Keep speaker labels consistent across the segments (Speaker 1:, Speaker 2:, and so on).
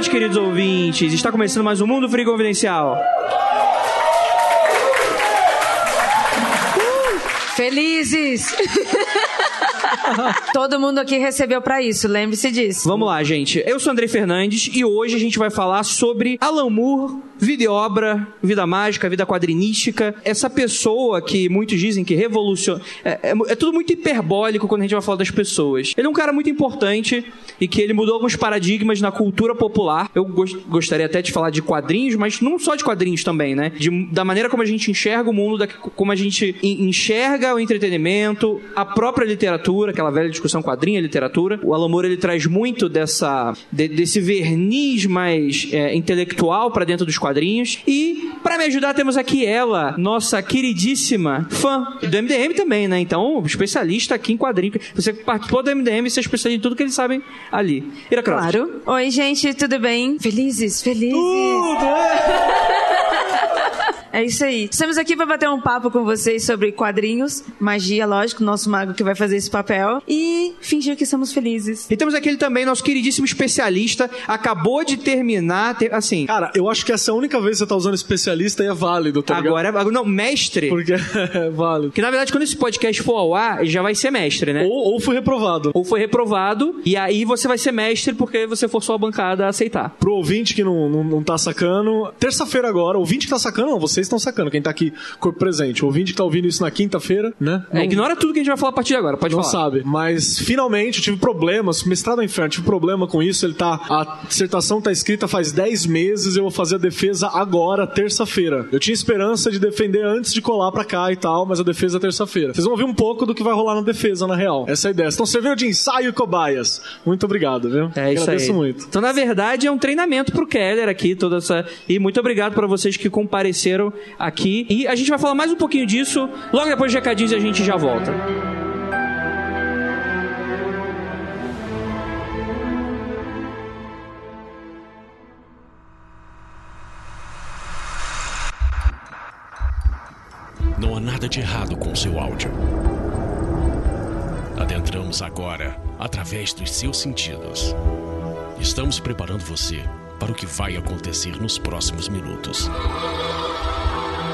Speaker 1: noite, queridos ouvintes. Está começando mais um Mundo Free Confidencial.
Speaker 2: Felizes! Todo mundo aqui recebeu pra isso, lembre-se disso.
Speaker 1: Vamos lá, gente. Eu sou Andrei Fernandes e hoje a gente vai falar sobre Alan Moore, vida e obra, vida mágica, vida quadrinística. Essa pessoa que muitos dizem que revoluciona. É, é, é tudo muito hiperbólico quando a gente vai falar das pessoas. Ele é um cara muito importante e que ele mudou alguns paradigmas na cultura popular. Eu gost gostaria até de falar de quadrinhos, mas não só de quadrinhos também, né? De, da maneira como a gente enxerga o mundo, da, como a gente enxerga o entretenimento, a própria literatura, aquela velha discussão quadrinha literatura. O Alan Moore ele traz muito dessa de, desse verniz mais é, intelectual para dentro dos quadrinhos. E para me ajudar temos aqui ela, nossa queridíssima fã do MDM também, né? Então especialista aqui em quadrinhos. Você participou do MDM, você é especialista em tudo que eles sabem ali.
Speaker 2: Ira Croft. Claro. Oi gente, tudo bem? Felizes, felizes.
Speaker 1: Tudo.
Speaker 2: É isso aí. Estamos aqui para bater um papo com vocês sobre quadrinhos, magia, lógico, nosso mago que vai fazer esse papel, e fingir que estamos felizes.
Speaker 1: E temos aquele também, nosso queridíssimo especialista, acabou de terminar, ter, assim...
Speaker 3: Cara, eu acho que essa é a única vez que você tá usando especialista e é válido, tá
Speaker 1: Agora é... Não, mestre.
Speaker 3: Porque é válido.
Speaker 1: Porque, na verdade, quando esse podcast for ao ar, já vai ser mestre, né?
Speaker 3: Ou, ou foi reprovado.
Speaker 1: Ou foi reprovado, e aí você vai ser mestre porque você forçou a bancada a aceitar.
Speaker 3: Pro ouvinte que não, não, não tá sacando, terça-feira agora, ouvinte que tá sacando, não, vocês estão sacando, quem tá aqui corpo presente. O ouvinte que tá ouvindo isso na quinta-feira, né?
Speaker 1: É, ignora tudo que a gente vai falar a partir de agora, pode
Speaker 3: não
Speaker 1: falar.
Speaker 3: sabe. Mas finalmente eu tive problemas, mestrado no inferno, tive problema com isso. Ele tá. A dissertação tá escrita faz 10 meses, eu vou fazer a defesa agora, terça-feira. Eu tinha esperança de defender antes de colar pra cá e tal, mas a defesa é terça-feira. Vocês vão ouvir um pouco do que vai rolar na defesa, na real. Essa é a ideia. Estão servindo de ensaio cobaias. Muito obrigado, viu?
Speaker 1: É isso
Speaker 3: Agradeço
Speaker 1: aí.
Speaker 3: muito.
Speaker 1: Então, na verdade, é um treinamento pro Keller aqui, toda essa. E muito obrigado para vocês que compareceram aqui. E a gente vai falar mais um pouquinho disso logo depois de recadinhos e a gente já volta.
Speaker 4: Não há nada de errado com seu áudio. Adentramos agora através dos seus sentidos. Estamos preparando você para o que vai acontecer nos próximos minutos.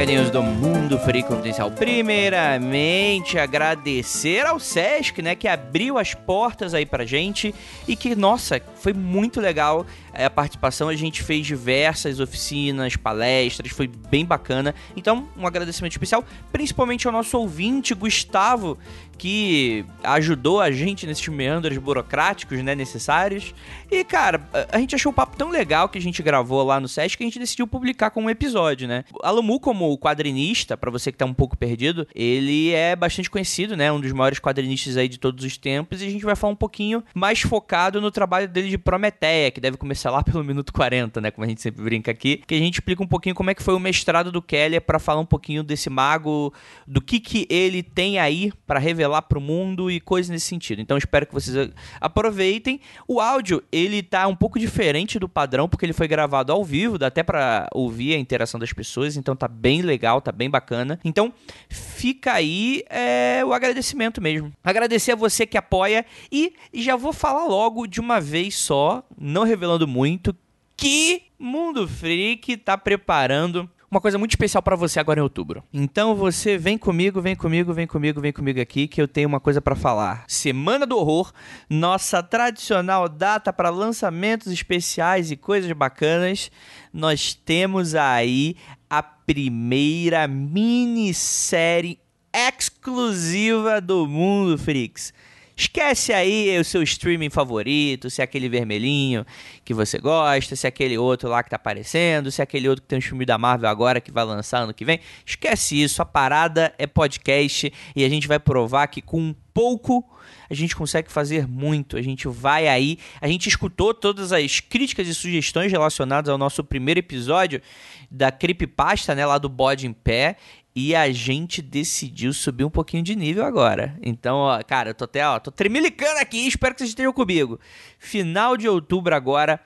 Speaker 5: Regalinhos do Mundo Free Confidencial. Primeiramente, agradecer ao Sesc, né, que abriu as portas aí pra gente e que, nossa, foi muito legal é, a participação. A gente fez diversas oficinas, palestras, foi bem bacana. Então, um agradecimento especial, principalmente ao nosso ouvinte, Gustavo, que ajudou a gente nesses meandros burocráticos, né, necessários. E, cara, a- a gente achou o papo tão legal que a gente gravou lá no SESC que a gente decidiu publicar como um episódio, né? O Alamu, como quadrinista, pra você que tá um pouco perdido, ele é bastante conhecido, né? Um dos maiores quadrinistas aí de todos os tempos. E a gente vai falar um pouquinho mais focado no trabalho dele de Prometeia, que deve começar lá pelo minuto 40, né? Como a gente sempre brinca aqui. Que a gente explica um pouquinho como é que foi o mestrado do Keller pra falar um pouquinho desse mago, do que que ele tem aí pra revelar pro mundo e coisas nesse sentido. Então espero que vocês aproveitem. O áudio, ele tá um pouco diferente do padrão porque ele foi gravado ao vivo, dá até pra ouvir a interação das pessoas, então tá bem legal, tá bem bacana. Então fica aí é, o agradecimento mesmo. Agradecer a você que apoia e já vou falar logo de uma vez só, não revelando muito, que Mundo Freak tá preparando uma coisa muito especial pra você agora em outubro. Então você vem comigo, vem comigo, vem comigo, vem comigo aqui que eu tenho uma coisa pra falar. Semana do Horror, nossa tradicional data para lançamentos especiais e coisas bacanas. Nós temos aí a primeira minissérie exclusiva do Mundo Freaks. Esquece aí o seu streaming favorito, se é aquele vermelhinho que você gosta, se é aquele outro lá que tá aparecendo, se é aquele outro que tem um filme da Marvel agora que vai lançar ano que vem. Esquece isso, a parada é podcast e a gente vai provar que com pouco a gente consegue fazer muito. A gente vai aí, a gente escutou todas as críticas e sugestões relacionadas ao nosso primeiro episódio da creepypasta, né, lá do bode em pé. E a gente decidiu subir um pouquinho de nível agora. Então, ó, cara, eu tô até, ó, tô tremelicando aqui, espero que vocês estejam comigo. Final de outubro agora,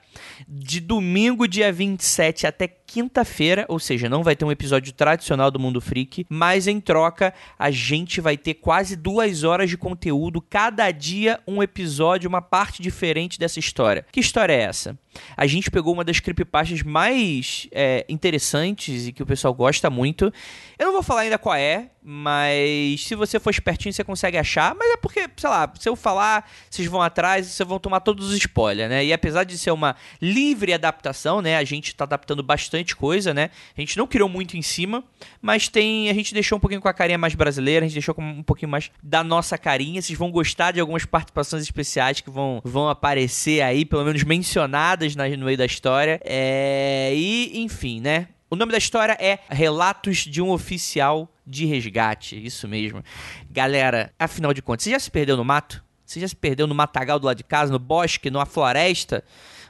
Speaker 5: de domingo, dia 27 até quinta-feira, ou seja, não vai ter um episódio tradicional do Mundo Freak, mas em troca a gente vai ter quase duas horas de conteúdo, cada dia um episódio, uma parte diferente dessa história. Que história é essa? A gente pegou uma das creepypastas mais é, interessantes e que o pessoal gosta muito. Eu não vou falar ainda qual é, mas se você for espertinho, você consegue achar. Mas é porque, sei lá, se eu falar, vocês vão atrás vocês vão tomar todos os spoilers, né? E apesar de ser uma livre adaptação, né? A gente tá adaptando bastante coisa, né? A gente não criou muito em cima, mas tem. A gente deixou um pouquinho com a carinha mais brasileira, a gente deixou um pouquinho mais da nossa carinha. Vocês vão gostar de algumas participações especiais que vão, vão aparecer aí, pelo menos mencionadas na, no meio da história. É, e, enfim, né? O nome da história é Relatos de um Oficial de Resgate. Isso mesmo. Galera, afinal de contas, você já se perdeu no mato? Você já se perdeu no matagal do lado de casa, no bosque, numa floresta?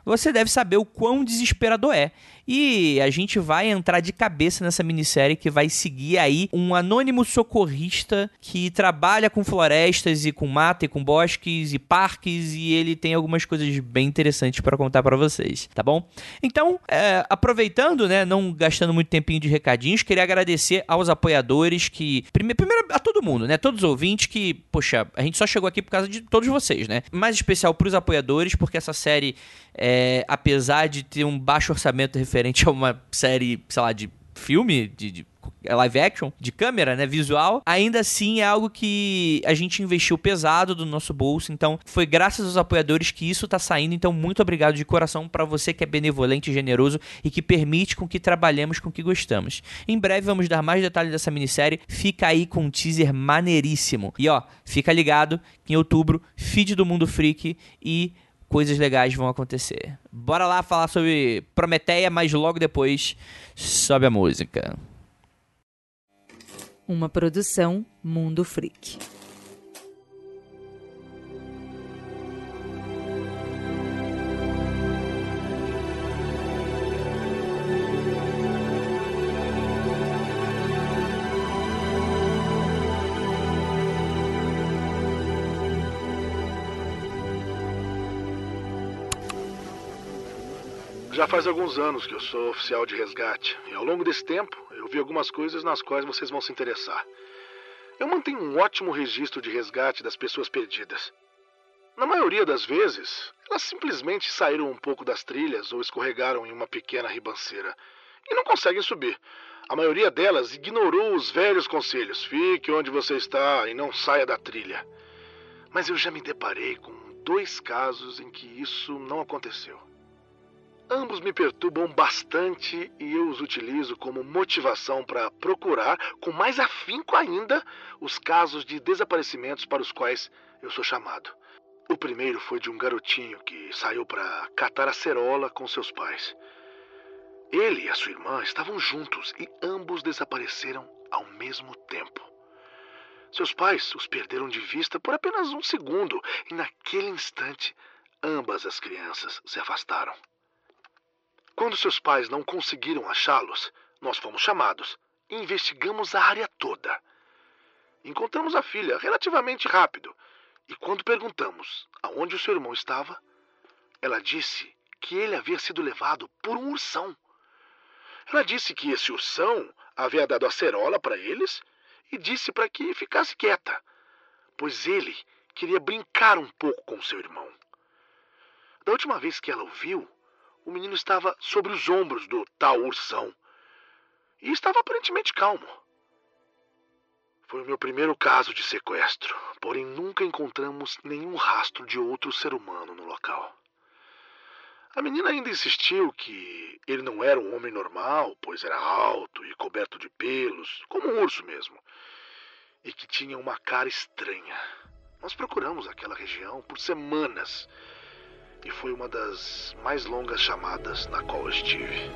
Speaker 5: Você deve saber o quão desesperador é. E a gente vai entrar de cabeça nessa minissérie que vai seguir aí um anônimo socorrista que trabalha com florestas e com mata e com bosques e parques e ele tem algumas coisas bem interessantes para contar para vocês, tá bom? Então, é, aproveitando, né, não gastando muito tempinho de recadinhos, queria agradecer aos apoiadores que primeiro, primeiro a todo mundo, né, todos os ouvintes que, poxa, a gente só chegou aqui por causa de todos vocês, né? Mais especial para os apoiadores porque essa série é, apesar de ter um baixo orçamento a uma série, sei lá, de filme, de, de live action, de câmera, né, visual, ainda assim é algo que a gente investiu pesado do nosso bolso, então foi graças aos apoiadores que isso tá saindo, então muito obrigado de coração para você que é benevolente e generoso e que permite com que trabalhemos com o que gostamos. Em breve vamos dar mais detalhes dessa minissérie, fica aí com um teaser maneiríssimo. E ó, fica ligado que em outubro, feed do Mundo Freak e coisas legais vão acontecer. Bora lá falar sobre Prometeia, mas logo depois sobe a música.
Speaker 2: Uma produção Mundo Freak.
Speaker 6: Já faz alguns anos que eu sou oficial de resgate, e ao longo desse tempo eu vi algumas coisas nas quais vocês vão se interessar. Eu mantenho um ótimo registro de resgate das pessoas perdidas. Na maioria das vezes, elas simplesmente saíram um pouco das trilhas ou escorregaram em uma pequena ribanceira e não conseguem subir. A maioria delas ignorou os velhos conselhos: fique onde você está e não saia da trilha. Mas eu já me deparei com dois casos em que isso não aconteceu. Ambos me perturbam bastante e eu os utilizo como motivação para procurar, com mais afinco ainda, os casos de desaparecimentos para os quais eu sou chamado. O primeiro foi de um garotinho que saiu para catar acerola com seus pais. Ele e a sua irmã estavam juntos e ambos desapareceram ao mesmo tempo. Seus pais os perderam de vista por apenas um segundo e, naquele instante, ambas as crianças se afastaram. Quando seus pais não conseguiram achá-los, nós fomos chamados e investigamos a área toda. Encontramos a filha relativamente rápido e quando perguntamos aonde o seu irmão estava, ela disse que ele havia sido levado por um ursão. Ela disse que esse ursão havia dado acerola para eles e disse para que ficasse quieta, pois ele queria brincar um pouco com seu irmão. Da última vez que ela o viu, o menino estava sobre os ombros do tal ursão. E estava aparentemente calmo. Foi o meu primeiro caso de sequestro, porém nunca encontramos nenhum rastro de outro ser humano no local. A menina ainda insistiu que ele não era um homem normal, pois era alto e coberto de pelos, como um urso mesmo, e que tinha uma cara estranha. Nós procuramos aquela região por semanas e foi uma das mais longas chamadas na qual eu estive.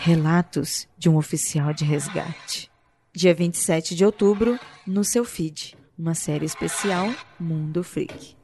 Speaker 2: Relatos de um oficial de resgate. Dia 27 de outubro, no seu feed. Uma série especial Mundo Freak.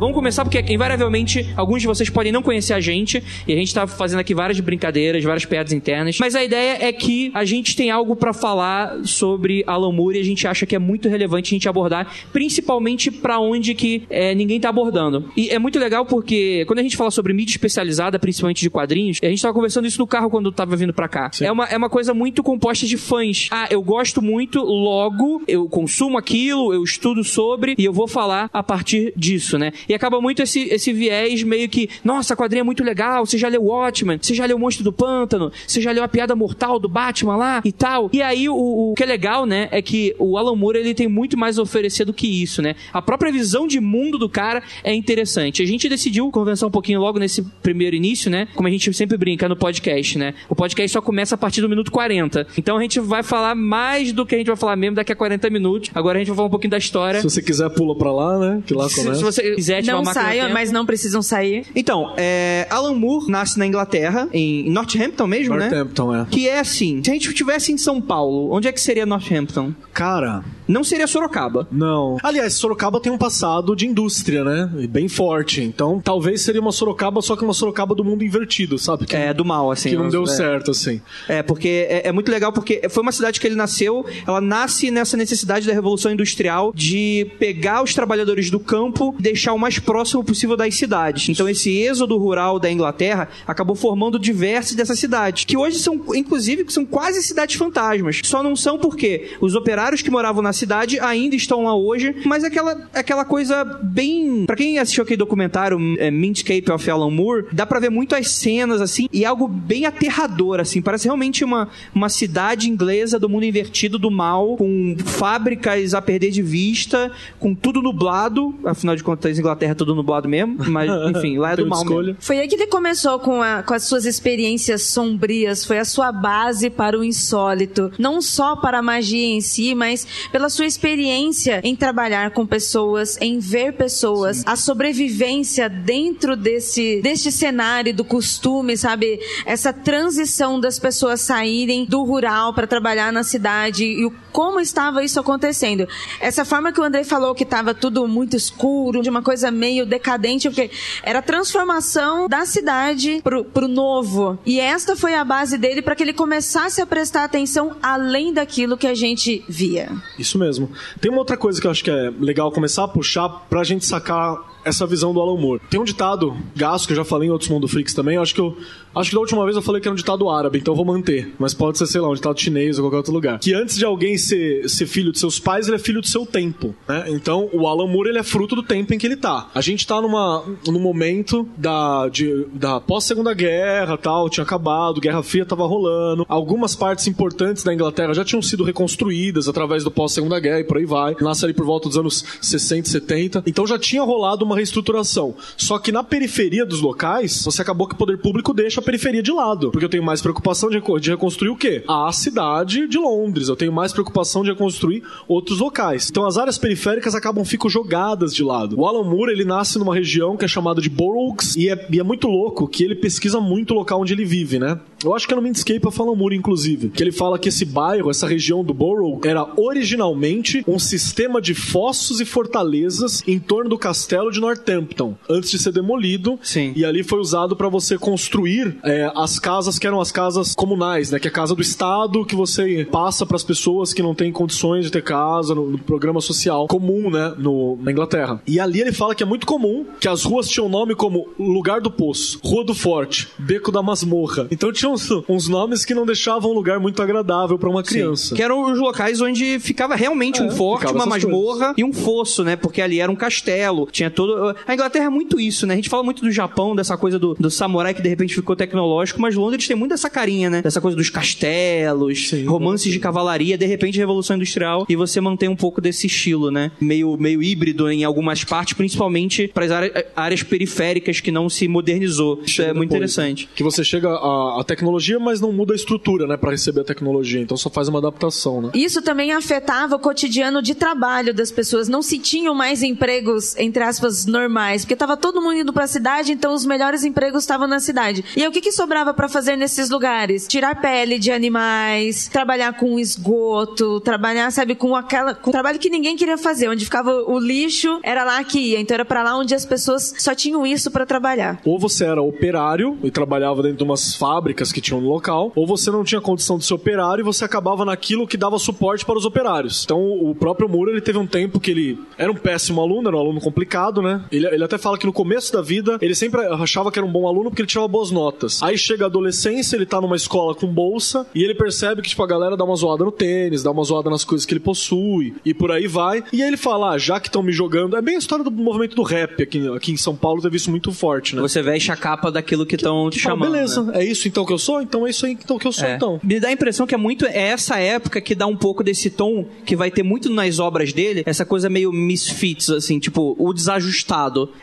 Speaker 5: Vamos começar porque, invariavelmente, alguns de vocês podem não conhecer a gente, e a gente tá fazendo aqui várias brincadeiras, várias piadas internas, mas a ideia é que a gente tem algo para falar sobre Alan Moore e a gente acha que é muito relevante a gente abordar, principalmente para onde que é, ninguém tá abordando. E é muito legal porque, quando a gente fala sobre mídia especializada, principalmente de quadrinhos, a gente tava conversando isso no carro quando tava vindo para cá. É uma, é uma coisa muito composta de fãs. Ah, eu gosto muito, logo eu consumo aquilo, eu estudo sobre, e eu vou falar a partir disso, né? E acaba muito esse, esse viés meio que, nossa, a quadrinha é muito legal, você já leu Watchmen, você já leu o Monstro do Pântano, você já leu a piada mortal do Batman lá e tal. E aí o, o que é legal, né, é que o Alan Moore ele tem muito mais a oferecer do que isso, né? A própria visão de mundo do cara é interessante. A gente decidiu conversar um pouquinho logo nesse primeiro início, né? Como a gente sempre brinca no podcast, né? O podcast só começa a partir do minuto 40. Então a gente vai falar mais do que a gente vai falar mesmo daqui a 40 minutos. Agora a gente vai falar um pouquinho da história.
Speaker 3: Se você quiser, pula pra lá, né? Que lá
Speaker 5: Se,
Speaker 3: começa.
Speaker 5: se você quiser
Speaker 2: Não saiam, mas não precisam sair.
Speaker 5: Então, é, Alan Moore nasce na Inglaterra, em Northampton mesmo, né?
Speaker 3: Northampton, é.
Speaker 5: Que é assim, se a gente estivesse em São Paulo, onde é que seria Northampton?
Speaker 3: Cara,
Speaker 5: Não seria Sorocaba.
Speaker 3: não. Aliás, Sorocaba tem um passado de indústria, né? E Bem forte. Então, talvez seria uma Sorocaba, só que uma Sorocaba do mundo invertido, sabe? Que,
Speaker 5: É, do mal, assim.
Speaker 3: que não deu
Speaker 5: é.
Speaker 3: certo, assim.
Speaker 5: É, porque é, é muito legal, porque foi uma cidade que ele nasceu, ela nasce nessa necessidade da Revolução Industrial de pegar os trabalhadores do campo e deixar o mais próximo possível das cidades. Então esse êxodo rural da Inglaterra acabou formando diversas dessas cidades, que hoje são, inclusive, são quase cidades fantasmas. Só não são porque os operários que moravam na cidade ainda estão lá hoje, mas aquela, aquela coisa bem... Pra quem assistiu aquele documentário é, Mintscape of Alan Moore, dá pra ver muito as cenas, assim, e algo bem aterrador, assim. Parece realmente uma, uma cidade inglesa do mundo invertido do mal, com fábricas a perder de vista, com tudo nublado. Afinal de contas, Inglaterra é tudo nublado mesmo. Mas, enfim, lá é do mal
Speaker 3: escolha.
Speaker 5: mesmo.
Speaker 2: Foi aí que ele começou com, a- com as suas experiências sombrias, foi a sua base para o insólito. Não só para a magia em si, mas pela sua experiência em trabalhar com pessoas, em ver pessoas, a sobrevivência dentro desse, deste cenário do costume, sabe? Essa transição das pessoas saírem do rural para trabalhar na cidade e o, como estava isso acontecendo. Essa forma que o André falou que estava tudo muito escuro, de uma coisa meio decadente, porque era a transformação da cidade pro, pro novo. E esta foi a base dele para que ele começasse a prestar atenção além daquilo que a gente via.
Speaker 3: Isso mesmo. Tem uma outra coisa que eu acho que é legal começar a puxar pra gente sacar essa visão do Alan Moore. Tem um ditado, gasto, que eu já falei em outros Mundo Freaks também, eu acho que eu acho que da última vez eu falei que era um ditado árabe, então eu vou manter, mas pode ser, sei lá, um ditado chinês ou qualquer outro lugar. Que antes de alguém ser, ser filho de seus pais, ele é filho do seu tempo, né? Então, o Alan Moore, ele é fruto do tempo em que ele tá. A gente tá numa num momento da de, da pós-segunda guerra, tal, tinha acabado, Guerra Fria tava rolando. Algumas partes importantes da Inglaterra já tinham sido reconstruídas através do pós-segunda guerra e por aí vai. Nasce ali por volta dos anos 60 e 70. Então já tinha rolado uma reestruturação. Só que na periferia dos locais, você acabou que o poder público deixa a periferia de lado. Porque eu tenho mais preocupação de, reco- de reconstruir o quê? A cidade de Londres. Eu tenho mais preocupação de reconstruir outros locais. Então as áreas periféricas acabam ficam jogadas de lado. O Alan Moore, ele nasce numa região que é chamada de Boroughs e é, e é muito louco que ele pesquisa muito o local onde ele vive, né? Eu acho que é no Mindscape of Alan Moore, inclusive, que ele fala que esse bairro, essa região do Borough, era originalmente um sistema de fossos e fortalezas em torno do castelo de Northampton, antes de ser demolido.
Speaker 5: Sim.
Speaker 3: E ali foi usado para você construir é, as casas que eram as casas comunais, né? Que é a casa do Estado que você passa para as pessoas que não têm condições de ter casa no, no programa social comum, né? No, na Inglaterra. E ali ele fala que é muito comum que as ruas tinham nome como Lugar do Poço, Rua do Forte, Beco da Masmorra. Então tinha uns, uns nomes que não deixavam um lugar muito agradável para uma criança.
Speaker 5: Que eram os locais onde ficava realmente
Speaker 3: É,
Speaker 5: um forte, uma masmorra e um fosso, né? Porque ali era um castelo. Tinha todo todo. A Inglaterra é muito isso, né? A gente fala muito do Japão, dessa coisa do, do samurai que de repente ficou tecnológico, mas Londres tem muito essa carinha, né? Dessa coisa dos castelos,
Speaker 3: Sim.
Speaker 5: romances de cavalaria, de repente Revolução Industrial, e você mantém um pouco desse estilo, né? Meio, meio híbrido em algumas partes, principalmente para as áreas, áreas periféricas que não se modernizou. Isso é muito
Speaker 3: Depois,
Speaker 5: interessante.
Speaker 3: Que você chega à, à tecnologia, mas não muda a estrutura, né, Pra receber a tecnologia. Então só faz uma adaptação, né?
Speaker 2: Isso também afetava o cotidiano de trabalho das pessoas. Não se tinham mais empregos, entre aspas, normais, porque estava todo mundo indo para a cidade, então os melhores empregos estavam na cidade. E aí, o que, que sobrava para fazer nesses lugares? Tirar pele de animais, trabalhar com esgoto, trabalhar, sabe, com aquela, com trabalho que ninguém queria fazer, onde ficava o lixo, era lá que ia. Então era para lá onde as pessoas só tinham isso para trabalhar.
Speaker 3: Ou você era operário e trabalhava dentro de umas fábricas que tinham no local, ou você não tinha condição de ser operário e você acabava naquilo que dava suporte para os operários. Então o próprio Moore, ele teve um tempo que ele era um péssimo aluno, era um aluno complicado, né? Ele, ele até fala que no começo da vida, ele sempre achava que era um bom aluno porque ele tirava boas notas. Aí chega a adolescência, ele tá numa escola com bolsa e ele percebe que, tipo, a galera dá uma zoada no tênis, dá uma zoada nas coisas que ele possui e por aí vai. E aí ele fala, ah, já que estão me jogando... É bem a história do movimento do rap aqui, aqui em São Paulo, teve isso muito forte, né?
Speaker 5: Você veste a capa daquilo que estão te
Speaker 3: Fala,
Speaker 5: chamando.
Speaker 3: beleza,
Speaker 5: né?
Speaker 3: é isso então que eu sou? Então é isso aí então que eu sou,
Speaker 5: É.
Speaker 3: então.
Speaker 5: Me dá a impressão que é muito é essa época que dá um pouco desse tom que vai ter muito nas obras dele, essa coisa meio misfits, assim, tipo, o desajustado.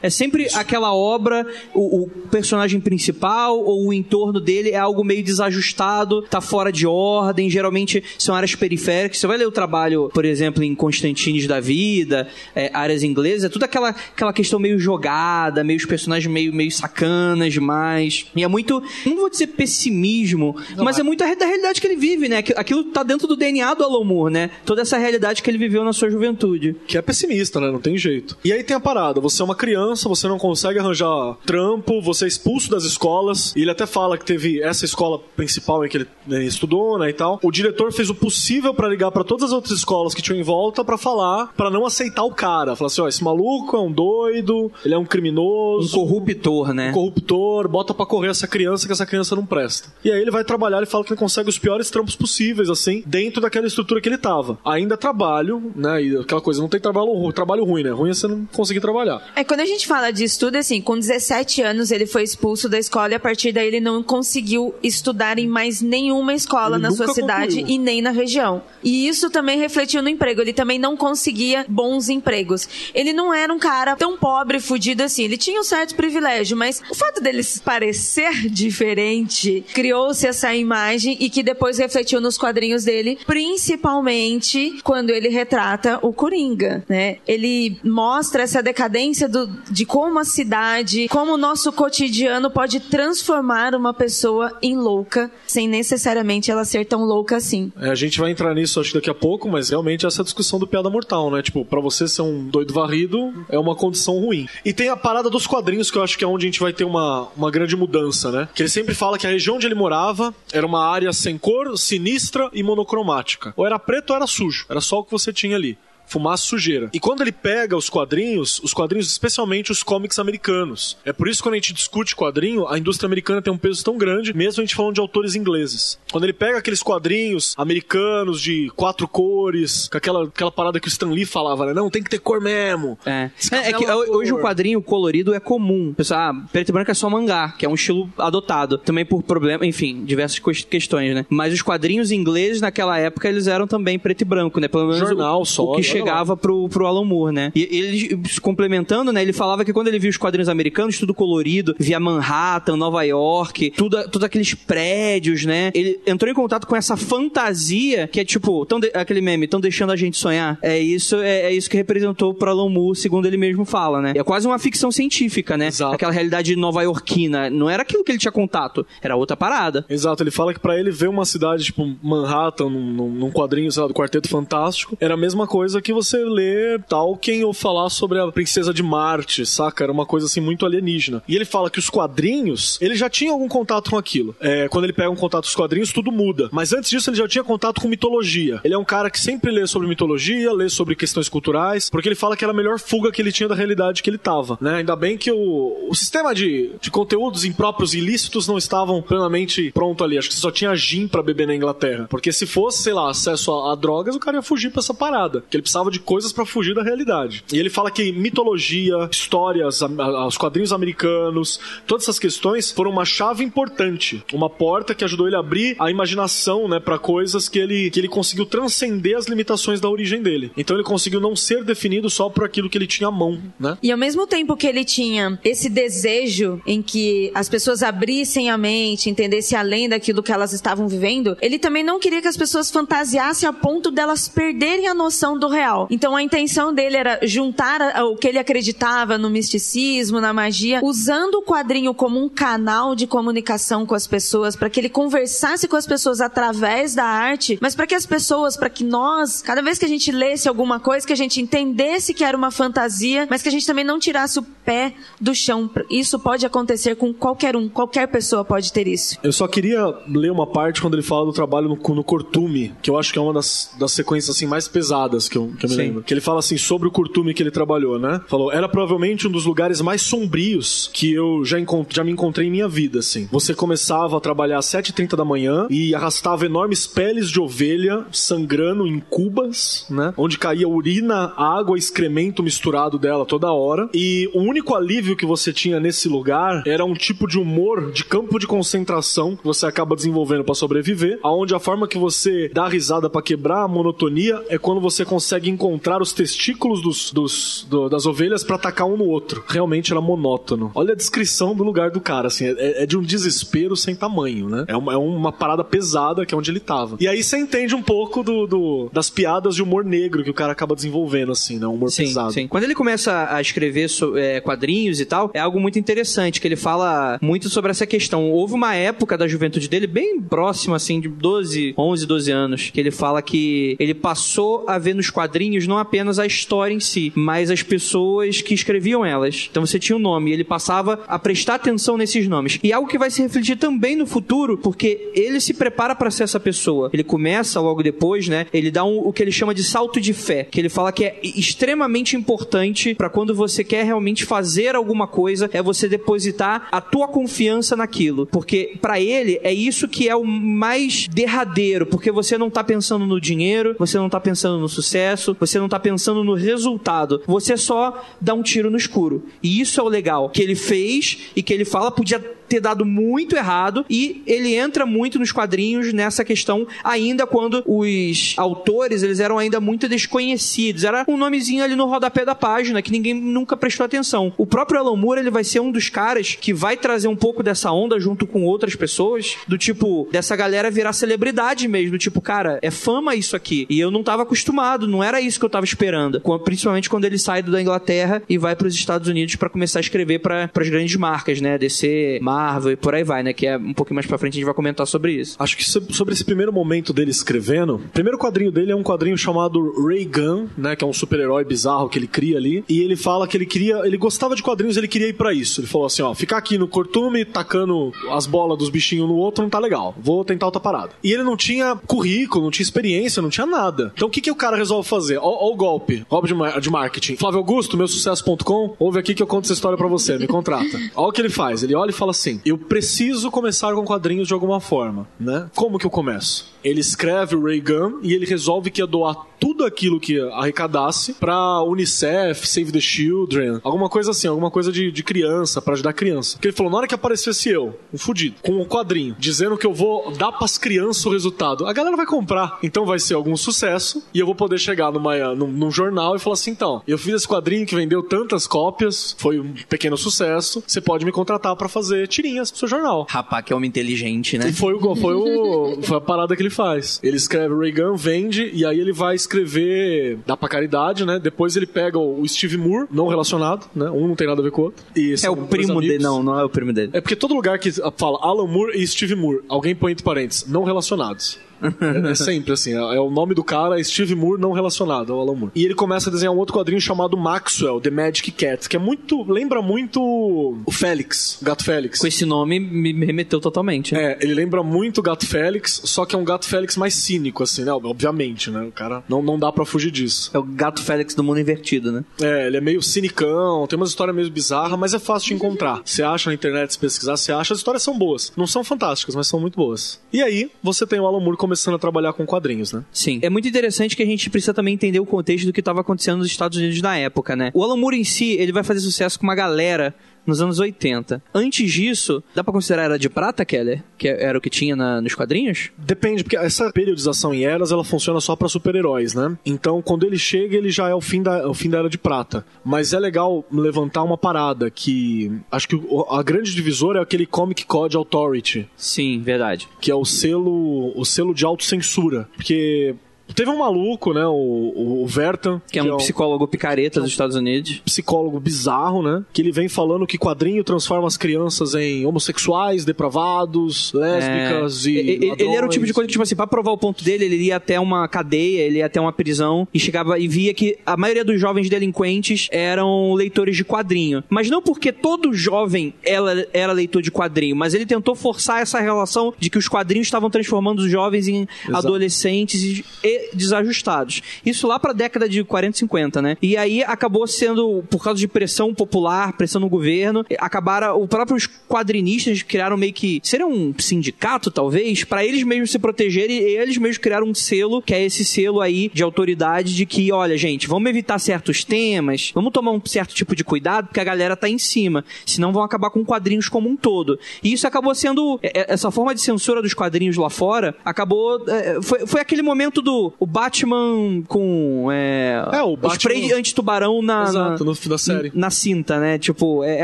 Speaker 5: É sempre aquela obra, o, o personagem principal ou o entorno dele é algo meio desajustado, tá fora de ordem, geralmente são áreas periféricas. Você vai ler o trabalho, por exemplo, em Constantines da Vida, é, áreas inglesas, é tudo aquela, aquela questão meio jogada, meio os personagens meio, meio sacanas demais. E é muito, não vou dizer pessimismo, mas é muito a re- da realidade que ele vive, né? Aqui- Aquilo tá dentro do DNA do Alan Moore, né? Toda essa realidade que ele viveu na sua juventude.
Speaker 3: Que é pessimista, né? Não tem jeito. E aí tem a parada: você é uma criança, você não consegue arranjar trampo, você é expulso das escolas. E ele até fala que teve essa escola principal em que ele né, estudou, né? E tal. O diretor fez o possível pra ligar pra todas as outras escolas que tinham em volta pra falar, pra não aceitar o cara. Falar assim: ó, esse maluco é um doido, ele é um
Speaker 5: Um
Speaker 3: criminoso.
Speaker 5: corruptor, né?
Speaker 3: um corruptor, bota pra correr essa criança que essa criança não presta. E aí ele vai trabalhar e fala que ele consegue os piores trampos possíveis, assim, dentro daquela estrutura que ele tava. Ainda trabalho, né? E aquela coisa, não tem trabalho, ru- trabalho ruim, né? Ruim é você não conseguir trabalhar.
Speaker 2: É, quando a gente fala de estudo, assim, com 17 anos ele foi expulso da escola e a partir daí ele não conseguiu estudar em mais nenhuma escola
Speaker 3: Ele
Speaker 2: na sua cidade
Speaker 3: concluiu.
Speaker 2: e nem na região. E isso também refletiu no emprego. Ele também não conseguia bons empregos. Ele não era um cara tão pobre, fudido assim. Ele tinha um certo privilégio, mas o fato dele parecer diferente criou-se essa imagem e que depois refletiu nos quadrinhos dele, principalmente quando ele retrata o Coringa, né? Ele mostra essa decadência do, de como a cidade, como o nosso cotidiano pode transformar uma pessoa em louca, sem necessariamente ela ser tão louca assim.
Speaker 3: É, a gente vai entrar nisso acho daqui a pouco, mas realmente essa discussão do piada mortal, né? Tipo, pra você ser um doido varrido é uma condição ruim. E tem a parada dos quadrinhos que eu acho que é onde a gente vai ter uma, uma grande mudança, né? Que ele sempre fala que a região onde ele morava era uma área sem cor, sinistra e monocromática. Ou era preto ou era sujo. Era só o que você tinha ali. Fumaça sujeira. E quando ele pega os quadrinhos, os quadrinhos, especialmente os cómics americanos. É por isso que quando a gente discute quadrinho, a indústria americana tem um peso tão grande, mesmo a gente falando de autores ingleses. Quando ele pega aqueles quadrinhos americanos de quatro cores, com aquela, aquela parada que o Stan Lee falava, né? Não, tem que ter cor mesmo.
Speaker 5: É. É, é que
Speaker 3: cor.
Speaker 5: hoje o quadrinho colorido é comum. Pessoal, ah, preto e branco é só mangá, que é um estilo adotado. Também por problema, enfim, diversas ques- questões, né? Mas os quadrinhos ingleses naquela época eles eram também preto e branco, né? Pelo menos
Speaker 3: Jornal
Speaker 5: o,
Speaker 3: só,
Speaker 5: o que chegava pro, pro Alan Moore, né? E ele se complementando, né? Ele falava que quando ele viu os quadrinhos americanos, tudo colorido, via Manhattan, Nova York, tudo, tudo aqueles prédios, né? Ele entrou em contato com essa fantasia que é tipo, tão de- aquele meme, tão deixando a gente sonhar. É isso, é, é isso que representou pro Alan Moore, segundo ele mesmo fala, né? É quase uma ficção científica, né?
Speaker 3: Exato.
Speaker 5: Aquela realidade nova-iorquina. Não era aquilo que ele tinha contato, era outra parada.
Speaker 3: Exato, ele fala que pra ele ver uma cidade tipo Manhattan num, num- num quadrinho, sei lá, do Quarteto Fantástico, era a mesma coisa que você ler Tolkien ou falar sobre a Princesa de Marte, saca? Era uma coisa assim muito alienígena. E ele fala que os quadrinhos, ele já tinha algum contato com aquilo. É, quando ele pega um contato com os quadrinhos, tudo muda. Mas antes disso, ele já tinha contato com mitologia. Ele é um cara que sempre lê sobre mitologia, lê sobre questões culturais, porque ele fala que era a melhor fuga que ele tinha da realidade que ele tava, né? Ainda bem que o, o sistema de, de conteúdos impróprios e ilícitos não estavam plenamente pronto ali. Acho que só tinha gin pra beber na Inglaterra. Porque se fosse, sei lá, acesso a, a drogas, o cara ia fugir pra essa parada. Que ele precisava de coisas para fugir da realidade. E ele fala que mitologia, histórias, os quadrinhos americanos, todas essas questões foram uma chave importante, uma porta que ajudou ele a abrir a imaginação, né, para coisas que ele que ele conseguiu transcender as limitações da origem dele. Então ele conseguiu não ser definido só por aquilo que ele tinha à mão, né?
Speaker 2: E ao mesmo tempo que ele tinha esse desejo em que as pessoas abrissem a mente, entendessem além daquilo que elas estavam vivendo, ele também não queria que as pessoas fantasiassem a ponto delas perderem a noção do real. Então a intenção dele era juntar o que ele acreditava no misticismo, na magia, usando o quadrinho como um canal de comunicação com as pessoas, para que ele conversasse com as pessoas através da arte, mas para que as pessoas, para que nós, cada vez que a gente lesse alguma coisa, que a gente entendesse que era uma fantasia, mas que a gente também não tirasse o pé do chão. Isso pode acontecer com qualquer um, qualquer pessoa pode ter isso.
Speaker 3: Eu só queria ler uma parte quando ele fala do trabalho no, no Cortume, que eu acho que é uma das, das sequências assim mais pesadas que eu, que eu me Sim. lembro. Que ele fala assim sobre o Cortume que ele trabalhou, né? Falou, era provavelmente um dos lugares mais sombrios que eu já, já me encontrei em minha vida, assim. Você começava a trabalhar às 7h30 da manhã e arrastava enormes peles de ovelha sangrando em cubas, né? Onde caía urina, água, excremento misturado dela toda hora. E o único alívio que você tinha nesse lugar era um tipo de humor de campo de concentração que você acaba desenvolvendo para sobreviver, aonde a forma que você dá risada para quebrar a monotonia é quando você consegue encontrar os testículos dos, dos do, das ovelhas para atacar um no outro. Realmente era monótono. Olha a descrição do lugar do cara, assim, é, é de um desespero sem tamanho, né? É uma, é uma parada pesada que é onde ele tava. E aí você entende um pouco do, do, das piadas de humor negro que o cara acaba desenvolvendo, assim, né? Um humor
Speaker 5: sim,
Speaker 3: pesado.
Speaker 5: Sim. Quando ele começa a escrever so, é, quadrinhos e tal, é algo muito interessante, que ele fala muito sobre essa questão. Houve uma época da juventude dele, bem próxima, assim, de 12, 11, 12 anos, que ele fala que ele passou a ver nos quadrinhos não apenas a história em si, mas as pessoas que escreviam elas. Então você tinha um nome, e ele passava a prestar atenção nesses nomes. E algo que vai se refletir também no futuro, porque ele se prepara para ser essa pessoa. Ele começa logo depois, né? Ele dá um, o que ele chama de salto de fé, que ele fala que é extremamente importante para quando você quer realmente fazer alguma coisa, é você depositar a tua confiança naquilo, porque para ele é isso que é o mais derradeiro, porque você não tá pensando no dinheiro, você não tá pensando no sucesso, você não tá pensando no resultado, você só dá um tiro no escuro. E isso é o legal que ele fez e que ele fala podia ter dado muito errado e ele entra muito nos quadrinhos nessa questão ainda quando os autores eles eram ainda muito desconhecidos. Era um nomezinho ali no rodapé da página que ninguém nunca prestou atenção. O próprio Alan Moore ele vai ser um dos caras que vai trazer um pouco dessa onda junto com outras pessoas do tipo dessa galera virar celebridade mesmo do tipo cara é fama isso aqui. E eu não estava acostumado não era isso que eu estava esperando. Principalmente quando ele sai da Inglaterra e vai para os Estados Unidos para começar a escrever para as grandes marcas né? DC Marvel Marvel e por aí vai, né? Que é um pouquinho mais pra frente a gente vai comentar sobre isso.
Speaker 3: Acho que sobre esse primeiro momento dele escrevendo, o primeiro quadrinho dele é um quadrinho chamado Ray Gun, né? Que é um super-herói bizarro que ele cria ali. E ele fala que ele queria, ele gostava de quadrinhos, ele queria ir para isso. Ele falou assim: ó, ficar aqui no cortume, tacando as bolas dos bichinhos no outro não tá legal. Vou tentar outra parada. E ele não tinha currículo, não tinha experiência, não tinha nada. Então o que, que o cara resolve fazer? Ó, o golpe, golpe de, de marketing. Flávio Augusto, meu sucesso.com, ouve aqui que eu conto essa história para você, me contrata. Ó o que ele faz, ele olha e fala assim: eu preciso começar com quadrinhos de alguma forma, né? Como que eu começo? Ele escreve o Ray Gun e ele resolve que ia doar tudo aquilo que arrecadasse pra Unicef, Save the Children, alguma coisa assim, alguma coisa de, de criança, para ajudar a criança. Porque ele falou, na hora que aparecesse eu, um fudido, com um quadrinho, dizendo que eu vou dar pras crianças o resultado, a galera vai comprar. Então vai ser algum sucesso e eu vou poder chegar numa, num, num jornal e falar assim, então, eu fiz esse quadrinho que vendeu tantas cópias, foi um pequeno sucesso, você pode me contratar para fazer tirinhas pro seu jornal.
Speaker 5: Rapaz, que é homem inteligente, né?
Speaker 3: E foi, foi, o, foi a parada que ele faz. Ele escreve Reagan, vende, e aí ele vai escrever, dá pra caridade, né? Depois ele pega o Steve Moore, não relacionado, né? Um não tem nada a ver com o outro.
Speaker 5: É o primo dele, não, não é o primo dele.
Speaker 3: É porque todo lugar que fala Alan Moore e Steve Moore, alguém põe entre parênteses, não relacionados é, é, sempre assim, é, é, o nome do cara, Steve Moore não relacionado ao Alan Moore. E ele começa a desenhar um outro quadrinho chamado Maxwell, The Magic Cat, que é muito, lembra muito o Félix, o Gato Félix.
Speaker 5: Com esse nome me remeteu totalmente.
Speaker 3: É, ele lembra muito o Gato Félix, só que é um Gato Félix mais cínico, assim, né? Obviamente, né? O cara não, não dá para fugir disso.
Speaker 5: É o Gato Félix do mundo invertido, né?
Speaker 3: É, ele é meio cinicão, tem umas histórias meio bizarras, mas é fácil de encontrar. Você acha na internet, se pesquisar, você acha, as histórias são boas. Não são fantásticas, mas são muito boas. E aí, você tem o Alan Moore começando a trabalhar com quadrinhos, né?
Speaker 5: Sim. É muito interessante que a gente precisa também entender o contexto do que estava acontecendo nos Estados Unidos na época, né? O Alan Moore em si, ele vai fazer sucesso com uma galera nos anos 80. Antes disso, dá pra considerar Era de Prata, Keller? Que era o que tinha na- nos quadrinhos?
Speaker 3: Depende, porque essa periodização em eras ela funciona só pra super-heróis, né? Então, quando ele chega, ele já é o fim da, o fim da era de prata. Mas é legal levantar uma parada que acho que o- a grande divisora é aquele Comic Code Authority,
Speaker 5: Sim, verdade.
Speaker 3: que é o selo o selo de autocensura, porque teve um maluco, né, o, o, Vertan,
Speaker 5: Que é um psicólogo picareta dos Estados Unidos.
Speaker 3: psicólogo bizarro, né? Que ele vem falando que quadrinho transforma as crianças em homossexuais, depravados, lésbicas
Speaker 5: É,
Speaker 3: e.
Speaker 5: ele, ele era o tipo de coisa que, tipo assim, pra provar o ponto dele, ele ia até uma cadeia, ele ia até uma prisão e chegava e via que a maioria dos jovens delinquentes eram leitores de quadrinho. Mas não porque todo jovem era, era leitor de quadrinho, mas ele tentou forçar essa relação de que os quadrinhos estavam transformando os jovens em adolescentes e, desajustados. Isso lá pra década de 40 e 50, né? E aí acabou sendo, por causa de pressão popular, pressão no governo, acabaram, os próprios quadrinistas criaram meio que, seria um sindicato talvez, pra eles mesmos se protegerem e eles mesmos criaram um selo, que é esse selo aí de autoridade de que, olha gente, vamos evitar certos temas, vamos tomar um certo tipo de cuidado, porque a galera tá em cima, senão vão acabar com quadrinhos como um todo. E isso acabou sendo, é, é, essa forma de censura dos quadrinhos lá fora, acabou, é, foi, foi aquele momento do o Batman com é,
Speaker 3: É, o Batman-
Speaker 5: spray anti-tubarão na,
Speaker 3: Exato,
Speaker 5: na,
Speaker 3: no fim da série.
Speaker 5: na cinta, né? Tipo, é, é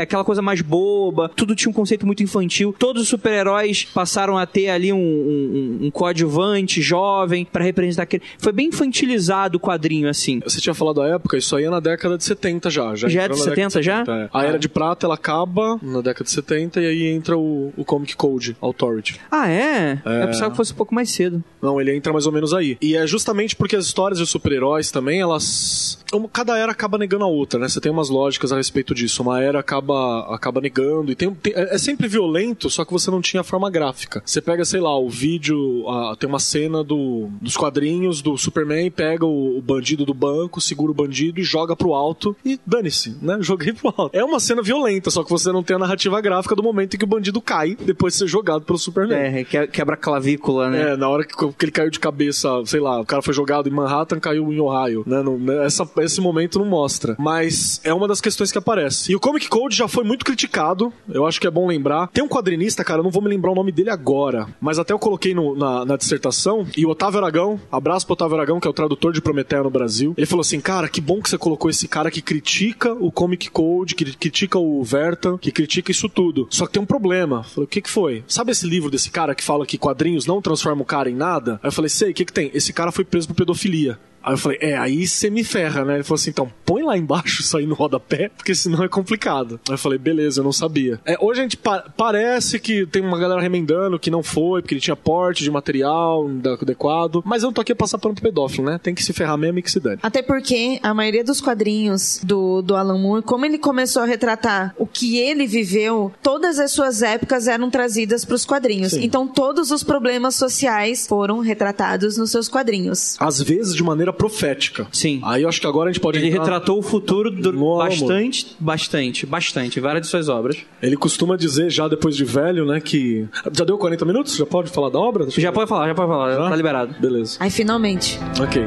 Speaker 5: aquela coisa mais boba, tudo tinha um conceito muito infantil. Todos os super-heróis passaram a ter ali um, um, um coadjuvante jovem pra representar aquele. Foi bem infantilizado o quadrinho, assim.
Speaker 3: Você tinha falado da época, isso aí é na década de 70 já. Já,
Speaker 5: Já é de
Speaker 3: na década
Speaker 5: 70 já?
Speaker 3: é. A Era de Prata, ela acaba na década de 70 e aí entra o, o Comic Code Authority.
Speaker 5: Ah, é?
Speaker 3: É.
Speaker 5: Eu pensava que fosse um pouco mais cedo.
Speaker 3: Não, ele entra mais ou menos aí. E é justamente porque as histórias de super-heróis também, elas. Cada era acaba negando a outra, né? Você tem umas lógicas a respeito disso. Uma era acaba, acaba negando. E tem, tem- é é sempre violento, só que você não tinha a forma gráfica. Você pega, sei lá, o vídeo. a- tem uma cena do, dos quadrinhos do Superman, pega o, o bandido do banco, segura o bandido e joga pro alto. E dane-se, né? Joguei pro alto. É uma cena violenta, só que você não tem a narrativa gráfica do momento em que o bandido cai depois de ser jogado pelo Superman.
Speaker 5: É, que- quebra a clavícula, né?
Speaker 3: É, na hora que, que ele caiu de cabeça, sei lá, o cara foi jogado em Manhattan, caiu em Ohio, né? Não- né, essa, esse momento não mostra. Mas é uma das questões que aparece. E o Comic Code já foi muito criticado, eu acho que é bom lembrar. Tem um quadrinista, cara, eu não vou me lembrar o nome dele agora, mas até eu coloquei no- na, na dissertação, e o Otávio Aragão, abraço pro Otávio Aragão, que é o tradutor de Prometeia no Brasil, ele falou assim, cara, que bom que você colocou esse cara que critica o Comic Code, que critica o Vertan, que critica isso tudo. Só que tem um problema. Eu falei, o que que foi? Sabe esse livro desse cara que fala que quadrinhos não transformam o cara em nada? Aí eu falei, sei, o que que tem? Esse cara foi preso por pedofilia. Aí eu falei, é, aí você me ferra, né? Ele falou assim, então põe lá embaixo isso aí no rodapé, porque senão é complicado. Aí eu falei, beleza, eu não sabia. É, hoje a gente pa- parece que tem uma galera remendando que não foi, porque ele tinha porte de material adequado, mas eu não tô aqui pra passar pano pro pedófilo, né? Tem que se ferrar mesmo e que se dane.
Speaker 2: Até porque a maioria dos quadrinhos do, do Alan Moore, como ele começou a retratar o que ele viveu, todas as suas épocas eram trazidas para os quadrinhos.
Speaker 3: Sim.
Speaker 2: Então todos os problemas sociais foram retratados nos seus quadrinhos.
Speaker 3: Às vezes de maneira profética.
Speaker 5: Sim.
Speaker 3: Aí eu acho que agora a gente pode
Speaker 5: Ele
Speaker 3: entrar-
Speaker 5: retratou o futuro do-
Speaker 3: No amor.
Speaker 5: bastante, bastante, bastante. Várias de suas obras.
Speaker 3: Ele costuma dizer, já depois de velho, né, que... Já deu 40 minutos? Já pode falar da obra? Deixa
Speaker 5: Já
Speaker 3: ver.
Speaker 5: pode falar, já pode falar,
Speaker 3: Já?
Speaker 5: tá liberado.
Speaker 3: Beleza.
Speaker 2: Aí finalmente.
Speaker 3: Ok.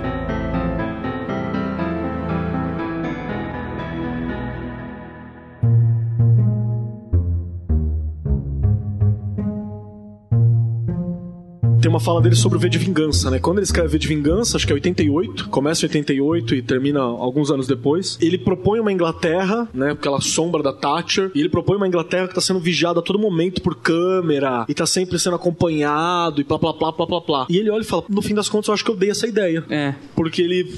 Speaker 3: Tem uma fala dele sobre o V de Vingança, né? Quando ele escreve V de Vingança, acho que é 88, começa em 88 e termina alguns anos depois, ele propõe uma Inglaterra, né? Aquela sombra da Thatcher, e ele propõe uma Inglaterra que tá sendo vigiada a todo momento por câmera, e tá sempre sendo acompanhado, e plá, plá, plá, plá, plá, plá. E ele olha e fala, no fim das contas, eu acho que eu dei essa ideia.
Speaker 5: É.
Speaker 3: Porque ele.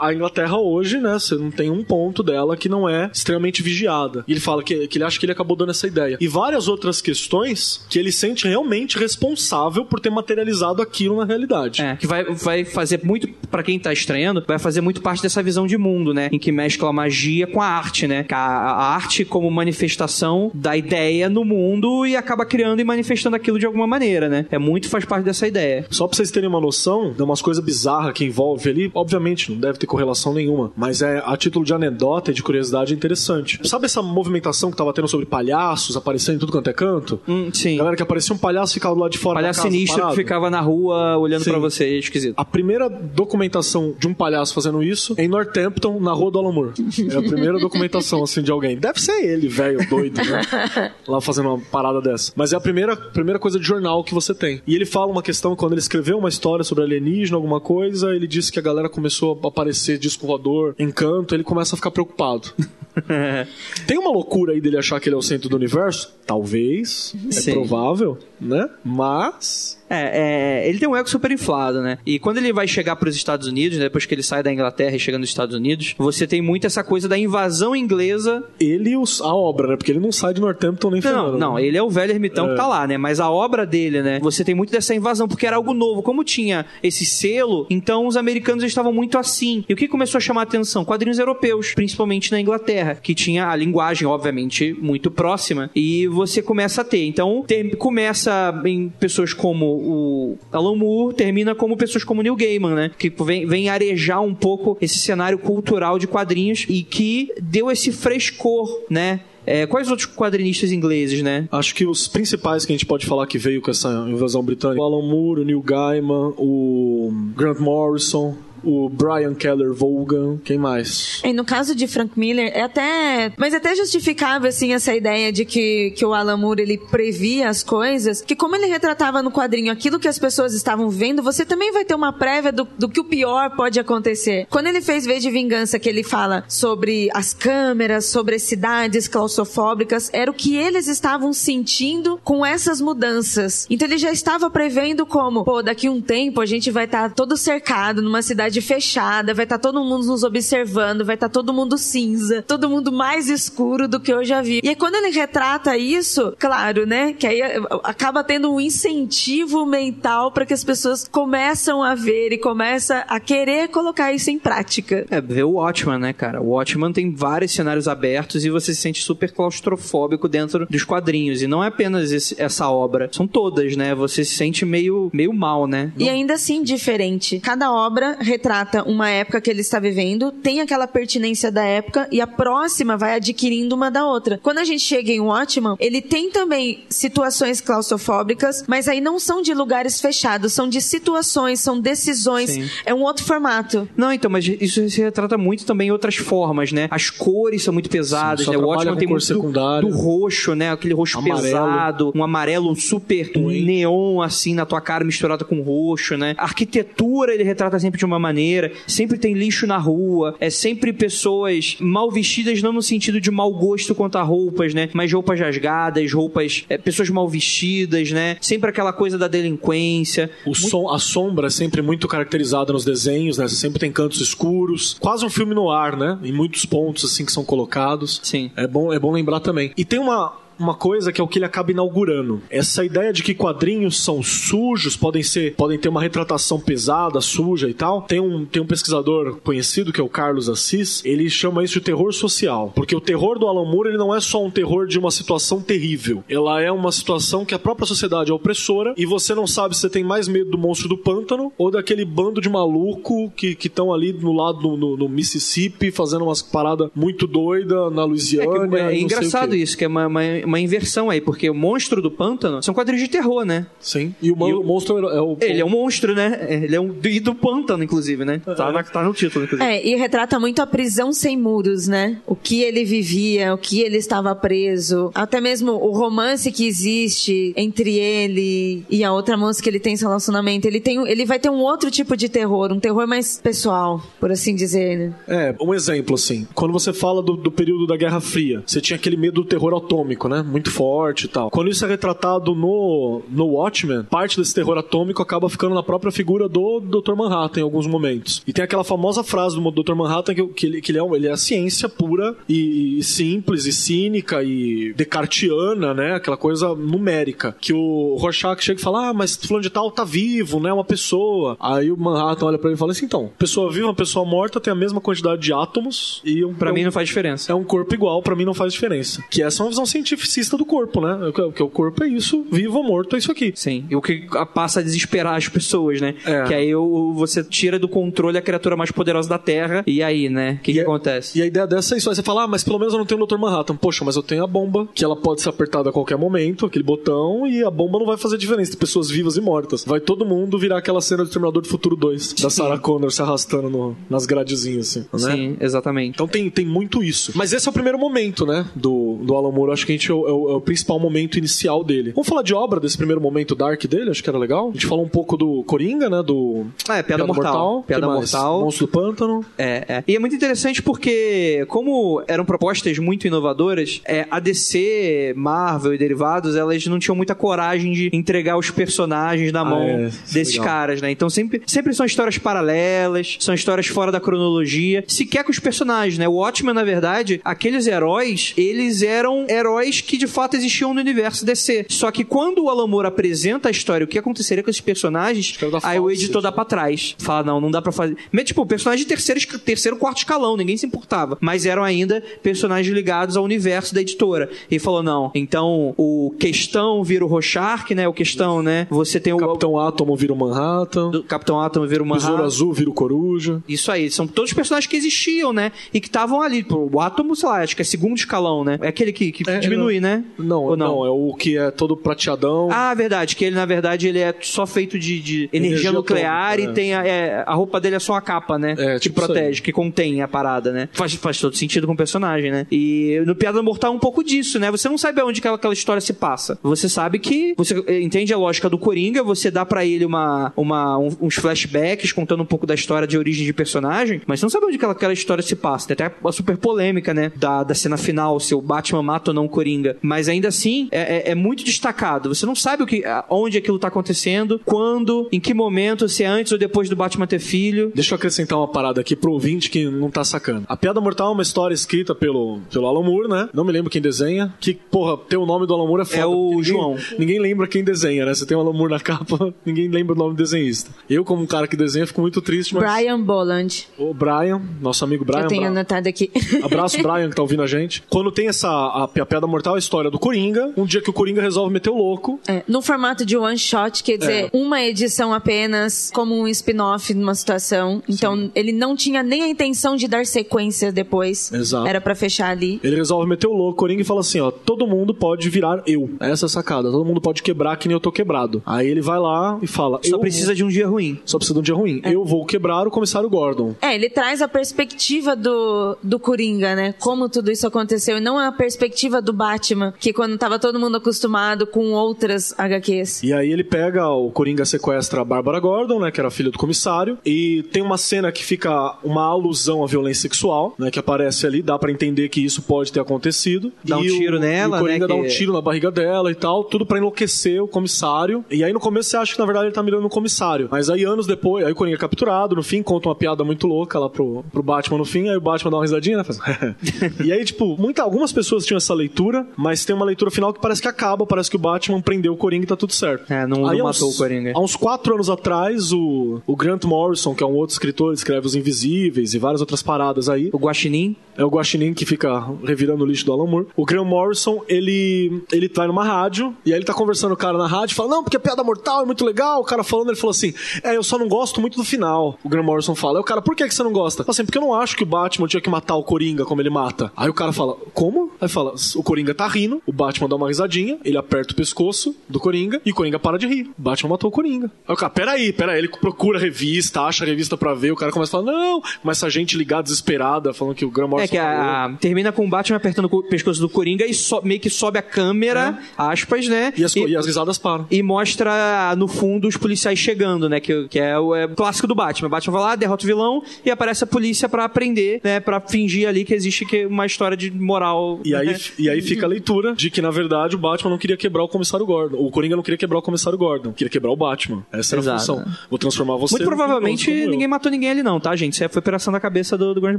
Speaker 3: A Inglaterra hoje, né? Você não tem um ponto dela que não é extremamente vigiada. E ele fala que, que ele acha que ele acabou dando essa ideia. E várias outras questões que ele sente realmente responsável por ter materializado aquilo na realidade.
Speaker 5: É, que vai, vai fazer muito, pra quem tá estranhando, vai fazer muito parte dessa visão de mundo, né? Em que mescla a magia com a arte, né? A, a arte como manifestação da ideia no mundo e acaba criando e manifestando aquilo de alguma maneira, né? É muito faz parte dessa ideia.
Speaker 3: Só pra vocês terem uma noção de umas coisas bizarras que envolve ali, obviamente não deve ter correlação nenhuma, mas é a título de anedota e de curiosidade interessante. Sabe essa movimentação que tava tendo sobre palhaços aparecendo em tudo quanto é canto?
Speaker 5: Hum, sim.
Speaker 3: Galera que aparecia um palhaço e ficava do lado de fora
Speaker 5: Palhaço
Speaker 3: casa
Speaker 5: sinistro
Speaker 3: parado.
Speaker 5: que ficava ficava na rua olhando pra você, é esquisito.
Speaker 3: A primeira documentação de um palhaço fazendo isso é em Northampton, na rua do Alan Moore. É a primeira documentação, assim, de alguém. Deve ser ele, velho, doido, né? Lá fazendo uma parada dessa. Mas é a primeira, primeira coisa de jornal que você tem. E ele fala uma questão, quando ele escreveu uma história sobre alienígena, alguma coisa, ele disse que a galera começou a aparecer disco voador, encanto, ele começa a ficar preocupado. Tem uma loucura aí dele achar que ele é o centro do universo? Talvez. É
Speaker 5: Sim.
Speaker 3: provável, né? Mas.
Speaker 5: É, é, ele tem um ego super inflado, né? E quando ele vai chegar para os Estados Unidos, né, depois que ele sai da Inglaterra e chega nos Estados Unidos, você tem muito essa coisa da invasão inglesa.
Speaker 3: Ele e os- a obra, né? Porque ele não sai de Northampton nem
Speaker 5: Não,
Speaker 3: ferrando,
Speaker 5: não,
Speaker 3: né?
Speaker 5: ele é o velho ermitão
Speaker 3: É.
Speaker 5: que tá lá, né? Mas a obra dele, né? Você tem muito dessa invasão, porque era algo novo. Como tinha esse selo, então os americanos estavam muito assim. E o que começou a chamar a atenção? Quadrinhos europeus, principalmente na Inglaterra, que tinha a linguagem, obviamente, muito próxima. E você começa a ter. Então, tem- começa em pessoas como o Alan Moore, termina como pessoas como Neil Gaiman, né? Que vem, vem arejar um pouco esse cenário cultural de quadrinhos e que deu esse frescor, né? É, quais outros quadrinistas ingleses, né?
Speaker 3: Acho que os principais que a gente pode falar que veio com essa invasão britânica, o Alan Moore, o Neil Gaiman, o Grant Morrison, o Brian Keller Vaughan, quem mais?
Speaker 2: E no caso de Frank Miller, é até. Mas é até justificável, assim, essa ideia de que, que o Alan Moore ele previa as coisas, que como ele retratava no quadrinho aquilo que as pessoas estavam vendo, você também vai ter uma prévia do, do que o pior pode acontecer. Quando ele fez V de Vingança, que ele fala sobre as câmeras, sobre as cidades claustrofóbicas, era o que eles estavam sentindo com essas mudanças. Então ele já estava prevendo como, pô, daqui um tempo a gente vai estar todo cercado numa cidade fechada, vai estar todo mundo nos observando, vai estar todo mundo cinza, todo mundo mais escuro do que eu já vi. E aí quando ele retrata isso, claro, né, que aí eh, acaba tendo um incentivo mental para que as pessoas começam a ver e começam a querer colocar isso em prática.
Speaker 5: É, ver o Watchman, né, cara? O Watchman tem vários cenários abertos e você se sente super claustrofóbico dentro dos quadrinhos. E não é apenas esse- essa obra, são todas, né? Você se sente meio, meio mal, né?
Speaker 2: E ainda assim diferente. Cada obra retrata uma época que ele está vivendo, tem aquela pertinência da época e a próxima vai adquirindo uma da outra. Quando a gente chega em Watchman, ele tem também situações claustrofóbicas, mas aí não são de lugares fechados, são de situações, são decisões.
Speaker 5: Sim.
Speaker 2: É um outro formato.
Speaker 5: Não, então, mas isso se retrata muito também em outras formas, né? As cores são muito pesadas,
Speaker 3: Sim,
Speaker 5: né? O Watchman tem muito do, do roxo, né? Aquele roxo
Speaker 3: Amarelo.
Speaker 5: pesado, um amarelo super neon, assim, na tua cara misturado com roxo, né? A arquitetura ele retrata sempre de uma maneira, sempre tem lixo na rua, é sempre pessoas mal vestidas, não no sentido de mau gosto quanto a roupas, né? Mas roupas rasgadas, roupas, é, pessoas mal vestidas, né? Sempre aquela coisa da delinquência.
Speaker 3: O som, a sombra é sempre muito caracterizada nos desenhos, né? Você sempre tem cantos escuros. Quase um filme no ar, né? Em muitos pontos, assim, que são colocados.
Speaker 5: Sim.
Speaker 3: É bom, é bom lembrar também. E tem uma. Uma coisa que é o que ele acaba inaugurando. Essa ideia de que quadrinhos são sujos, podem ser, podem ter uma retratação pesada, suja e tal. Tem um, tem um pesquisador conhecido que é o Carlos Assis, ele chama isso de terror social. Porque o terror do Alan Moore, ele não é só um terror de uma situação terrível. Ela é uma situação que a própria sociedade é opressora e você não sabe se você tem mais medo do monstro do pântano ou daquele bando de maluco que estão ali no lado no, no- Mississippi fazendo umas paradas muito doidas na
Speaker 5: É,
Speaker 3: Louisiana.
Speaker 5: que é
Speaker 3: e sei o
Speaker 5: engraçado isso, que é uma, uma, uma inversão aí, porque o monstro do pântano são quadrinhos de terror, né?
Speaker 3: Sim. E o,
Speaker 5: E o-
Speaker 3: monstro é o.
Speaker 5: Ele é um monstro, né? Ele é um e do pântano, inclusive, né? Tá, na- tá no título, inclusive.
Speaker 2: É, e retrata muito a prisão sem muros, né? O que ele vivia, o que ele estava preso, até mesmo o romance que existe entre ele e a outra moça que ele tem esse relacionamento. Ele tem, um- ele vai ter um outro tipo de terror, um terror mais pessoal, por assim dizer, né?
Speaker 3: É, um exemplo assim. Quando você fala do, do período da Guerra Fria, você tinha aquele medo do terror atômico, né? Muito forte e tal. Quando isso é retratado no, no Watchmen, parte desse terror atômico acaba ficando na própria figura do Dr. Manhattan em alguns momentos. E tem aquela famosa frase do Dr. Manhattan que, que, ele, que ele, é, ele é a ciência pura e, e simples e cínica e descartiana, né? Aquela coisa numérica. Que o Rorschach chega e fala: Ah, mas fulano de tal tá vivo, né? Uma pessoa. Aí o Manhattan olha pra ele e fala assim: então, pessoa viva, uma pessoa morta tem a mesma quantidade de átomos e um,
Speaker 5: Pra
Speaker 3: é
Speaker 5: mim
Speaker 3: um-
Speaker 5: não faz diferença.
Speaker 3: é um corpo igual, pra mim não faz diferença. Que essa é uma visão científica sacrificista do corpo, né? Porque o corpo é isso, vivo ou morto é isso aqui.
Speaker 5: Sim, e o que passa a desesperar as pessoas, né?
Speaker 3: É.
Speaker 5: Que aí você tira do controle a criatura mais poderosa da Terra, e aí, né? O que, que acontece?
Speaker 3: E a ideia dessa é isso. Aí você fala, ah, mas pelo menos eu não tenho o Dr. Manhattan. Poxa, mas eu tenho a bomba, que ela pode ser apertada a qualquer momento, aquele botão, e a bomba não vai fazer diferença. Tem pessoas vivas e mortas. Vai todo mundo virar aquela cena do Terminador do Futuro 2, da Sarah Connor se arrastando no- nas gradezinhas, assim. Né?
Speaker 5: Sim, exatamente.
Speaker 3: Então tem, tem muito isso. Mas esse é o primeiro momento, né? Do, do Alan Moore. Acho que a gente é o, é o- é o principal momento inicial dele. Vamos falar de obra desse primeiro momento dark dele? Acho que era legal. A gente falou um pouco do Coringa, né? Do.
Speaker 5: Ah, é, Piada Mortal.
Speaker 3: Que
Speaker 5: Piada? Mortal.
Speaker 3: Monstro do Pântano.
Speaker 5: É, é. E é muito interessante porque, como eram propostas muito inovadoras, é, a DC, Marvel e derivados, elas não tinham muita coragem de entregar os personagens na mão
Speaker 3: é, é
Speaker 5: desses
Speaker 3: legal.
Speaker 5: caras, né? Então sempre, sempre são histórias paralelas, são histórias fora da cronologia, sequer com os personagens, né? O Watchmen, na verdade, aqueles heróis, eles eram heróis que de fato existiam no universo DC. Só que quando o Alan Moore apresenta a história, o que aconteceria com esses personagens,
Speaker 3: da
Speaker 5: aí o editor dá pra trás. Fala, não, não dá pra fazer. Mas, tipo, personagem de terceiro, terceiro, quarto escalão, ninguém se importava. Mas eram ainda personagens ligados ao universo da editora. E falou, não, então o Questão vira o Rorschach, né? O Questão, né? Você tem o
Speaker 3: Capitão Átomo vira o Manhattan.
Speaker 5: o Capitão Atom vira o
Speaker 3: Besouro
Speaker 5: Manhattan.
Speaker 3: Azul vira o Coruja.
Speaker 5: Isso aí, são todos os personagens que existiam, né? E que estavam ali. O Átomo, sei lá, acho que é segundo escalão, né? É aquele que, que
Speaker 3: É,
Speaker 5: diminui, né?
Speaker 3: Não,
Speaker 5: Ou
Speaker 3: não, é o que é todo prateadão.
Speaker 5: Ah, verdade, que ele, na verdade, ele é só feito de, de energia,
Speaker 3: Energia
Speaker 5: nuclear
Speaker 3: atômica,
Speaker 5: e
Speaker 3: é.
Speaker 5: tem a, é, a roupa dele é só a capa, né?
Speaker 3: É,
Speaker 5: que
Speaker 3: tipo
Speaker 5: protege, que contém a parada, né? Faz, faz todo sentido com o personagem, né? E no Piada Mortal é um pouco disso, né? Você não sabe aonde que aquela história se passa. Você sabe que você entende a lógica do Coringa, você dá pra ele uma, uma, um- uns flashbacks contando um pouco da história de origem de personagem, mas você não sabe onde aquela, aquela história se passa. Tem até a super polêmica, né? Da, da cena final, se o Batman mata ou não o Coringa. Mas ainda assim, é, é- é muito destacado. Você não sabe o que, onde aquilo tá acontecendo, quando, em que momento, se é antes ou depois do Batman ter filho.
Speaker 3: Deixa eu acrescentar uma parada aqui pro ouvinte que não tá sacando. A Piada Mortal é uma história escrita pelo, pelo Alan Moore, né? Não me lembro quem desenha. Que, porra, ter o nome do Alan Moore é foda.
Speaker 5: É o
Speaker 3: porque ninguém-
Speaker 5: João.
Speaker 3: Ninguém lembra quem desenha, né? Você tem o Alan Moore na capa, ninguém lembra o nome do desenhista. Eu, como um cara que desenha, fico muito triste, mas...
Speaker 2: Brian Boland.
Speaker 3: O Brian, nosso amigo Brian.
Speaker 2: eu tenho
Speaker 3: Bra-
Speaker 2: anotado aqui.
Speaker 3: Abraço, Brian, que tá ouvindo a gente. Quando tem essa a, a piada mortal, a história do Coringa, um dia que o Coringa resolve meter o louco.
Speaker 2: É, no formato de one shot, quer dizer,
Speaker 3: É.
Speaker 2: uma edição apenas, como um spin-off numa situação. Então, ele não tinha nem a intenção de dar sequência depois.
Speaker 3: Exato.
Speaker 2: Era pra fechar ali.
Speaker 3: Ele resolve meter o louco, Coringa, e fala assim: ó, todo mundo pode virar eu. Essa é a sacada. Todo mundo pode quebrar que nem eu tô quebrado. Aí ele vai lá e fala:
Speaker 5: Só
Speaker 3: eu
Speaker 5: precisa de um dia ruim.
Speaker 3: Só precisa de um dia ruim. Eu vou quebrar o comissário Gordon.
Speaker 2: É, ele traz a perspectiva do, do Coringa, né? Como tudo isso aconteceu. E não a perspectiva do Batman, que quando tava todo mundo acostumado com outras HQs.
Speaker 3: E aí ele pega, o Coringa sequestra a Bárbara Gordon, né, que era filha do comissário, e tem uma cena que fica uma alusão à violência sexual, né, que aparece ali, dá pra entender que isso pode ter acontecido.
Speaker 5: Dá um
Speaker 3: E o-
Speaker 5: tiro nela,
Speaker 3: e o Coringa
Speaker 5: né,
Speaker 3: dá um
Speaker 5: que-
Speaker 3: tiro na barriga dela e tal, tudo pra enlouquecer o comissário. E aí no começo você acha que na verdade ele tá mirando no comissário, mas aí anos depois, aí o Coringa é capturado, no fim conta uma piada muito louca lá pro, pro Batman no fim, aí o Batman dá uma risadinha, né, faz... e aí tipo, muita, algumas pessoas tinham essa leitura, mas tem uma leitura final que parece que acaba, parece que o Batman prendeu o Coringa e tá tudo certo.
Speaker 5: É, não- não
Speaker 3: Aí, há
Speaker 5: matou
Speaker 3: uns-
Speaker 5: o Coringa.
Speaker 3: Há uns quatro anos atrás, o, o Grant Morrison, que é um outro escritor, escreve Os Invisíveis e várias outras paradas aí.
Speaker 5: O Guaxinim.
Speaker 3: É o Guaxinim que fica revirando o lixo do Alan Moore. O Grant Morrison, ele, ele vai numa rádio, e aí ele tá conversando com o cara na rádio, fala, não, porque a piada mortal é muito legal. O cara falando, ele falou assim, é, eu só não gosto muito do final. O Grant Morrison fala, aí o cara, por que, que você não gosta? Fala assim, porque eu não acho que o Batman tinha que matar o Coringa como ele mata. Aí o cara fala, como? Aí fala, o Coringa tá rindo, o Batman dá uma risadinha, ele aperta o pescoço do Coringa, e o Coringa para de rir. O Batman matou o Coringa. Aí o cara, peraí, peraí, ele procura revista, acha a revista pra ver, o cara começa a falar, não, começa a gente ligar desesperada, falando que o Grant Morrison
Speaker 5: É que a, a- termina com o Batman apertando o co- pescoço do Coringa e so- meio que sobe a câmera, aspas, né?
Speaker 3: É. E as, co- e as risadas param.
Speaker 5: e mostra no fundo os policiais chegando, né? Que, que é o é clássico do Batman. O Batman vai lá, derrota o vilão e aparece a polícia pra aprender, né? Pra fingir ali que existe que uma história de moral.
Speaker 3: E aí,
Speaker 5: né?
Speaker 3: e aí fica a leitura de que, na verdade, o Batman não queria quebrar o comissário Gordon. O Coringa não queria quebrar o comissário Gordon. Queria quebrar o Batman. Essa era a
Speaker 5: Exato.
Speaker 3: função. Vou transformar você
Speaker 5: Muito provavelmente ninguém matou ninguém ali, não, tá, gente? Isso aí foi operação da cabeça do, do Grant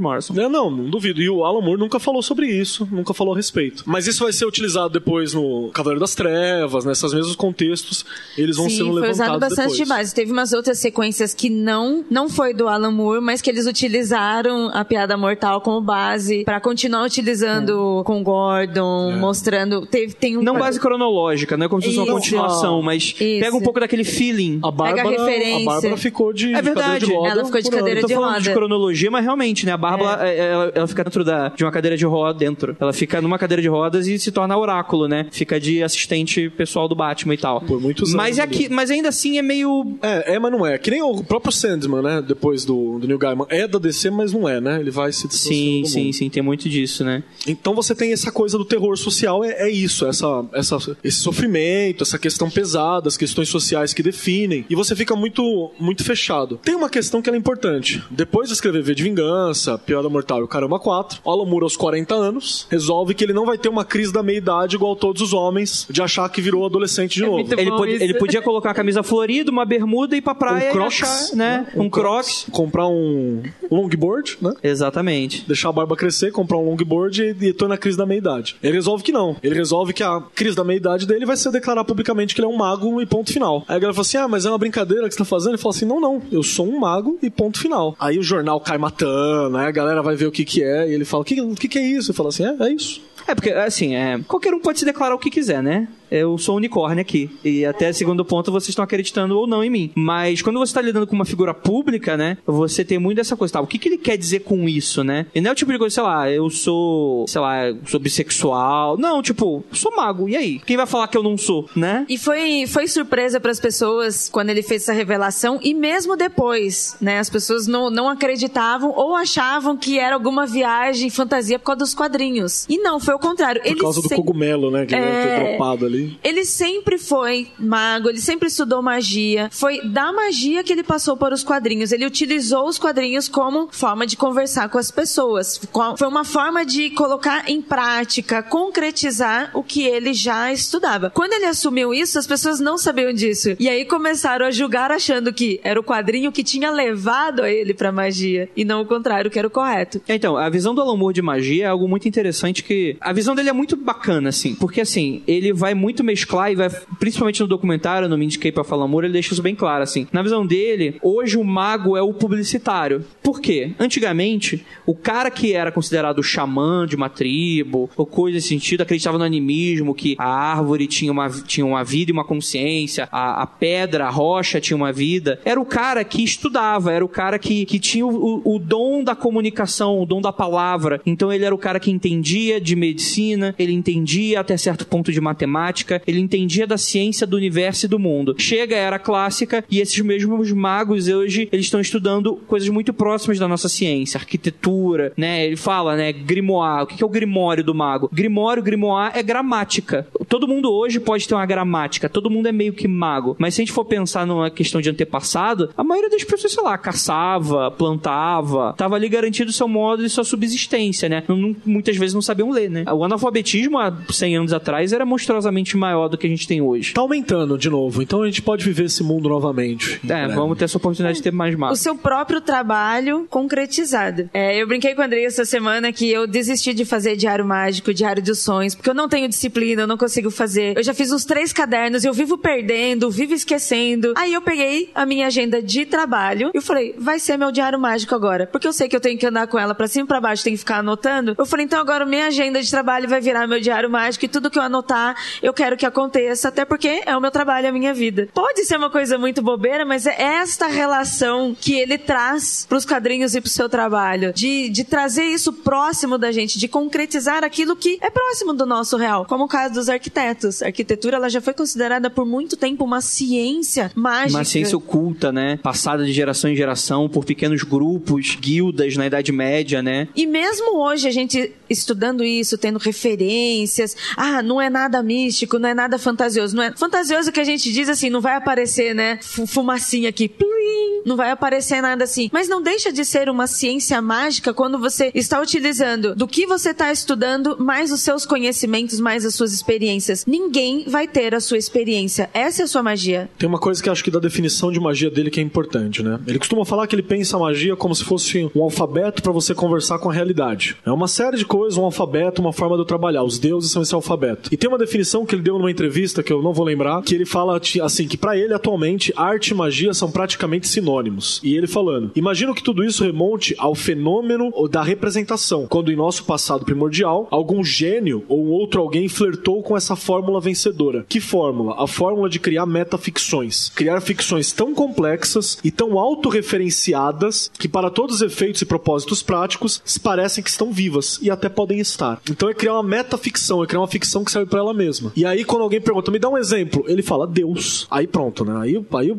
Speaker 5: Morrison.
Speaker 3: É, não, não duvido. E o Alan Moore nunca falou sobre isso, nunca falou a respeito. Mas isso vai ser utilizado depois no Cavaleiro das Trevas, nesses mesmos contextos, eles vão
Speaker 2: Sim,
Speaker 3: sendo
Speaker 2: foi
Speaker 3: levantados
Speaker 2: usado bastante
Speaker 3: depois.
Speaker 2: de base. Teve umas outras sequências que não não foi do Alan Moore, mas que eles utilizaram a piada mortal como base pra continuar utilizando com Gordon, mostrando teve tem um
Speaker 5: Não base cronológica, não é como se fosse uma continuação, mas
Speaker 2: Isso.
Speaker 5: pega um pouco daquele feeling.
Speaker 3: A Bárbara,
Speaker 2: referência.
Speaker 3: a Bárbara ficou de,
Speaker 5: É
Speaker 3: de cadeira
Speaker 5: verdade,
Speaker 3: de roda.
Speaker 2: ela ficou de cadeira
Speaker 5: Eu tô
Speaker 2: de
Speaker 5: falando de
Speaker 2: roda.
Speaker 5: cronologia, mas realmente, né? A Bárbara, é, ela, ela fica dentro da, de uma cadeira de roda dentro. Ela fica numa cadeira de rodas e se torna oráculo, né? Fica de assistente pessoal do Batman e tal.
Speaker 3: Por muitos
Speaker 5: mas, é
Speaker 3: anos,
Speaker 5: aqui, mas ainda assim é meio.
Speaker 3: É, é, mas não é. Que nem o próprio Sandman, né? Depois do, do Neil Gaiman. É da DC, mas não é, né? Ele vai se
Speaker 5: Sim, sim, sim, tem muito disso, né?
Speaker 3: Então você tem essa coisa do terror social, é, é isso, essa, essa, esse sofrimento, essa questão pesada, as questões sociais que definem, e você fica muito, muito fechado. Tem uma questão que é importante. Depois de escrever V de Vingança, Piada Mortal e o Caramba 4, o Alan Moore, aos 40 anos, resolve que ele não vai ter uma crise da meia-idade igual todos os homens, de achar que virou adolescente de novo.
Speaker 2: muito
Speaker 5: Ele, pode- ele podia colocar a camisa florida, uma bermuda e ir pra praia
Speaker 3: Um Crocs,
Speaker 5: e achar, né? Um, crocs.
Speaker 3: Comprar um longboard, né?
Speaker 5: Exatamente.
Speaker 3: deixar a barba crescer, comprar um longboard e, e tô na crise da meia-idade. Ele resolve que não. Ele resolve que a crise da meia-idade dele vai ser declarar publicamente que ele é um mago e ponto final. Aí a galera fala assim: ah, mas é uma brincadeira que você tá fazendo? Ele fala assim: não, não, eu sou um mago e ponto final. Aí o jornal cai matando, aí a galera vai ver o que que é ele fala: o que, que que é isso? Ele fala assim: é, é isso.
Speaker 5: É, porque, assim, é, qualquer um pode se declarar o que quiser, né? Eu sou um unicórnio aqui. E até segundo ponto, vocês estão acreditando ou não em mim. Mas quando você está lidando com uma figura pública, né? Você tem muito dessa coisa, tá? O que, que ele quer dizer com isso, né? E não é o tipo de coisa, sei lá, eu sou, sei lá, sou bissexual. Não, tipo, sou mago. E aí? Quem vai falar que eu não sou, né?
Speaker 2: E foi, foi surpresa para as pessoas quando ele fez essa revelação, e mesmo depois, né? As pessoas não, não acreditavam ou achavam que era alguma viagem, fantasia por causa dos quadrinhos. E não, foi o contrário.
Speaker 3: Por causa do cogumelo, né? Que ele deve ter
Speaker 2: É.
Speaker 3: dropado ali.
Speaker 2: Ele sempre foi mago, ele sempre estudou magia. Foi da magia que ele passou para os quadrinhos. Ele utilizou os quadrinhos como forma de conversar com as pessoas. Foi uma forma de colocar em prática, concretizar o que ele já estudava. Quando ele assumiu isso, as pessoas não sabiam disso. E aí começaram a julgar achando que era o quadrinho que tinha levado a ele para magia e não o contrário, que era o correto.
Speaker 5: Então, a visão do Alan Moore de magia é algo muito interessante que... A visão dele é muito bacana, assim. Porque, assim, ele vai muito mesclar e vai... Principalmente no documentário, no Mindscape of Alan Moore, ele deixa isso bem claro, assim. Na visão dele, hoje o mago é o publicitário. Por quê? Antigamente, o cara que era considerado xamã de uma tribo, ou coisa nesse sentido, acreditava no animismo, que a árvore tinha uma, tinha uma vida e uma consciência, a, a pedra, a rocha tinha uma vida. Era o cara que estudava, era o cara que, que tinha o- o dom da comunicação, o dom da palavra. Então ele era o cara que entendia de medicina, ele entendia até certo ponto de matemática, ele entendia da ciência do universo e do mundo. Chega a era clássica e esses mesmos magos hoje, eles estão estudando coisas muito próximas da nossa ciência, arquitetura, né? Ele fala, né, grimoire. O que é o grimório do mago? Grimório, grimoire é gramática. Todo mundo hoje pode ter uma gramática, todo mundo é meio que mago. Mas se a gente for pensar numa questão de antepassado, a maioria das pessoas, sei lá, caçava, plantava, tava ali garantido o seu modo e sua subsistência, né? Não- muitas vezes não sabiam ler, né? O analfabetismo há 100 anos atrás era monstruosamente maior do que a gente tem hoje.
Speaker 3: Tá aumentando de novo, então a gente pode viver esse mundo novamente.
Speaker 5: É,
Speaker 3: breve.
Speaker 5: vamos ter essa oportunidade de ter mais
Speaker 2: o
Speaker 5: magos.
Speaker 2: seu próprio trabalho concretizado. É, eu brinquei com a Andrei essa semana que eu desisti de fazer diário mágico, diário de sonhos, porque eu não tenho disciplina, eu não consigo fazer. Eu já fiz uns três cadernos, eu vivo perdendo, vivo esquecendo. Aí eu peguei a minha agenda de trabalho e eu falei, vai ser meu diário mágico agora, porque eu sei que eu tenho que andar com ela pra cima e pra baixo, tenho que ficar anotando. Eu falei, então agora minha agenda de trabalho vai virar meu diário mágico e tudo que eu anotar, eu quero que aconteça, até porque é o meu trabalho, é a minha vida. Pode ser uma coisa muito bobeira, mas é esta relação que ele traz pros quadrinhos e pro seu trabalho. De, de trazer isso próximo da gente, de concretizar aquilo que é próximo do nosso real. Como o caso dos arquitetos. A arquitetura, ela já foi considerada por muito tempo uma ciência mágica.
Speaker 5: Uma ciência oculta, né? Passada de geração em geração por pequenos grupos, guildas na Idade Média, né?
Speaker 2: E mesmo hoje a gente estudando isso, tendo referências, ah, não é nada místico, não é nada fantasioso, não é fantasioso que a gente diz assim, não vai aparecer, né, fu- fumacinha aqui, plim, não vai aparecer nada assim. Mas não deixa de ser uma ciência mágica quando você está utilizando do que você está estudando, mais os seus conhecimentos, mais as suas experiências. Ninguém vai ter a sua experiência. Essa é a sua magia.
Speaker 3: Tem uma coisa que acho que da definição de magia dele que é importante, né? Ele costuma falar que ele pensa a magia como se fosse um alfabeto para você conversar com a realidade. É uma série de coisas, um alfabeto, uma forma de eu trabalhar. Os deuses são esse alfabeto. E tem uma definição que ele deu numa entrevista que eu não vou lembrar, que ele fala assim que para ele atualmente arte e magia são praticamente sinônimos. E ele falando: "Imagino que tudo isso remonte ao fenômeno da representação, quando em nosso passado primordial algum gênio ou outro alguém flertou com essa fórmula vencedora. Que fórmula? A fórmula de criar metaficções. Criar ficções tão complexas e tão autorreferenciadas que para todos os efeitos e propósitos práticos parecem que estão vivas e até podem estar. Então é criar uma metaficção, é criar uma ficção que serve para ela mesma. E aí quando alguém pergunta, me dá um exemplo, ele fala Deus. Aí pronto, né? Aí, aí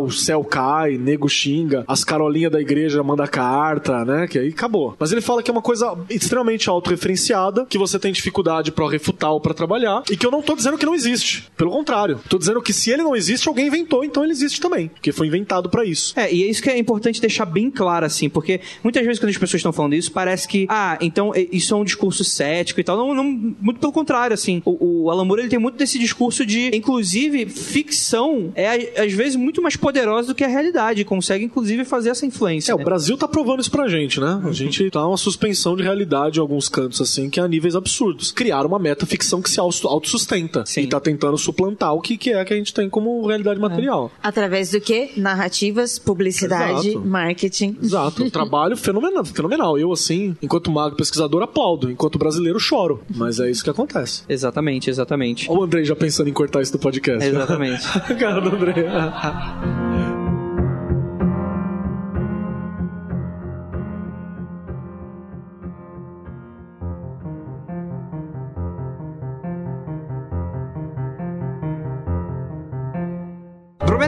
Speaker 3: o céu cai, nego xinga, as carolinhas da igreja manda carta, né? Que aí acabou. Mas ele fala que é uma coisa extremamente autorreferenciada, que você tem dificuldade para refutar ou para trabalhar, e que eu não tô dizendo que não existe. Pelo contrário, tô dizendo que se ele não existe, alguém inventou, então ele existe também, porque foi inventado para isso.
Speaker 5: É, e é isso que é importante deixar bem claro, assim, porque muitas vezes quando as pessoas estão falando isso, parece que, ah, então isso é um discurso cético e tal. Não, não muito pelo contrário, assim. O, o Alan Moore, ele tem muito desse discurso de, inclusive, ficção é às vezes muito mais poderosa do que a realidade, consegue inclusive fazer essa influência.
Speaker 3: É,
Speaker 5: né?
Speaker 3: o Brasil tá provando isso pra gente, né? A gente tá uma suspensão de realidade em alguns cantos, assim, que é a níveis absurdos. Criaram uma meta-ficção que se autossustenta
Speaker 5: Sim.
Speaker 3: e tá tentando suplantar o que, que é que a gente tem como realidade material.
Speaker 2: Através do que? Narrativas, publicidade,
Speaker 3: Exato.
Speaker 2: marketing.
Speaker 3: Exato, um trabalho fenomenal, fenomenal. Eu, assim, enquanto mago pesquisador, aplaudo. Enquanto brasileiro, choro. Mas é isso que acontece.
Speaker 5: Exatamente, exatamente.
Speaker 3: Olha o Andrei já pensando em cortar isso do podcast.
Speaker 5: Exatamente.
Speaker 3: Cara do Andrei.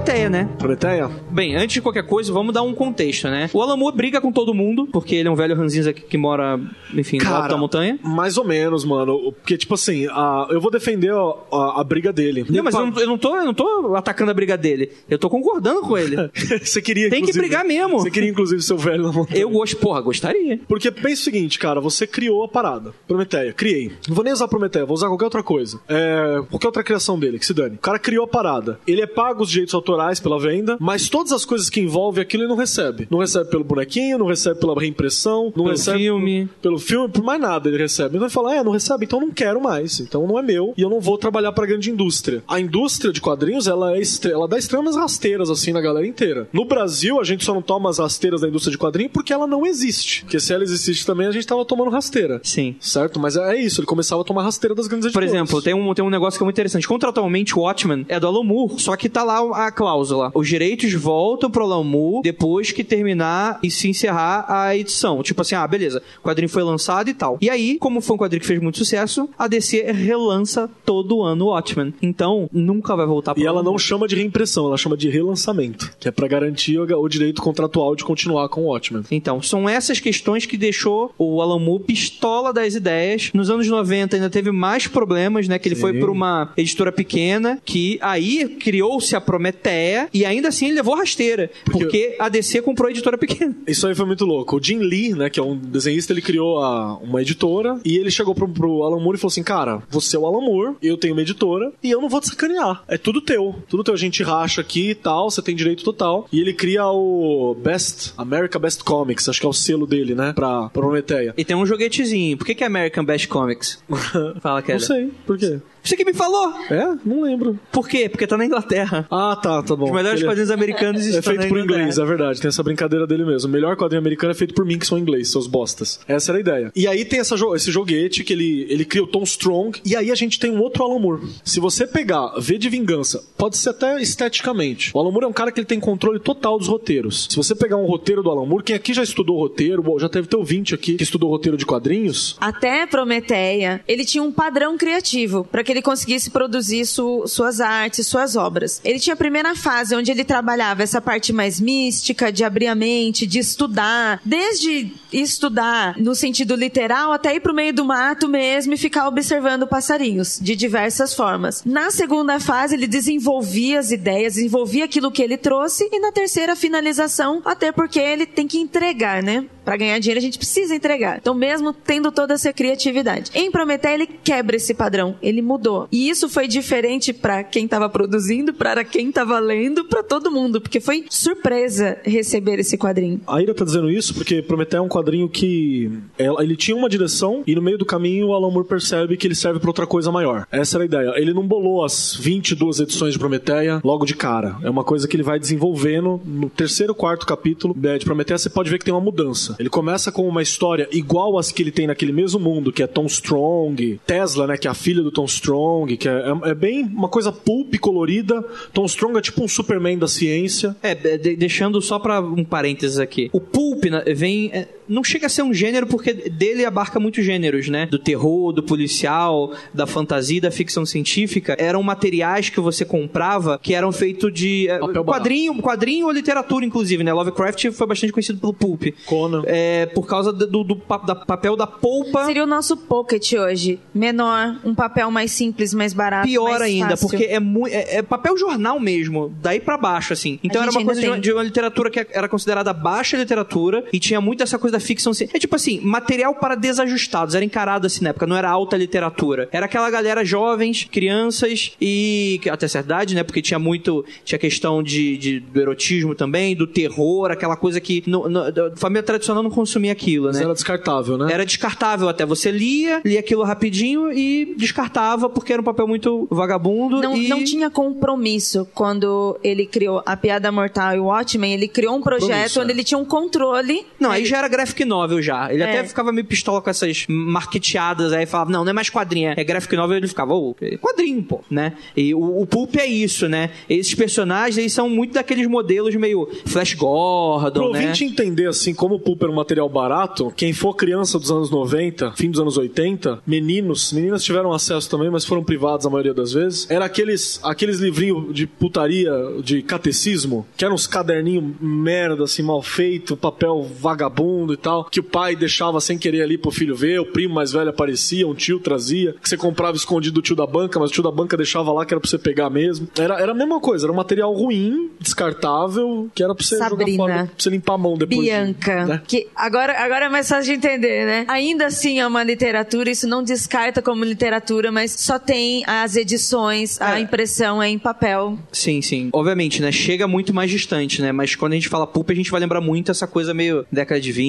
Speaker 5: Prometeia, né?
Speaker 3: Prometeia?
Speaker 5: Bem, antes de qualquer coisa, vamos dar um contexto, né? O Alan Moore briga com todo mundo, porque ele é um velho ranzinza que, que mora, enfim, no alto da montanha.
Speaker 3: mais ou menos, mano. Porque, tipo assim, a- eu vou defender a, a- a briga dele.
Speaker 5: Não, mas eu não, eu não tô, eu não tô atacando a briga dele. Eu tô concordando com ele.
Speaker 3: Você queria,
Speaker 5: Tem que brigar mesmo.
Speaker 3: Você queria, inclusive, seu velho na montanha.
Speaker 5: Eu gosto, porra, gostaria.
Speaker 3: Porque pensa o seguinte, cara, você criou a parada. Prometeia, criei. Não vou nem usar Prometeia, vou usar qualquer outra coisa. É, qualquer outra criação dele, que se dane. O cara criou a parada. Ele é pago os direitos autorais pela venda, mas todas as coisas que envolvem aquilo ele não recebe. Não recebe pelo bonequinho, não recebe pela reimpressão, não
Speaker 5: Pelo
Speaker 3: recebe
Speaker 5: filme.
Speaker 3: pelo filme, por mais nada ele recebe. Então ele fala, é, não recebe, então não quero mais. Então não é meu e eu não vou trabalhar pra grande indústria. A indústria de quadrinhos, ela, é estre- ela dá extremas rasteiras, assim, na galera inteira. No Brasil, a gente só não toma as rasteiras da indústria de quadrinho porque ela não existe. Porque se ela existisse também, a gente tava tomando rasteira.
Speaker 5: Sim.
Speaker 3: Certo? Mas é isso, ele começava a tomar rasteira das grandes
Speaker 5: Por
Speaker 3: editoras.
Speaker 5: exemplo, tem um, tem um negócio que é muito interessante. Contratualmente, o Watchmen é do Alan Moore, só que tá lá a cláusula. Os direitos voltam pro Moore depois que terminar e se encerrar a edição. Tipo assim, ah, beleza, o quadrinho foi lançado e tal. E aí, como foi um quadrinho que fez muito sucesso, a DC relança todo ano o Watchmen. Então, nunca vai voltar pro
Speaker 3: E ela não chama de reimpressão, ela chama de relançamento, que é pra garantir o o direito contratual de continuar com o Watchmen.
Speaker 5: Então, são essas questões que deixou o Alan Moore pistola das ideias. Nos anos 90 ainda teve mais problemas, né? Que ele
Speaker 3: Sim.
Speaker 5: foi pra uma editora pequena, que aí criou-se a Prometeia, e ainda assim ele levou rasteira.
Speaker 3: Porque-
Speaker 5: Porque, a DC comprou a editora pequena.
Speaker 3: Isso aí foi muito louco. O Jim Lee, né, que é um desenhista, ele criou a- uma editora e ele chegou pro, pro Alan Moore e falou assim: Cara, você é o Alan Moore, eu tenho uma editora e eu não vou te sacanear. É tudo teu. Tudo teu. A gente racha aqui e tal, você tem direito total. E ele cria o Best, America Best Comics, acho que é o selo dele, né, pra, pra Prometeia.
Speaker 5: E tem um joguetezinho. Por que, que é American Best Comics? Fala, Kelly.
Speaker 3: Não sei, por quê?
Speaker 5: Você que me falou!
Speaker 3: É? Não lembro.
Speaker 5: Por quê? Porque tá na Inglaterra.
Speaker 3: Ah, tá, tá bom.
Speaker 5: Os melhores
Speaker 3: Ele-
Speaker 5: quadrinhos americanos
Speaker 3: É feito por inglês, é verdade. Tem essa brincadeira dele mesmo. O melhor quadrinho americano é feito por mim, que sou inglês, seus bostas. Essa era a ideia. E aí tem essa jo- esse joguete que ele, ele cria o Tom Strong. E aí a gente tem um outro Alan Moore. Se você pegar V de Vingança, pode ser até esteticamente. O Alan Moore é um cara que ele tem controle total dos roteiros. Se você pegar um roteiro do Alan Moore, quem aqui já estudou roteiro, já teve ter ouvinte aqui que estudou roteiro de quadrinhos,
Speaker 2: Até Prometeia, ele tinha um padrão criativo. Pra que ele conseguisse produzir su, suas artes, suas obras. Ele tinha a primeira fase onde ele trabalhava essa parte mais mística, de abrir a mente, de estudar, desde estudar no sentido literal até ir pro meio do mato mesmo e ficar observando passarinhos de diversas formas. Na segunda fase, ele desenvolvia as ideias, desenvolvia aquilo que ele trouxe e na terceira finalização, até porque ele tem que entregar, né? Para ganhar dinheiro a gente precisa entregar. Então, mesmo tendo toda essa criatividade. Em Prometeia ele quebra esse padrão, ele mudou. E isso foi diferente para quem estava produzindo, para quem estava lendo, para todo mundo, porque foi surpresa receber esse quadrinho.
Speaker 3: A Ira tá dizendo isso porque Prometeia é um quadrinho que ele tinha uma direção e no meio do caminho o Alan Moore percebe que ele serve para outra coisa maior. Essa era a ideia. Ele não bolou as 22 edições de Prometeia logo de cara. É uma coisa que ele vai desenvolvendo no terceiro, quarto capítulo de Prometeia. Você pode ver que tem uma mudança. Ele começa com uma história igual às que ele tem naquele mesmo mundo, que é Tom Strong, Tesla, né, que é a filha do Tom Strong, que é, é, é bem uma coisa pulp colorida. Tom Strong é tipo um Superman da ciência.
Speaker 5: É, de, deixando só para um parênteses aqui. O pulp né, vem é, não chega a ser um gênero porque dele abarca muitos gêneros, né? Do terror, do policial, da fantasia, da ficção científica. Eram materiais que você comprava que eram feitos de é, quadrinho, quadrinho ou literatura, inclusive, né? Lovecraft foi bastante conhecido pelo pulp.
Speaker 3: Conan.
Speaker 5: É, por causa do, do, do da, papel da polpa.
Speaker 2: Seria o nosso pocket hoje. Menor, um papel mais simples, mais barato.
Speaker 5: Pior
Speaker 2: mais
Speaker 5: ainda,
Speaker 2: fácil.
Speaker 5: porque é, é, é, papel jornal mesmo, daí para baixo, assim. Então era uma coisa de uma, de uma, literatura que era considerada baixa literatura e tinha muito essa coisa da ficção. É tipo assim, material para desajustados. Era encarado assim na época, não era alta literatura. Era aquela galera jovens, crianças e até certa idade, né? Porque tinha muito. Tinha questão de, de do erotismo também, do terror, aquela coisa que. No, no, a família tradicional não consumia aquilo, né?
Speaker 3: Mas era descartável, né?
Speaker 5: Era descartável até. Você lia, lia aquilo rapidinho e descartava porque era um papel muito vagabundo.
Speaker 2: Não,
Speaker 5: e...
Speaker 2: não tinha compromisso quando ele criou a Piada Mortal e o Watchmen. Ele criou um projeto onde é. ele tinha um controle.
Speaker 5: Não, aí já era graphic novel já. Ele é. até ficava meio pistola com essas marketeadas aí, falava, não, não é mais quadrinho, é graphic novel. Ele ficava, ô, oh, quadrinho, pô, né? E o, o Pulp é isso, né? Esses personagens aí são muito daqueles modelos meio Flash Gordon,
Speaker 3: Pro
Speaker 5: né?
Speaker 3: ouvinte entender, assim, como o Pulp era um material barato, quem for criança dos anos 90, fim dos anos 80, meninos, meninas tiveram acesso também, mas foram privados a maioria das vezes, era aqueles, aqueles livrinhos de putaria, de catecismo, que eram uns caderninhos merda, assim, mal feito, papel vagabundo e tal, que o pai deixava sem querer ali pro filho ver, o primo mais velho aparecia, um tio trazia, que você comprava escondido do tio da banca, mas o tio da banca deixava lá que era pra você pegar mesmo. Era, era a mesma coisa, era um material ruim, descartável, que era pra você
Speaker 2: Sabrina,
Speaker 3: jogar fora, pra você limpar a mão depois.
Speaker 2: Bianca,
Speaker 3: de, né?
Speaker 2: que agora, agora é mais fácil de entender, né? Ainda assim é uma literatura, isso não descarta como literatura, mas só tem as edições, a é. impressão é em papel.
Speaker 5: Sim, sim. Obviamente, né? Chega muito mais distante, né? Mas quando a gente fala pulp, a gente vai lembrar muito essa coisa meio década de 20,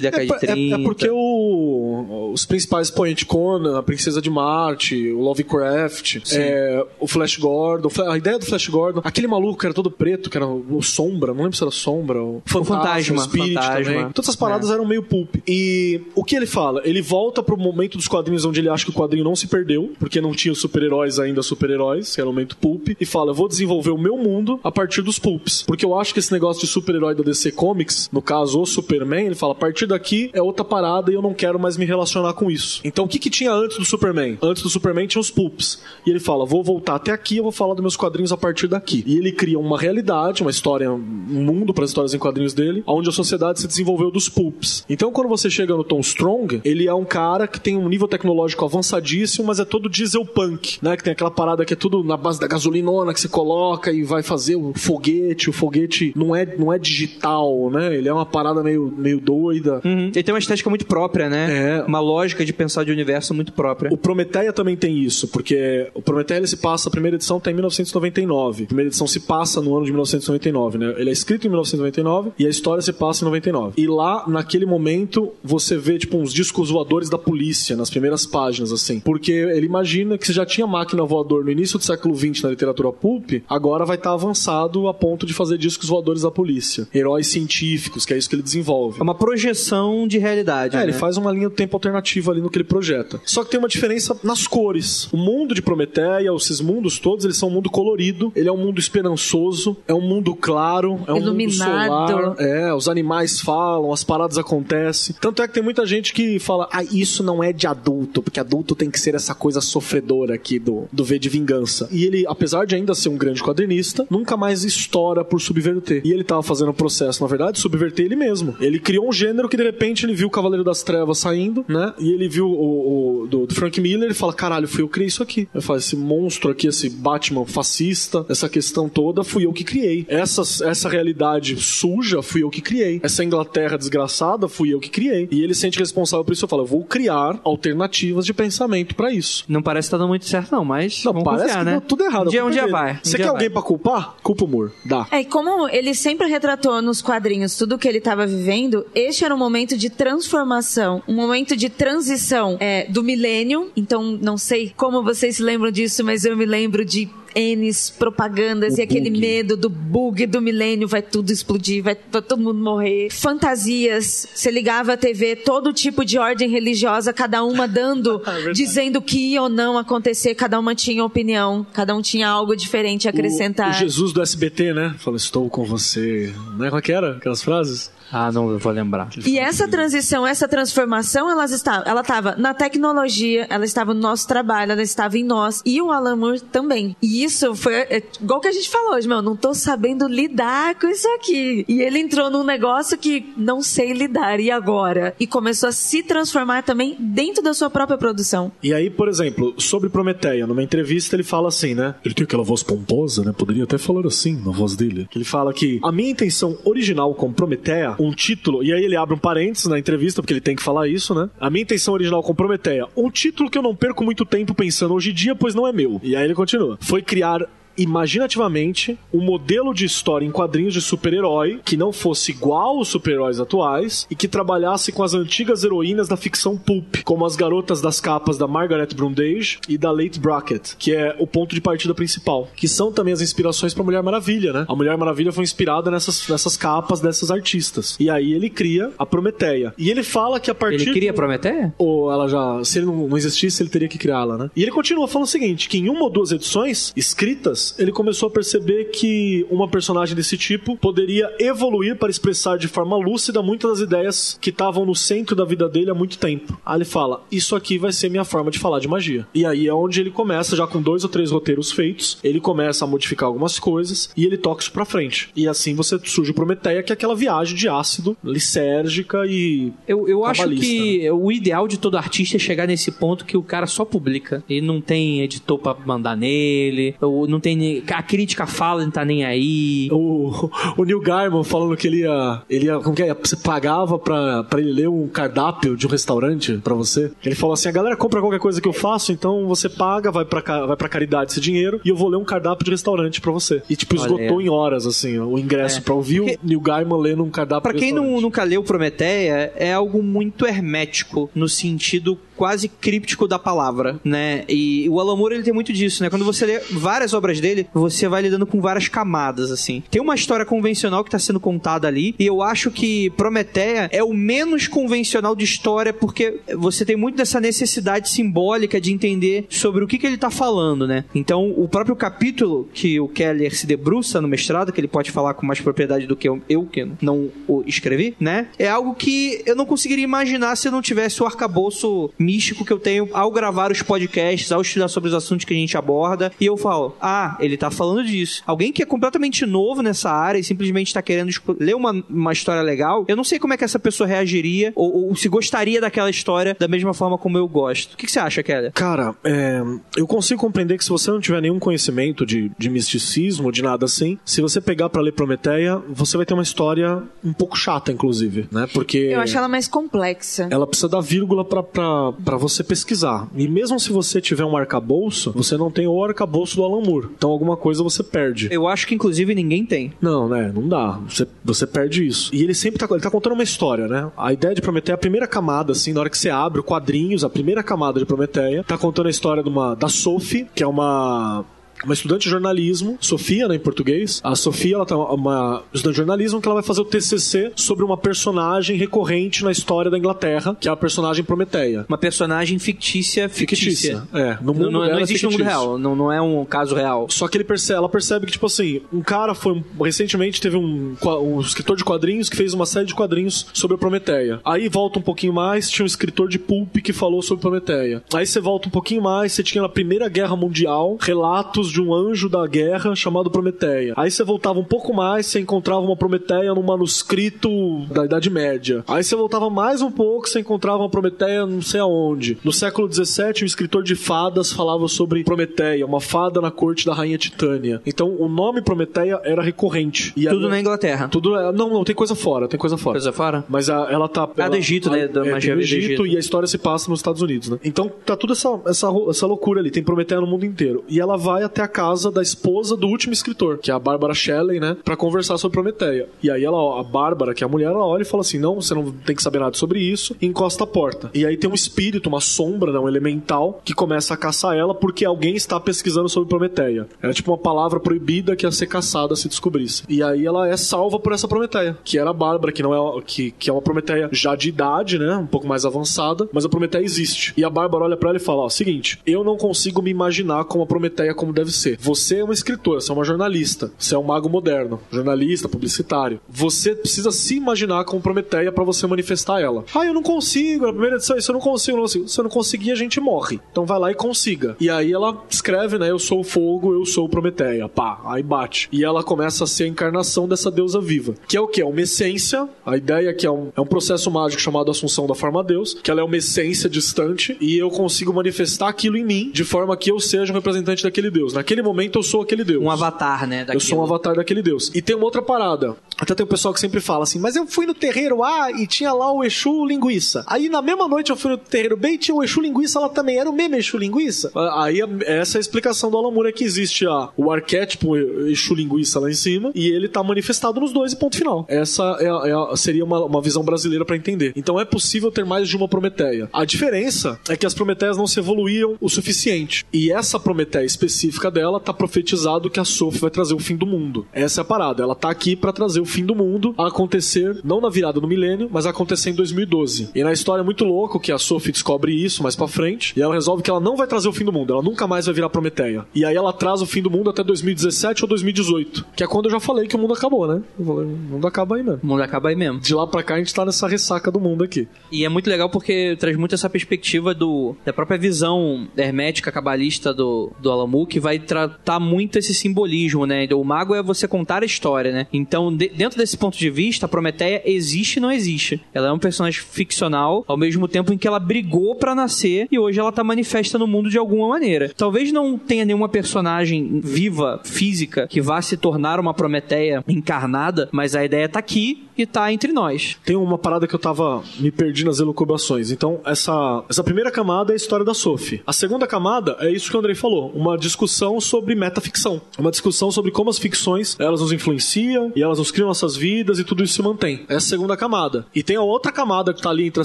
Speaker 5: década
Speaker 3: é,
Speaker 5: de 30.
Speaker 3: É, é porque o, os principais expoentes, Conan, a Princesa de Marte, o Lovecraft, é, o Flash Gordon, a ideia do Flash Gordon, aquele maluco que era todo preto, que era o Sombra, não lembro se era Sombra, o Fantasma, o, fantasma, o Spirit fantasma. também. Todas essas paradas é. eram meio pulp. E o que ele fala? Ele volta pro momento dos quadrinhos onde ele acha que o quadrinho não se perdeu, porque não tinha super-heróis ainda super-heróis, que era o momento pulp, e fala, eu vou desenvolver o meu mundo a partir dos pulps. Porque eu acho que esse negócio de super-herói da DC Comics, no caso o Superman, ele fala, a partir daqui é outra parada e eu não quero mais me relacionar com isso. Então o que que tinha antes do Superman? Antes do Superman tinha os pulps. E ele fala, vou voltar até aqui, eu vou falar dos meus quadrinhos a partir daqui. E ele cria uma realidade, uma história, um mundo para as histórias em quadrinhos dele, onde a sociedade se desenvolveu dos pulps. Então quando você chega no Tom Strong, ele é um cara que tem um nível tecnológico avançadíssimo, mas é todo diesel punk, né? Que tem aquela parada que é tudo na base da gasolinona que você coloca e vai fazer o foguete. O foguete não é, não é digital, né? Ele é uma parada meio, meio doida.
Speaker 5: Uhum. Ele tem uma estética muito própria, né?
Speaker 3: É.
Speaker 5: Uma lógica de pensar de universo muito própria.
Speaker 3: O Prometeia também tem isso, porque o Prometeia ele se passa, a primeira edição tem em 1999. A primeira edição se passa no ano de 1999, né? Ele é escrito em 1999 e a história se passa em 99. E lá, naquele momento, você vê, tipo, uns discos voadores da polícia nas primeiras páginas, assim. Porque ele imagina que se já tinha máquina voador no início do século XX na literatura pulp, agora vai estar avançado a ponto de fazer discos voadores da polícia. Heróis científicos, que é isso que ele desenvolve.
Speaker 5: É uma projeção de realidade.
Speaker 3: É,
Speaker 5: né?
Speaker 3: ele faz uma linha do tempo alternativo ali no que ele projeta. Só que tem uma diferença nas cores. O mundo de Prometeia, esses mundos todos, eles são um mundo colorido, ele é um mundo esperançoso, é um mundo claro, é um
Speaker 2: Iluminado.
Speaker 3: mundo solar. É, os animais falam, as paradas acontecem. Tanto é que tem muita gente que fala, ah, isso não é de adulto, porque adulto tem que ser essa coisa sofredora aqui do, do V de Vingança. E ele, apesar de ainda ser um grande quadrinista, nunca mais estoura por subverter. E ele tava fazendo um processo, na verdade, de subverter ele mesmo. Ele criou um gênero que de repente ele viu o Cavaleiro das Trevas saindo, né? E ele viu o, o do, do Frank Miller e fala: caralho, fui eu que criei isso aqui. Eu falo, esse monstro aqui, esse Batman fascista, essa questão toda, fui eu que criei. Essa, essa realidade suja, fui eu que criei. Essa Inglaterra desgraçada, fui eu que criei. E ele se sente responsável por isso. Eu falo, eu vou criar alternativas de pensamento pra isso.
Speaker 5: Não parece que tá dando muito certo, não, mas
Speaker 3: Não,
Speaker 5: vamos
Speaker 3: parece
Speaker 5: confiar,
Speaker 3: que
Speaker 5: né?
Speaker 3: deu tudo errado.
Speaker 5: Um dia,
Speaker 3: A
Speaker 5: um dia
Speaker 3: é
Speaker 5: vai. um
Speaker 3: Você
Speaker 5: dia
Speaker 3: quer
Speaker 5: vai.
Speaker 3: alguém pra culpar? Culpa o Moore. Dá.
Speaker 2: É, e como ele sempre retratou nos quadrinhos tudo que ele estava vivendo, este era um momento de transformação, um momento de transição é, do milênio. Então, não sei como vocês se lembram disso, mas eu me lembro de N's propagandas
Speaker 3: O
Speaker 2: e aquele
Speaker 3: bug.
Speaker 2: medo do bug do milênio, vai tudo explodir, vai to- todo mundo morrer. Fantasias, você ligava a TV, todo tipo de ordem religiosa, cada uma dando,
Speaker 3: verdade.
Speaker 2: dizendo o que ia ou não acontecer, cada uma tinha opinião, cada um tinha algo diferente a acrescentar.
Speaker 3: O, o Jesus do SBT, né? Fala, estou com você. Não é como é que era? Aquelas frases?
Speaker 5: Ah, não, eu vou lembrar.
Speaker 2: E essa transição, essa transformação, elas está, ela estava na tecnologia, ela estava no nosso trabalho, ela estava em nós. E o Alan Moore também. E isso foi é, igual que a gente falou hoje, meu, não tô sabendo lidar com isso aqui. E ele entrou num negócio que não sei lidar, e agora? E começou a se transformar também dentro da sua própria produção.
Speaker 3: E aí, por exemplo, sobre Prometeia, numa entrevista ele fala assim, né? Ele tem aquela voz pomposa, né? Poderia até falar assim na voz dele. Ele fala que a minha intenção original com Prometeia, um título, e aí ele abre um parênteses na entrevista, porque ele tem que falar isso, né? A minha intenção original com Prometeia, um título que eu não perco muito tempo pensando hoje em dia, pois não é meu. E aí ele continua. Foi criar imaginativamente um modelo de história em quadrinhos de super-herói que não fosse igual aos super-heróis atuais e que trabalhasse com as antigas heroínas da ficção pulp, como as garotas das capas da Margaret Brundage e da Late Brackett, que é o ponto de partida principal, que são também as inspirações para Mulher Maravilha, né? A Mulher Maravilha foi inspirada nessas, nessas capas dessas artistas. E aí ele cria a Prometeia. E ele fala que a partir
Speaker 5: Ele queria Prometeia?
Speaker 3: ou ela já. Se ele não existisse, ele teria que criá-la, né? E ele continua falando o seguinte: que em uma ou duas edições escritas, ele começou a perceber que uma personagem desse tipo poderia evoluir para expressar de forma lúcida muitas das ideias que estavam no centro da vida dele há muito tempo. Aí ele fala: Isso aqui vai ser minha forma de falar de magia. E aí é onde ele começa, já com dois ou três roteiros feitos, ele começa a modificar algumas coisas e ele toca isso pra frente. E assim você surge o Prometeia, que é aquela viagem de ácido, lisérgica e.
Speaker 5: Eu, eu acho que o ideal de todo artista é chegar nesse ponto que o cara só publica. E não tem editor pra mandar nele, ou não tem. A crítica fala não tá nem aí.
Speaker 3: O, o Neil Gaiman falando que ele ia. Ele ia. Como que é? Você pagava pra, pra ele ler um cardápio de um restaurante pra você. Ele falou assim: a galera compra qualquer coisa que eu faço, então você paga, vai pra, vai pra caridade esse dinheiro, e eu vou ler um cardápio de restaurante pra você. E tipo,
Speaker 5: Olha
Speaker 3: esgotou
Speaker 5: aí.
Speaker 3: em horas, assim, o ingresso
Speaker 5: É.
Speaker 3: pra ouvir
Speaker 5: Porque-
Speaker 3: o Neil Gaiman lendo um cardápio
Speaker 5: Pra
Speaker 3: de
Speaker 5: quem não, nunca leu Prometeia, é algo muito hermético no sentido quase críptico da palavra, né? E o Alan Moore, ele tem muito disso, né? Quando você lê várias obras dele, você vai lidando com várias camadas, assim. Tem uma história convencional que tá sendo contada ali, e eu acho que Prometeia é o menos convencional de história, porque você tem muito dessa necessidade simbólica de entender sobre o que, que ele tá falando, né? Então, o próprio capítulo que o Keller se debruça no mestrado, que ele pode falar com mais propriedade do que eu, eu que não o escrevi, né? É algo que eu não conseguiria imaginar se eu não tivesse o arcabouço místico que eu tenho ao gravar os podcasts, ao estudar sobre os assuntos que a gente aborda, e eu falo, ah, ele tá falando disso. Alguém que é completamente novo nessa área e simplesmente tá querendo esco- ler uma, uma história legal, eu não sei como é que essa pessoa reagiria ou, ou se gostaria daquela história da mesma forma como eu gosto. O que, que você acha, Keller?
Speaker 3: Cara, é, eu consigo compreender que se você não tiver nenhum conhecimento de, de misticismo, de nada assim, se você pegar pra ler Prometeia, você vai ter uma história um pouco chata, inclusive, né? Porque
Speaker 2: Eu acho ela mais complexa.
Speaker 3: ela precisa da vírgula pra- pra pra você pesquisar. E mesmo se você tiver um arcabouço, você não tem o arcabouço do Alan Moore. Então alguma coisa você perde.
Speaker 5: Eu acho que inclusive ninguém tem.
Speaker 3: Não, né? Não dá. Você, você perde isso. E ele sempre tá, ele tá contando uma história, né? A ideia de Prometeia, a primeira camada, assim, na hora que você abre o quadrinhos, a primeira camada de Prometeia, tá contando a história de uma, da Sophie, que é uma uma estudante de jornalismo, Sofia, né, em português. A Sofia, ela tá uma estudante de jornalismo que ela vai fazer o TCC sobre uma personagem recorrente na história da Inglaterra, que é a personagem Prometeia.
Speaker 5: Uma personagem fictícia, fictícia.
Speaker 3: É, no mundo
Speaker 5: Não, não, não
Speaker 3: é
Speaker 5: existe no mundo
Speaker 3: fictício.
Speaker 5: real, não, não é um caso real.
Speaker 3: Só que ele percebe, ela percebe que, tipo assim, um cara foi. um- Recentemente teve um, um escritor de quadrinhos que fez uma série de quadrinhos sobre a Prometeia. Aí volta um pouquinho mais, tinha um escritor de pulp que falou sobre Prometeia. Aí você volta um pouquinho mais, você tinha na Primeira Guerra Mundial relatos de um anjo da guerra chamado Prometeia. Aí você voltava um pouco mais, você encontrava uma Prometeia num manuscrito da Idade Média. Aí você voltava mais um pouco, você encontrava uma Prometeia não sei aonde. No século XVII, um escritor de fadas falava sobre Prometeia, uma fada na corte da rainha Titânia. Então o nome Prometeia era recorrente. E
Speaker 5: Tudo
Speaker 3: ela-
Speaker 5: na Inglaterra.
Speaker 3: Tudo é- não, não, tem coisa fora, tem coisa fora.
Speaker 5: Coisa fora?
Speaker 3: Mas a- ela tá.
Speaker 5: Ah,
Speaker 3: ela-
Speaker 5: do Egito, né? Da
Speaker 3: é,
Speaker 5: magia
Speaker 3: do Egito,
Speaker 5: Egito.
Speaker 3: e a história se passa nos Estados Unidos, né? Então tá toda essa, essa, essa loucura ali, tem Prometeia no mundo inteiro. E ela vai até a casa da esposa do último escritor, que é a Bárbara Shelley, né? Pra conversar sobre Prometeia. E aí ela, a Bárbara, que é a mulher, ela olha e fala assim: não, você não tem que saber nada sobre isso, e encosta a porta. E aí tem um espírito, uma sombra, né? Um elemental, que começa a caçar ela porque alguém está pesquisando sobre Prometeia. Era tipo uma palavra proibida que ia ser caçada se descobrisse. E aí ela é salva por essa Prometeia, que era a Bárbara, que não é que, que é uma Prometeia já de idade, né? Um pouco mais avançada, mas a Prometeia existe. E a Bárbara olha pra ela e fala: ó, seguinte, eu não consigo me imaginar como a Prometeia como deve ser. Você é uma escritora, você é uma jornalista, você é um mago moderno, jornalista, publicitário. Você precisa se imaginar como Prometeia pra você manifestar ela. Ah, eu não consigo, na primeira edição, isso eu não consigo, não consigo. Se eu não conseguir, a gente morre. Então vai lá e consiga. E aí ela escreve, né? Eu sou o fogo, eu sou Prometeia. Pá, aí bate. E ela começa a ser a encarnação dessa deusa viva. Que é o que? É uma essência. A ideia é que é um, é um processo mágico chamado Assunção da Forma Deus, que ela é uma essência distante e eu consigo manifestar aquilo em mim de forma que eu seja um representante daquele Deus. Naquele momento eu sou aquele Deus.
Speaker 5: Um avatar, né?
Speaker 3: Eu sou um
Speaker 5: daquilo.
Speaker 3: avatar daquele deus. E tem uma outra parada. Até tem um pessoal que sempre fala assim, mas eu fui no terreiro A e tinha lá o Exu Linguiça. Aí na mesma noite eu fui no terreiro B e tinha o Exu Linguiça lá também. Era o mesmo Exu Linguiça? Ah, Aí a- essa é a explicação do Alamur é que existe a, o arquétipo Exu Linguiça lá em cima e ele tá manifestado nos dois e ponto final. Essa é a- é a- seria uma, uma visão brasileira pra entender. Então é possível ter mais de uma Prometeia. A diferença é que as Prometeias não se evoluíam o suficiente. E essa Prometeia específica dela tá profetizado que a Sophie vai trazer o fim do mundo. Essa é a parada. Ela tá aqui pra trazer o fim do mundo a acontecer, não na virada do milênio, mas a acontecer em 2012. E na história é muito louco que a Sophie descobre isso mais pra frente e ela resolve que ela não vai trazer o fim do mundo. Ela nunca mais vai virar Prometeia. E aí ela traz o fim do mundo até 2017 ou 2018. Que é quando eu já falei que o mundo acabou, né? O mundo acaba aí mesmo.
Speaker 5: O mundo acaba aí mesmo.
Speaker 3: De lá pra cá a gente tá nessa ressaca do mundo aqui.
Speaker 5: E é muito legal porque traz muito essa perspectiva do, da própria visão hermética, cabalista do, do Alamu, que vai tratar muito esse simbolismo, né? O mago é você contar a história, né? Então, de- dentro desse ponto de vista, a Prometeia existe e não existe. Ela é um personagem ficcional, ao mesmo tempo em que ela brigou pra nascer e hoje ela tá manifesta no mundo de alguma maneira. Talvez não tenha nenhuma personagem viva, física, que vá se tornar uma Prometeia encarnada, mas a ideia tá aqui e tá entre nós.
Speaker 3: Tem uma parada que eu tava me perdi nas elucubrações. Então, essa, essa primeira camada é a história da Sophie. A segunda camada é isso que o Andrei falou, uma discussão sobre metaficção. Uma discussão sobre como as ficções, elas nos influenciam e elas nos criam nossas vidas e tudo isso se mantém. Essa é a segunda camada. E tem a outra camada que tá ali entre a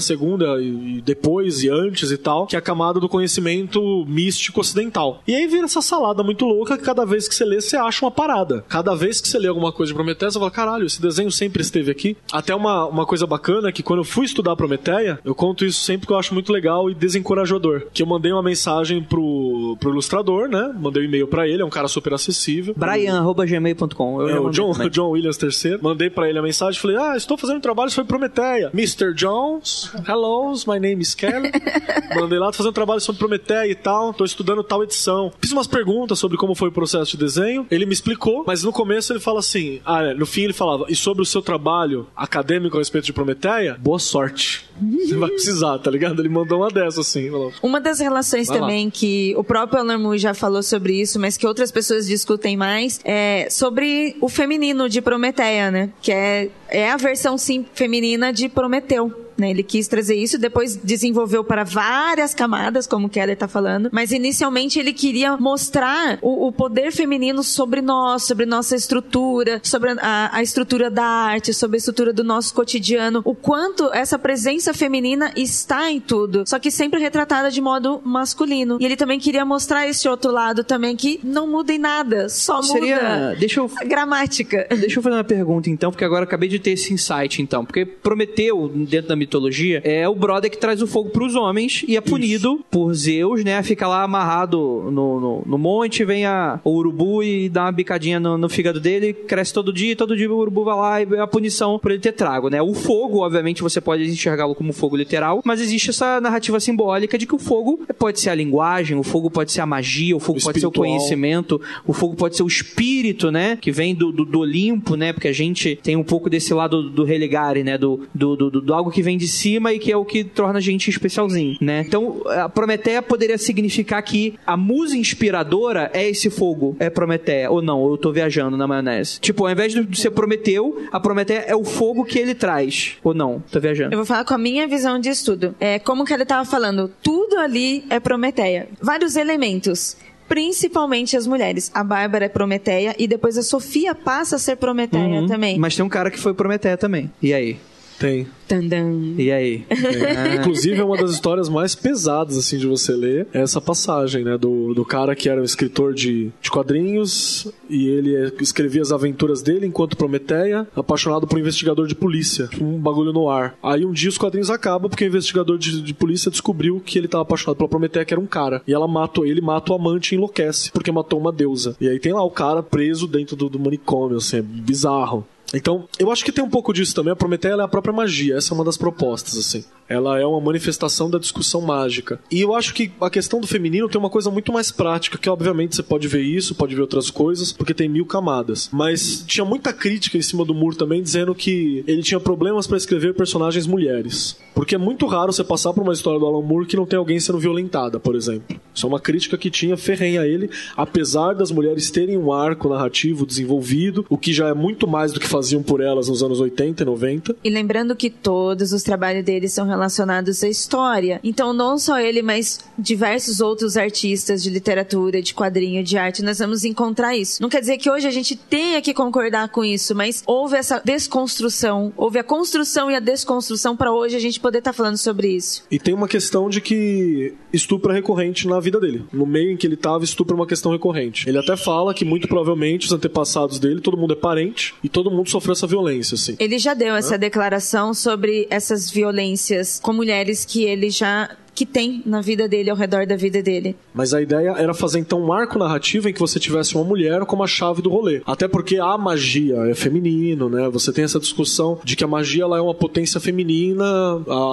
Speaker 3: segunda e depois e antes e tal, que é a camada do conhecimento místico ocidental. E aí vira essa salada muito louca que cada vez que você lê, você acha uma parada. Cada vez que você lê alguma coisa de Prometeia, você fala, caralho, esse desenho sempre esteve aqui. Até uma, uma coisa bacana é que quando eu fui estudar Prometeia, eu conto isso sempre que eu acho muito legal e desencorajador. Que eu mandei uma mensagem pro, pro ilustrador, né? Mandei e-mail pra ele, é um cara super acessível.
Speaker 5: Brian.gmail.com.
Speaker 3: É, o John. John Williams III. Mandei pra ele a mensagem, falei: "Ah, estou fazendo um trabalho sobre Prometeia. Mr. Jones, hello, my name is Kelly." Mandei lá, tô fazendo um trabalho sobre Prometeia e tal, tô estudando tal edição. Fiz umas perguntas sobre como foi o processo de desenho. Ele me explicou, mas no começo ele fala assim: "Ah, é, no fim ele falava: "E sobre o seu trabalho acadêmico a respeito de Prometeia? Boa sorte. Você vai precisar, tá ligado?" Ele mandou uma dessa assim, falou:
Speaker 2: Uma das relações
Speaker 3: Vai lá.
Speaker 2: também que o próprio Alan Moore já falou sobre isso, mas que outras pessoas discutem mais, é sobre o feminino de Prometeia, né? Que é, é a versão sim feminina de Prometeu. Né? Ele quis trazer isso, depois desenvolveu para várias camadas, como o Keller tá falando, mas inicialmente ele queria mostrar o, o poder feminino sobre nós, sobre nossa estrutura, sobre a, a estrutura da arte, sobre a estrutura do nosso cotidiano, o quanto essa presença feminina está em tudo, só que sempre retratada de modo masculino. E ele também queria mostrar esse outro lado também que não muda em nada, só
Speaker 5: Seria.
Speaker 2: muda
Speaker 5: Deixa eu.
Speaker 2: a gramática.
Speaker 5: Deixa eu fazer uma pergunta então, porque agora acabei de ter esse insight então. Porque Prometeu, dentro da mitologia, é o brother que traz o fogo pros homens e é punido por Zeus, né? Fica lá amarrado no, no, no monte, vem a, o urubu e dá uma bicadinha no, no fígado dele, cresce todo dia, e todo dia o urubu vai lá e é a punição por ele ter trago, né? O fogo, obviamente, você pode enxergá-lo como fogo literal, mas existe essa narrativa simbólica de que o fogo pode ser a linguagem, o fogo pode ser a magia, o fogo
Speaker 3: O
Speaker 5: pode ser o
Speaker 3: espiritual.
Speaker 5: conhecimento, o fogo pode ser o espírito, né? Que vem do, do, do Olimpo, né? Porque a gente tem um pouco desse lado do religare, né? Do, do, do, do algo que vem de cima e que é o que torna a gente especialzinho, né? Então, a Prometeia poderia significar que a musa inspiradora é esse fogo, é Prometeia, ou não, eu tô viajando na maionese. Tipo, ao invés de ser Prometeu, a Prometeia é o fogo que ele traz, ou não, tô viajando.
Speaker 2: Eu vou falar com a minha visão de estudo. É como que ele estava falando, tudo ali é Prometeia. Vários elementos. Principalmente as mulheres. A Bárbara é Prometeia e depois a Sofia passa a ser Prometeia
Speaker 5: Uhum.
Speaker 2: também.
Speaker 5: Mas tem um cara que foi Prometeia também. E aí?
Speaker 3: Tem.
Speaker 2: Tandam.
Speaker 5: E aí?
Speaker 3: tem. Inclusive, é uma das histórias mais pesadas, assim, de você ler. É essa passagem, né? Do, do cara que era um escritor de, de quadrinhos e ele é- escrevia as aventuras dele enquanto Prometeia, apaixonado por um investigador de polícia. Um bagulho no ar. Aí um dia os quadrinhos acabam porque o investigador de, de polícia descobriu que ele tava apaixonado pela Prometeia, que era um cara. E ela mata ele, mata o amante e enlouquece porque matou uma deusa. E aí tem lá o cara preso dentro do, do manicômio, assim, é bizarro. Então, eu acho que tem um pouco disso também. A Prometeia é a própria magia. Essa é uma das propostas, assim. Ela é uma manifestação da discussão mágica. E eu acho que a questão do feminino tem uma coisa muito mais prática, que obviamente você pode ver isso, pode ver outras coisas, porque tem mil camadas. Mas tinha muita crítica em cima do muro também, dizendo que ele tinha problemas para escrever personagens mulheres. Porque é muito raro você passar por uma história do Alan Moore que não tem alguém sendo violentada, por exemplo. Isso é uma crítica que tinha ferrenha a ele, apesar das mulheres terem um arco narrativo desenvolvido, o que já é muito mais do que faziam por elas nos anos 80 e 90.
Speaker 2: E lembrando que todos os trabalhos dele são relacionados à história. Então, não só ele, mas diversos outros artistas de literatura, de quadrinho, de arte, nós vamos encontrar isso. Não quer dizer que hoje a gente tenha que concordar com isso, mas houve essa desconstrução, houve a construção e a desconstrução para hoje a gente poder estar falando sobre isso.
Speaker 3: E tem uma questão de que estupro é recorrente na vida dele. No meio em que ele estava, estupro é uma questão recorrente. Ele até fala que muito provavelmente os antepassados dele, todo mundo é parente e todo mundo sofreu essa violência, assim.
Speaker 2: Ele já deu essa declaração sobre essas violências com mulheres que ele já que tem na vida dele, ao redor da vida dele.
Speaker 3: Mas a ideia era fazer então um arco narrativo em que você tivesse uma mulher como a chave do rolê. Até porque a magia é feminino, né? Você tem essa discussão de que a magia ela é uma potência feminina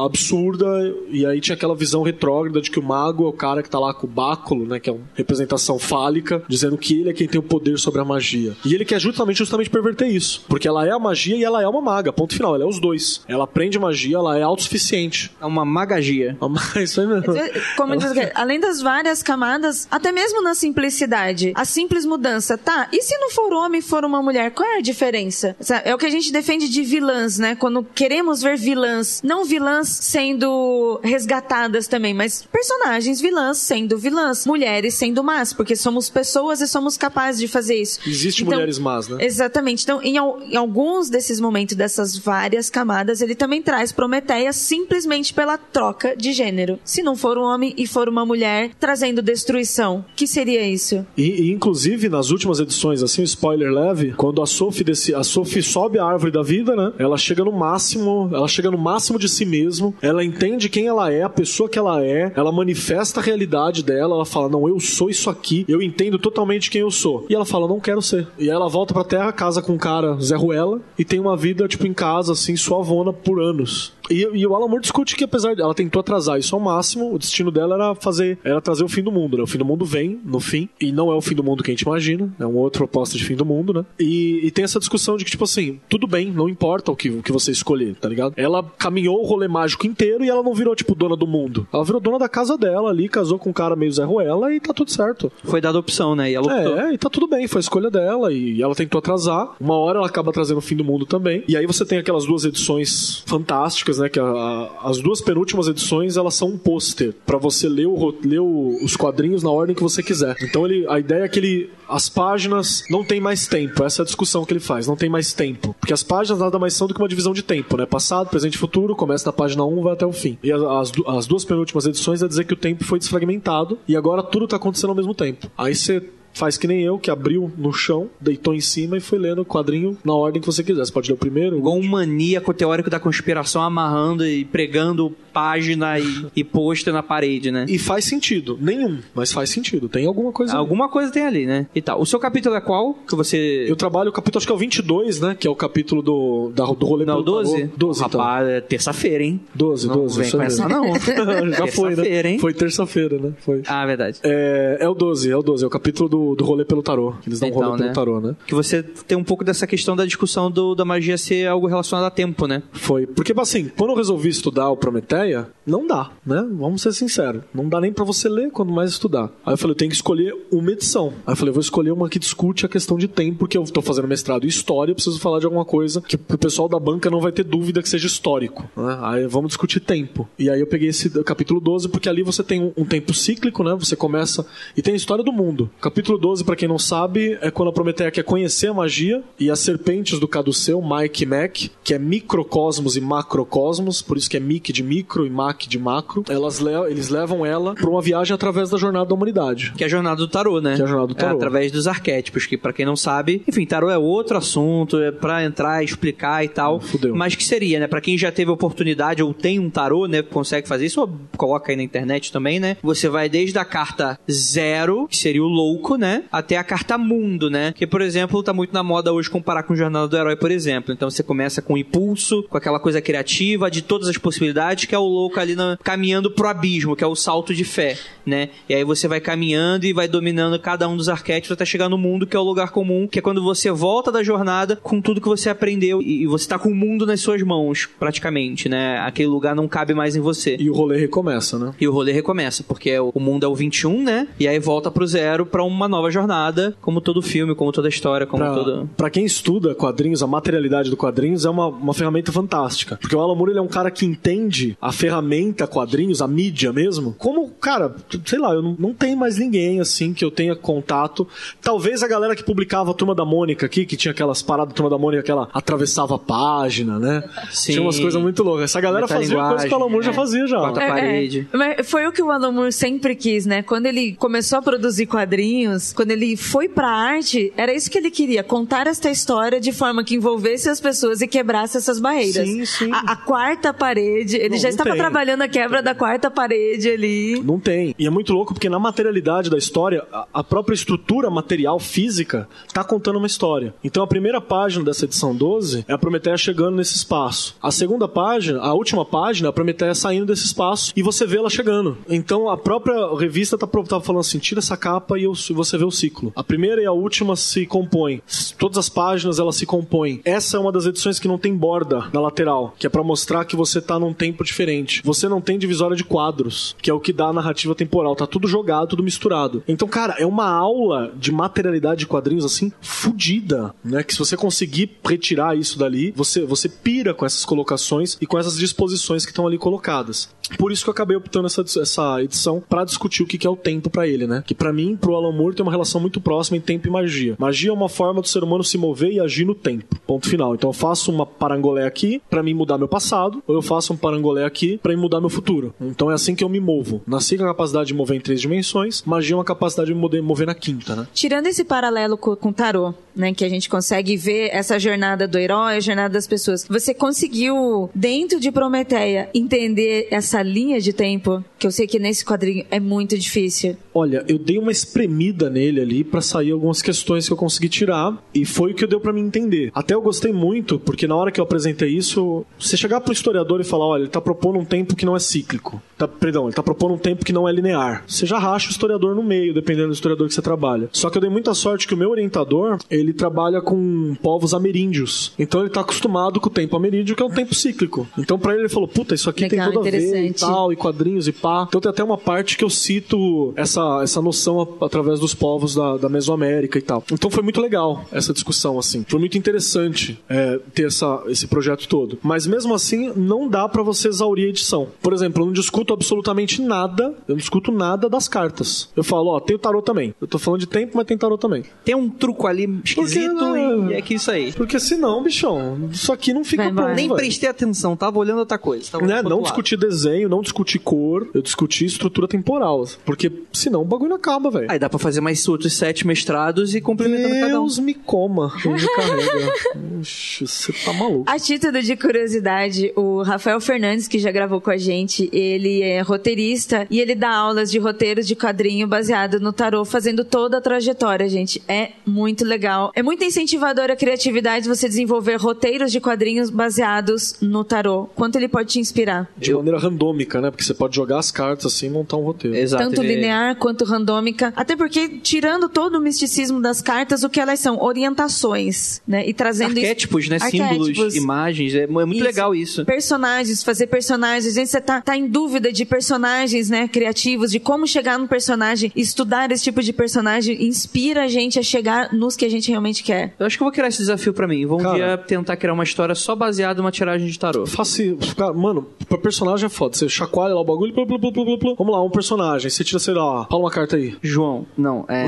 Speaker 3: absurda, e aí tinha aquela visão retrógrada de que o mago é o cara que tá lá com o báculo, né? Que é uma representação fálica, dizendo que ele é quem tem o poder sobre a magia. E ele quer justamente, justamente perverter isso. Porque ela é a magia e ela é uma maga, ponto final. Ela é os dois. Ela aprende magia, ela é autossuficiente.
Speaker 5: É uma magagia.
Speaker 3: Isso aí mesmo.
Speaker 2: Como diz além das várias camadas, até mesmo na simplicidade, a simples mudança, tá? E se não for homem e for uma mulher, qual é a diferença? É o que a gente defende de vilãs, né? Quando queremos ver vilãs, não vilãs sendo resgatadas também, mas personagens vilãs sendo vilãs, mulheres sendo más, porque somos pessoas e somos capazes de fazer isso.
Speaker 3: Existe
Speaker 2: Então,
Speaker 3: mulheres más, né?
Speaker 2: Exatamente. Então, em, em alguns desses momentos, dessas várias camadas, ele também traz Prometeia simplesmente pela troca de gênero. Se não for um homem e for uma mulher, trazendo destruição. que seria isso?
Speaker 3: E, e, inclusive, nas últimas edições, assim, spoiler leve, quando a Sophie, desce, a Sophie sobe a árvore da vida, né? Ela chega no máximo, ela chega no máximo de si mesmo, ela entende quem ela é, a pessoa que ela é, ela manifesta a realidade dela, ela fala, não, eu sou isso aqui, eu entendo totalmente quem eu sou. E ela fala, não quero ser. E ela volta pra terra, casa com um cara, Zé Ruela, e tem uma vida, tipo, em casa, assim, suavona por anos. E, e o Alan Moore discute que apesar de ela tentou atrasar isso ao máximo, o destino dela era fazer, era trazer o fim do mundo, né? O fim do mundo vem no fim, e não é o fim do mundo que a gente imagina, é uma outra proposta de fim do mundo, né? E, e tem essa discussão de que, tipo assim, tudo bem, não importa o que, o que você escolher, tá ligado? Ela caminhou o rolê mágico inteiro e ela não virou, tipo, dona do mundo. Ela virou dona da casa dela ali, casou com um cara meio Zé Ruela e tá tudo certo.
Speaker 5: Foi dada opção, né? E ela optou.
Speaker 3: É, e tá tudo bem, foi a escolha dela. E ela tentou atrasar. Uma hora ela acaba trazendo o fim do mundo também. E aí você tem aquelas duas edições fantásticas, né? Né? Que a- a- as duas penúltimas edições elas são um pôster pra você ler, o, ler o- os quadrinhos na ordem que você quiser. Então ele, a ideia é que ele, as páginas não tem mais tempo. Essa é a discussão que ele faz. Não tem mais tempo, porque as páginas nada mais são do que uma divisão de tempo, né? Passado, presente e futuro. Começa na página 1 vai até o fim. E as, as duas penúltimas edições é dizer que o tempo foi desfragmentado e agora tudo tá acontecendo ao mesmo tempo. Aí você Faz que nem eu, que abriu no chão, deitou em cima e foi lendo o quadrinho na ordem que você quiser. Você pode ler o primeiro,
Speaker 5: Igual um maníaco teórico da conspiração amarrando e pregando página e, e pôster na parede, né?
Speaker 3: E faz sentido. Nenhum, mas faz sentido. Tem alguma coisa. ali.
Speaker 5: Alguma coisa tem ali, né? E tal. O seu capítulo é qual? Que você.
Speaker 3: Eu trabalho o capítulo, acho que é o 22, né? Que é o capítulo do, da, do rolê
Speaker 5: Não,
Speaker 3: pelo
Speaker 5: 12?
Speaker 3: tarô. 12, então.
Speaker 5: Rapaz, é terça-feira, hein?
Speaker 3: 12,
Speaker 5: Não
Speaker 3: 12.
Speaker 5: vem
Speaker 3: isso
Speaker 5: com essa, não.
Speaker 3: Já foi, né?
Speaker 5: Terça-feira, hein?
Speaker 3: Foi terça-feira, né? Foi.
Speaker 5: Ah, verdade.
Speaker 3: É, é o 12, é o 12. É o capítulo do, do rolê pelo tarô. que Eles dão um
Speaker 5: Então,
Speaker 3: rolê pelo
Speaker 5: né?
Speaker 3: tarô, né?
Speaker 5: Que você tem um pouco dessa questão da discussão do, da magia ser algo relacionado a tempo, né?
Speaker 3: Foi. Porque, assim, quando eu resolvi estudar o Prometeia, não dá, né? Vamos ser sinceros. Não dá nem pra você ler, quando mais estudar. Aí eu falei, eu tenho que escolher uma edição. Aí eu falei, eu vou escolher uma que discute a questão de tempo, porque eu tô fazendo mestrado em história, eu preciso falar de alguma coisa que o pessoal da banca não vai ter dúvida que seja histórico. né? Aí vamos discutir tempo. E aí eu peguei esse capítulo 12, porque ali você tem um, um tempo cíclico, né? Você começa. E tem a história do mundo. Capítulo 12, pra quem não sabe, é quando a Prometeia quer conhecer a magia e as serpentes do Caduceu, Mike e Mac, que é microcosmos e macrocosmos, por isso que é Mic de micro e Mac de macro, elas le eles levam ela pra uma viagem através da jornada da humanidade.
Speaker 5: Que é a jornada do tarô, né?
Speaker 3: Que é a jornada do tarô.
Speaker 5: É através dos arquétipos, que pra quem não sabe, enfim, tarô é outro assunto, é pra entrar, explicar e tal.
Speaker 3: fudeu.
Speaker 5: Mas que seria, né? Pra quem já teve oportunidade ou tem um tarô, né? Consegue fazer isso, ou coloca aí na internet também, né? Você vai desde a carta zero, que seria o louco, né? Até a carta mundo, né? Que, por exemplo, tá muito na moda hoje comparar com Jornada do Herói, por exemplo. Então você começa com o impulso, com aquela coisa criativa, de todas as possibilidades, que é o louco ali na- caminhando pro abismo, que é o salto de fé, né? E aí você vai caminhando e vai dominando cada um dos arquétipos até chegar no mundo, que é o lugar comum, que é quando você volta da jornada com tudo que você aprendeu e e você tá com o mundo nas suas mãos, praticamente, né? Aquele lugar não cabe mais em você.
Speaker 3: E o rolê recomeça, né?
Speaker 5: E o rolê recomeça, porque o mundo é o 21, né? E aí volta pro zero pra uma nova jornada, como todo filme, como toda história, como
Speaker 3: Pra,
Speaker 5: todo.
Speaker 3: pra quem estuda quadrinhos, a materialidade do quadrinhos é uma, uma ferramenta fantástica. Porque o Alan Moore ele é um cara que entende a ferramenta quadrinhos, a mídia mesmo, como, cara, sei lá, eu não, não tenho mais ninguém assim que eu tenha contato. Talvez a galera que publicava a Turma da Mônica aqui, que tinha aquelas paradas da Turma da Mônica que ela atravessava a página, né?
Speaker 5: Sim.
Speaker 3: Tinha umas coisas muito loucas. Essa galera fazia coisa que o Alan Moore já
Speaker 5: é.
Speaker 3: fazia já.
Speaker 5: Quarta
Speaker 2: É,
Speaker 5: parede.
Speaker 2: é. Mas foi o que o Alan Moore sempre quis, né? Quando ele começou a produzir quadrinhos, quando ele foi pra arte, era isso que ele queria, contar esta história de forma que envolvesse as pessoas e quebrasse essas barreiras.
Speaker 3: Sim, sim.
Speaker 2: A, a quarta parede, ele
Speaker 3: Não,
Speaker 2: já
Speaker 3: não
Speaker 2: estava
Speaker 3: tem.
Speaker 2: trabalhando a quebra da quarta parede ali.
Speaker 3: Não tem. E é muito louco porque na materialidade da história, a- a própria estrutura material física tá contando uma história. Então a primeira página dessa edição 12 é a Prometeia chegando nesse espaço. A segunda página, a última página, é a Prometeia saindo desse espaço e você vê ela chegando. Então a própria revista tá, tá falando assim: tira essa capa e eu- você vê o ciclo. A primeira e a última se compõem. Todas as páginas elas se compõem. Essa é uma das edições que não tem borda na lateral, que é pra mostrar que você tá num tempo diferente. Você não tem divisória de quadros, que é o que dá a narrativa temporal. Tá tudo jogado, tudo misturado. Então, cara, é uma aula de materialidade de quadrinhos assim fodida, né? Que se você conseguir retirar isso dali, você você pira com essas colocações e com essas disposições que estão ali colocadas. Por isso que eu acabei optando essa, essa edição pra discutir o que que é o tempo pra ele, né? Que pra mim, pro Alan Moore, tem uma relação muito próxima em tempo e magia. Magia é uma forma do ser humano se mover e agir no tempo. Ponto final. Então eu faço uma parangolé aqui pra mim mudar meu passado, ou eu faço um parangolé aqui mim mudar meu futuro. Então é assim que eu me movo. Nasci com a capacidade de mover em três dimensões, magia é uma capacidade de me mover- na quinta, né?
Speaker 2: Tirando esse paralelo co- com o tarô, né, que a gente consegue ver essa jornada do herói, a jornada das pessoas, você conseguiu, dentro de Prometeia, entender essa linha de tempo? Que eu sei que nesse quadrinho é muito difícil.
Speaker 3: Olha, eu dei uma espremida nele ali pra sair algumas questões que eu consegui tirar e foi o que deu pra me entender. Até eu gostei muito, porque na hora que eu apresentei isso, você chegar pro historiador e falar, olha, ele tá propondo um tempo que não é cíclico. Tá, perdão, ele tá propondo um tempo que não é linear. Você já racha o historiador no meio, dependendo do historiador que você trabalha. Só que eu dei muita sorte que o meu orientador, ele trabalha com povos ameríndios. Então ele tá acostumado com o tempo ameríndio, que é um tempo cíclico. Então pra ele ele falou, puta, isso aqui
Speaker 2: Legal,
Speaker 3: tem tudo a ver e tal, e quadrinhos e pá. Então tem até uma parte que eu cito essa, essa noção a- através dos povos da, da Mesoamérica e tal. Então foi muito legal essa discussão, assim. Foi muito interessante é, ter essa, esse projeto todo. Mas mesmo assim, não dá pra você exaurir a edição. Por exemplo, eu não discuto absolutamente nada, eu não discuto nada das cartas. Eu falo, ó, tem o tarô também. Eu tô falando de tempo, mas tem tarô também.
Speaker 5: Tem um truco ali esquisito
Speaker 3: Porque,
Speaker 5: e é que isso aí.
Speaker 3: Porque senão, bichão, isso aqui não fica
Speaker 2: Vai
Speaker 3: bom.
Speaker 2: embora.
Speaker 5: Nem prestei atenção, tava olhando outra coisa. Tava
Speaker 3: Né? Não discutir desenho, não discutir cor, eu discuti estrutura temporal. Porque senão o bagulho não acaba, velho.
Speaker 5: Aí dá pra fazer mais outros sete mestrados e complementando cada um.
Speaker 3: Deus me coma. Deus me carrega. Oxe, você tá maluco.
Speaker 2: A título de curiosidade, o Rafael Fernandes, que já gravou com a gente, ele é roteirista e ele dá aulas de roteiro de quadrinho baseado no tarô, fazendo toda a trajetória, gente. É muito legal. É muito incentivador a criatividade você desenvolver roteiros de quadrinhos baseados no tarô. Quanto ele pode te inspirar?
Speaker 3: De maneira randômica, né? Porque você pode jogar as cartas assim e montar um roteiro.
Speaker 5: Exato.
Speaker 2: Tanto linear quanto randômica. Até porque, tirando todo o misticismo das cartas, o que elas são? Orientações, né? E trazendo isso-
Speaker 5: Arquétipos, né? Símbolos,
Speaker 2: Arquétipos.
Speaker 5: imagens. É, é muito
Speaker 2: Isso.
Speaker 5: legal isso.
Speaker 2: Personagens, fazer personagens. Gente, você tá, tá em dúvida de personagens, né? Criativos, de como chegar no personagem. Estudar esse tipo de personagem inspira a gente a chegar nos que a gente realmente quer.
Speaker 5: Eu acho que eu vou criar esse desafio pra mim. Vou um
Speaker 3: Cara.
Speaker 5: dia tentar criar uma história só baseada numa tiragem de tarô.
Speaker 3: Faça. cara, Mano, pra personagem é foda. Você chacoalha lá o bagulho. Blu, blu, blu, blu, blu, blu. Vamos lá, um personagem. Você tira, sei lá, fala uma carta aí.
Speaker 5: João, não, é,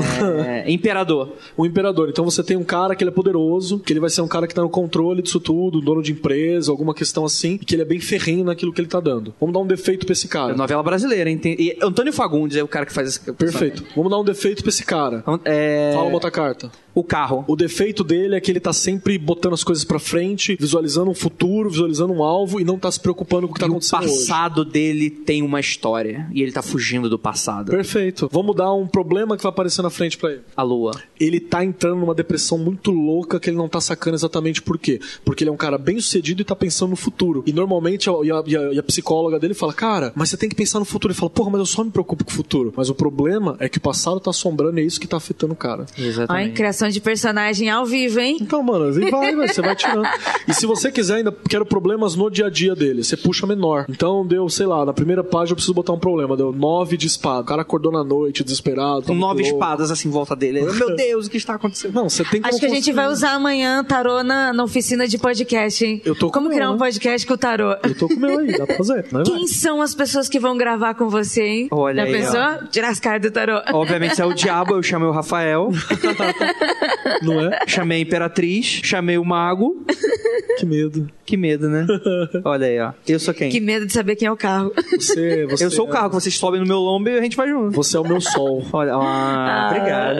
Speaker 5: é Imperador.
Speaker 3: O imperador. Então você tem um cara que ele é poderoso, que ele vai ser um cara que tá no controle disso tudo, dono de empresa, alguma questão assim, e que ele é bem ferrenho naquilo que ele tá dando. Vamos dar um defeito pra esse cara.
Speaker 5: É novela brasileira, hein? Tem- E Antônio Fagundes é o cara que faz esse.
Speaker 3: Perfeito. Vamos dar um defeito pra esse cara.
Speaker 5: É...
Speaker 3: Fala uma outra carta.
Speaker 5: O carro.
Speaker 3: O defeito dele é que ele tá sempre botando as coisas pra frente, visualizando um futuro, visualizando um alvo e não tá se preocupando com o que tá
Speaker 5: E o
Speaker 3: acontecendo hoje.
Speaker 5: passado dele tem uma história. E ele tá fugindo do passado.
Speaker 3: Perfeito. Vamos dar um problema que vai aparecer na frente pra ele.
Speaker 5: A lua.
Speaker 3: Ele tá entrando numa depressão muito louca que ele não tá sacando exatamente por quê. Porque ele é um cara bem sucedido e tá pensando no futuro. E normalmente a, e a, e a- e a psicóloga dele fala, cara, mas você tem que pensar no futuro. Ele fala, porra, mas eu só me preocupo com o futuro. Mas o problema é que o passado tá assombrando e é isso que tá afetando o cara.
Speaker 5: Exatamente.
Speaker 2: criação de personagem ao vivo, hein?
Speaker 3: Então, mano, e vai, vai, você vai tirando. E se você quiser, ainda quero problemas no dia a dia dele, você puxa menor. Então deu, sei lá, na primeira página eu preciso botar um problema. Deu nove de espada. O cara acordou na noite, desesperado.
Speaker 5: nove
Speaker 3: louco.
Speaker 5: espadas assim em volta dele. Meu Deus, o que está acontecendo?
Speaker 3: Não, você tem como
Speaker 2: Acho que a gente vai usar amanhã tarô na, na oficina de podcast, hein?
Speaker 3: Eu tô com
Speaker 2: Como criar
Speaker 3: ela.
Speaker 2: um podcast com o tarô?
Speaker 3: Eu tô com o meu aí, dá pra fazer. É, vai?
Speaker 2: Quem são as pessoas que vão gravar com você, hein?
Speaker 5: Olha
Speaker 2: Já
Speaker 5: aí,
Speaker 2: pensou? Tirar as cartas do tarô.
Speaker 5: Obviamente, se é o diabo, eu chamei o Rafael,
Speaker 3: Não é?
Speaker 5: chamei a Imperatriz, chamei o Mago.
Speaker 3: Que medo.
Speaker 5: Que medo, né? Olha aí, ó. Eu sou quem?
Speaker 2: Que medo de saber quem é o carro.
Speaker 3: Você, você
Speaker 5: Eu sou o carro, que vocês sobem no meu lombo e a gente vai junto.
Speaker 3: Você é o meu sol.
Speaker 5: Olha, ah, obrigado.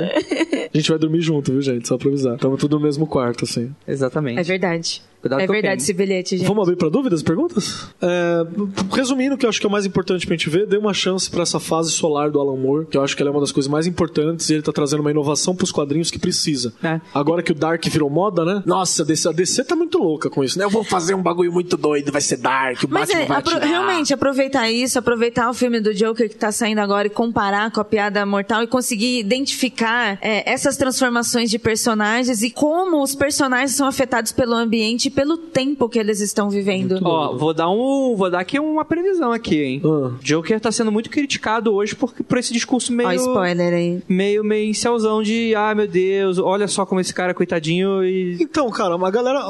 Speaker 3: A gente vai dormir junto, viu, gente? Só pra avisar. Tamo tudo no mesmo quarto, assim.
Speaker 5: Exatamente.
Speaker 2: É verdade.
Speaker 5: Cuidado
Speaker 2: é verdade esse bilhete, gente.
Speaker 3: Vamos abrir pra dúvidas, perguntas? É, resumindo, o que eu acho que é o mais importante pra gente ver, dê uma chance pra essa fase solar do Alan Moore, que eu acho que ela é uma das coisas mais importantes e ele tá trazendo uma inovação pros quadrinhos que precisa.
Speaker 5: É.
Speaker 3: Agora que o Dark virou moda, né? Nossa, a DC, a DC tá muito louca com isso, né? Eu vou fazer um bagulho muito doido, vai ser Dark, o
Speaker 2: Mas
Speaker 3: Batman
Speaker 2: é,
Speaker 3: vai
Speaker 2: apro-
Speaker 3: atirar.
Speaker 2: realmente, aproveitar isso, aproveitar o filme do Joker que tá saindo agora e comparar com a piada mortal e conseguir identificar é, essas transformações de personagens e como os personagens são afetados pelo ambiente e pelo tempo que eles estão vivendo.
Speaker 5: Ó, vou dar um. Vou dar aqui uma previsão aqui, hein?
Speaker 3: Ah.
Speaker 5: Joker tá sendo muito criticado hoje por, por esse discurso meio.
Speaker 2: Ó, spoiler aí.
Speaker 5: Meio, meio incelzão de, ah, meu Deus, olha só como esse cara é coitadinho e.
Speaker 3: Então, cara, uma galera.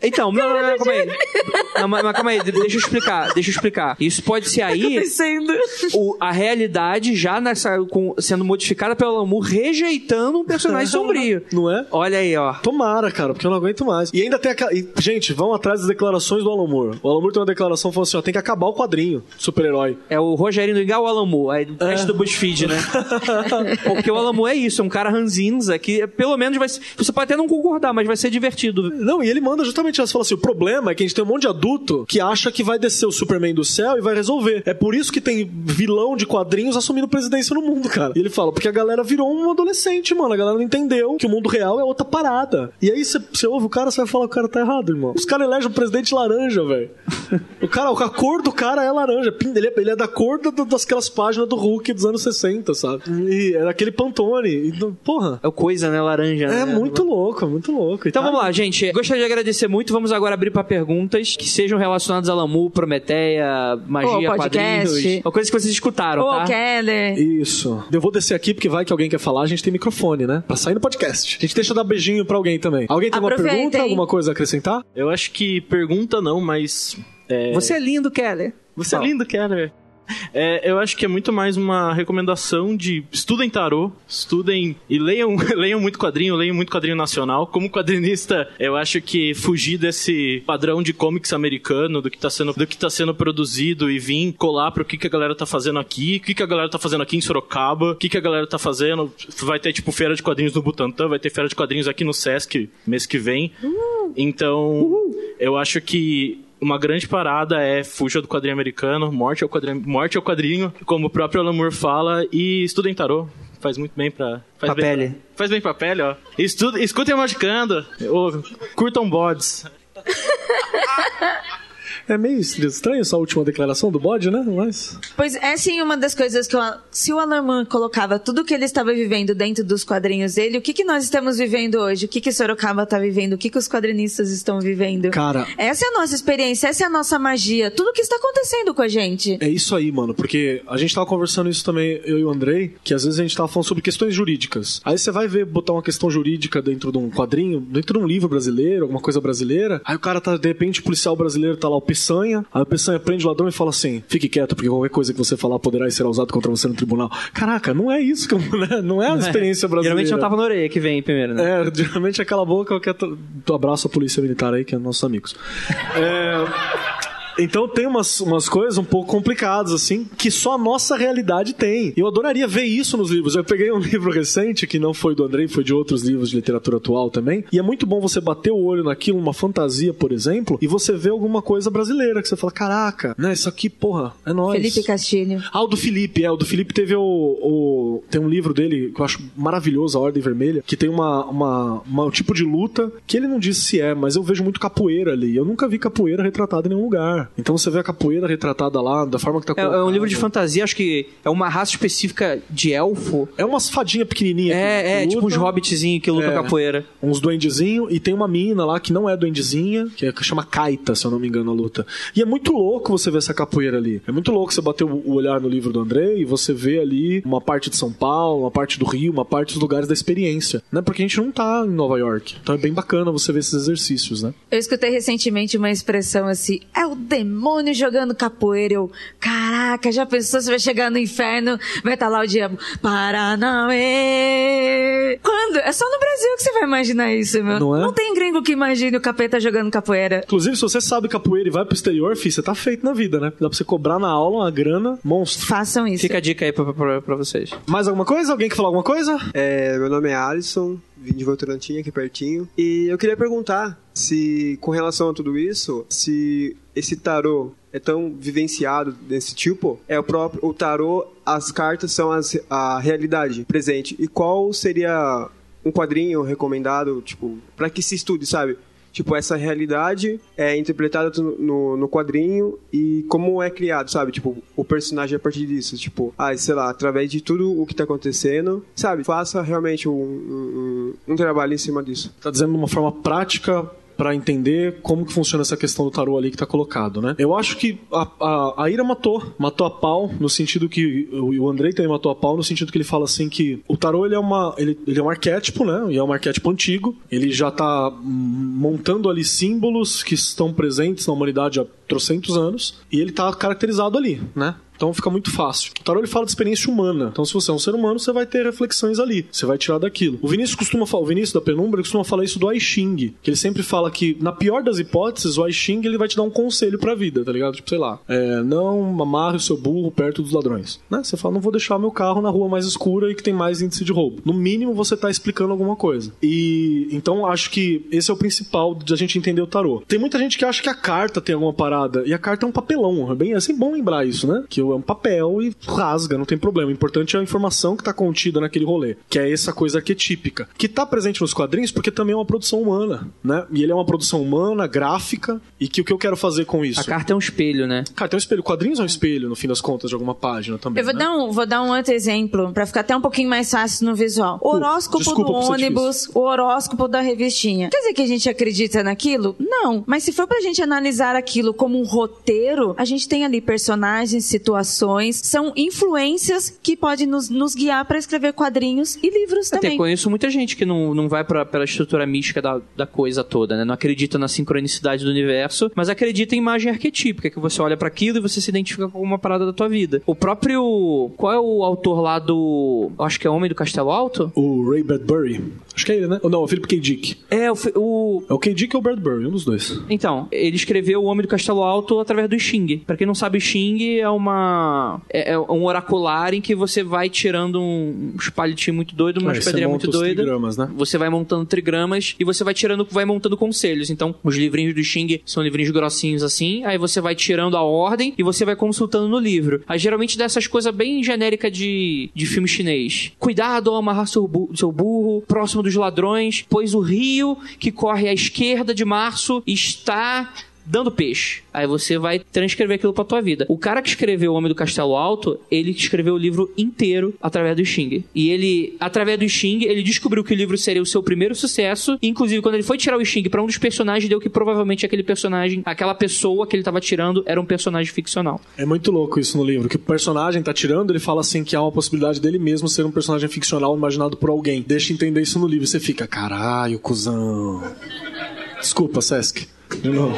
Speaker 5: Então, não, não, não, calma aí. Não, mas, mas calma aí, deixa eu explicar, deixa eu explicar. Isso pode ser aí o- a realidade já nessa, com- sendo modificada pelo Lamu, rejeitando um personagem sombrio.
Speaker 3: Não é?
Speaker 5: Olha aí, ó.
Speaker 3: Tomara, cara, porque eu não aguento mais. E ainda tem aquela. e, gente, vão atrás das declarações do Alan Moore. O Alan Moore tem uma declaração falando assim: ó, tem que acabar o quadrinho super-herói.
Speaker 5: É o Rogerinho Igual o Alamu, é o teste do BuzzFeed, né? Porque o Alamu é isso, é um cara ranzinza que pelo menos vai ser, Você pode até não concordar, mas vai ser divertido.
Speaker 3: Não, e ele manda justamente essa. Fala assim: o problema é que a gente tem um monte de adulto que acha que vai descer o Superman do céu e vai resolver. É por isso que tem vilão de quadrinhos assumindo presidência no mundo, cara. E ele fala: porque a galera virou um adolescente, mano. A galera não entendeu que o mundo real é outra parada. E aí você ouve o cara, você vai falar: o cara tá errado, irmão. Irmão. Os caras elegem o presidente laranja, velho. O cara, a cor do cara é laranja. Ele é, ele é da cor do, das páginas do Hulk dos anos 60, sabe? E é daquele Pantone. Então, porra.
Speaker 5: É o coisa, né? Laranja.
Speaker 3: É
Speaker 5: né?
Speaker 3: muito louco, é muito louco.
Speaker 5: Então vamos lá, gente. Gostaria de agradecer muito. Vamos agora abrir para perguntas que sejam relacionadas a Lamu, Prometeia, magia,
Speaker 2: Ou podcast.
Speaker 5: quadrinhos. Ou coisas que vocês escutaram,
Speaker 2: Ô,
Speaker 5: tá?
Speaker 2: Keller.
Speaker 3: Isso. Eu vou descer aqui porque vai que alguém quer falar, a gente tem microfone, né? Pra sair no podcast. A gente deixa dar beijinho pra alguém também. Alguém tem uma
Speaker 2: Aproveitem.
Speaker 3: pergunta, alguma coisa a acrescentar?
Speaker 7: Eu acho que pergunta não, mas. É...
Speaker 5: Você é lindo, Keller.
Speaker 7: Você é lindo, Keller. É, eu acho que é muito mais uma recomendação de estudem tarô, estudem e leiam, leiam muito quadrinho, leiam muito quadrinho nacional. Como quadrinista, eu acho que fugir desse padrão de comics americano, do que tá sendo, do que tá sendo produzido e vir colar pro que, que a galera tá fazendo aqui, o que, que a galera tá fazendo aqui em Sorocaba, o que, que a galera tá fazendo. Vai ter, tipo, feira de quadrinhos no Butantã, vai ter feira de quadrinhos aqui no Sesc mês que vem. Então, eu acho que uma grande parada é fuja do quadrinho americano, morte ao quadrinho, morte ao quadrinho, como o próprio Alan Moore fala, e estudem tarô. Faz muito bem pra... Faz
Speaker 5: Pra
Speaker 7: bem
Speaker 5: pele.
Speaker 7: Pra, faz bem pra pele, ó. Estude, escutem o Magicando, ou curtam bods.
Speaker 3: É meio estranho essa última declaração do bode, né? Mas.
Speaker 2: Pois é sim uma das coisas que eu, se o Alan colocava tudo que ele estava vivendo dentro dos quadrinhos dele, o que, que nós estamos vivendo hoje? O que, que Sorocaba está vivendo? O que, que os quadrinistas estão vivendo?
Speaker 3: Cara.
Speaker 2: Essa é a nossa experiência, essa é a nossa magia. Tudo que está acontecendo com a gente.
Speaker 3: É isso aí, mano, porque a gente tava conversando isso também, eu e o Andrei, que às vezes a gente tava falando sobre questões jurídicas. Aí você vai ver, botar uma questão jurídica dentro de um quadrinho, dentro de um livro brasileiro, alguma coisa brasileira, aí o cara tá, de repente, o policial brasileiro tá lá, o Peçanha, aí o Peçanha prende o ladrão e fala assim, fique quieto, porque qualquer coisa que você falar poderá ser usado contra você no tribunal. Caraca, não é isso, que eu- né? não é a experiência brasileira.
Speaker 5: Geralmente não tava na orelha que vem primeiro, né?
Speaker 3: É, geralmente aquela boca eu quero. Tu abraço a polícia militar aí, que é nossos amigos. É. Então tem umas, umas coisas um pouco complicadas, assim, que só a nossa realidade tem. Eu adoraria ver isso nos livros. Eu peguei um livro recente, que não foi do Andrei, foi de outros livros de literatura atual também. E é muito bom você bater o olho naquilo, uma fantasia, por exemplo, e você vê alguma coisa brasileira, que você fala, caraca, né, isso aqui, porra, é nóis.
Speaker 2: Felipe Castilho.
Speaker 3: Ah, o do Felipe, é. O do Felipe teve o, o- Tem um livro dele que eu acho maravilhoso, A Ordem Vermelha, que tem uma, uma, uma- um tipo de luta que ele não disse se é, mas eu vejo muito capoeira ali. Eu nunca vi capoeira retratada em nenhum lugar. Então você vê a capoeira retratada lá, da forma que tá
Speaker 5: É, é um
Speaker 3: colocada.
Speaker 5: livro de fantasia, acho que é uma raça específica de elfo.
Speaker 3: É umas fadinhas pequenininhas.
Speaker 5: É,
Speaker 3: que
Speaker 5: é, tipo uns hobbitzinhos que lutam
Speaker 3: É.
Speaker 5: capoeira.
Speaker 3: Uns duendezinhos, e tem uma mina lá que não é duendezinha, que, é, que chama Kaita, se eu não me engano, a luta. E é muito louco você ver essa capoeira ali. É muito louco você bater o o olhar no livro do André e você vê ali uma parte de São Paulo, uma parte do Rio, uma parte dos lugares da experiência, né? Porque a gente não tá em Nova York. Então é bem bacana você ver esses exercícios, né?
Speaker 2: Eu escutei recentemente uma expressão assim: é o demônio jogando capoeira. Eu, caraca, já pensou se vai chegar no inferno, vai estar lá o diabo, Paranauê. Quando? É só no Brasil que você vai imaginar isso, meu.
Speaker 3: Não é?
Speaker 2: tem gringo que imagine o capeta jogando capoeira.
Speaker 3: Inclusive, se você sabe capoeira e vai pro exterior, filho, você tá feito na vida, né? Dá pra você cobrar na aula uma grana monstro.
Speaker 2: Façam isso.
Speaker 5: Fica a dica aí pra, pra, pra vocês.
Speaker 3: Mais alguma coisa? Alguém quer falar alguma coisa?
Speaker 8: É, meu nome é Alisson, vim de Votorantim, aqui pertinho. E eu queria perguntar se, com relação a tudo isso, se esse tarô é tão vivenciado desse tipo, é o próprio o tarô, as cartas são as, a realidade presente. E qual seria um quadrinho recomendado, tipo, para que se estude, sabe? Tipo, essa realidade é interpretada no, no, quadrinho e como é criado, sabe? Tipo, o personagem a partir disso. Tipo, ah, sei lá, através de tudo o que tá acontecendo, sabe? Faça realmente um, um- um trabalho em cima disso.
Speaker 3: tá dizendo de uma forma prática pra entender como que funciona essa questão do tarô ali que tá colocado, né? Eu acho que a, a, a Ira matou, matou a pau no sentido que o, Andrei também matou a pau no sentido que ele fala assim que o tarô ele é uma ele, ele é um arquétipo, né? E é um arquétipo antigo. Ele já tá montando ali símbolos que estão presentes na humanidade há trocentos anos e ele tá caracterizado ali, né? Então fica muito fácil. O tarô ele fala de experiência humana. Então, se você é um ser humano, você vai ter reflexões ali. Você vai tirar daquilo. O Vinícius costuma falar, o Vinícius da Penumbra costuma falar isso do I Ching, que ele sempre fala que, na pior das hipóteses, o I Ching ele vai te dar um conselho pra vida, tá ligado? Tipo, sei lá, é, não amarre o seu burro perto dos ladrões. Né? Você fala, não vou deixar meu carro na rua mais escura e que tem mais índice de roubo. No mínimo, você tá explicando alguma coisa. E então acho que esse é o principal de a gente entender o tarô. Tem muita gente que acha que a carta tem alguma parada, e a carta é um papelão. É bem é bom lembrar isso, né? Que lê um papel e rasga, não tem problema. O importante é a informação que está contida naquele rolê, que é essa coisa arquetípica, que está presente nos quadrinhos porque também é uma produção humana, né? E ele é uma produção humana, gráfica, e que o que eu quero fazer com isso?
Speaker 5: A carta é um espelho, né?
Speaker 3: Cara, tem um espelho. Quadrinhos é um espelho, no fim das contas, de alguma página também.
Speaker 2: Eu vou,
Speaker 3: né?
Speaker 2: dar um, vou dar um outro exemplo, pra ficar até um pouquinho mais fácil no visual. O horóscopo
Speaker 3: desculpa
Speaker 2: do ônibus, o horóscopo da revistinha. Quer dizer que a gente acredita naquilo? Não. Mas se for pra gente analisar aquilo como um roteiro, a gente tem ali personagens, situações, são influências que podem nos, nos guiar pra escrever quadrinhos e livros
Speaker 5: Até
Speaker 2: também.
Speaker 5: conheço muita gente que não, não vai pra, pela estrutura mística da, da coisa toda, né? Não acredita na sincronicidade do universo, mas acredita em imagem arquetípica, que você olha pra aquilo e você se identifica com alguma parada da tua vida. O próprio. Qual é o autor lá do. Acho que é Homem do Castelo Alto?
Speaker 3: O Ray Bradbury. Acho que é ele, né? Ou não, o Philip K. Dick.
Speaker 5: É, o. o
Speaker 3: É o K. Dick ou o Bradbury, um dos dois.
Speaker 5: Então, ele escreveu O Homem do Castelo Alto através do Xing. Pra quem não sabe, Xing é uma. É, é um oracular em que você vai tirando um, uns palitinhos muito doidos,
Speaker 3: você
Speaker 5: pedrinhas
Speaker 3: monta
Speaker 5: muito
Speaker 3: trigramas, né?
Speaker 5: Você vai montando trigramas e você vai tirando, vai montando conselhos. Então, os livrinhos do Xing são livrinhos grossinhos assim. Aí você vai tirando a ordem e você vai consultando no livro. Aí geralmente dessas coisas bem genéricas de, de filme chinês. Cuidado ao amarrar seu, bu- seu burro, próximo dos ladrões, pois o rio que corre à esquerda de março está dando peixe. Aí você vai transcrever aquilo pra tua vida. O cara que escreveu O Homem do Castelo Alto, ele escreveu o livro inteiro através do Xing. E ele, através do Xing, ele descobriu que o livro seria o seu primeiro sucesso. Inclusive, quando ele foi tirar o Xing pra um dos personagens, deu que provavelmente aquele personagem, aquela pessoa que ele tava tirando, era um personagem ficcional.
Speaker 3: É muito louco isso no livro, que o personagem tá tirando, ele fala assim que há uma possibilidade dele mesmo ser um personagem ficcional imaginado por alguém. Deixa entender isso no livro, você fica, caralho, cuzão. Desculpa, Sesc. De novo.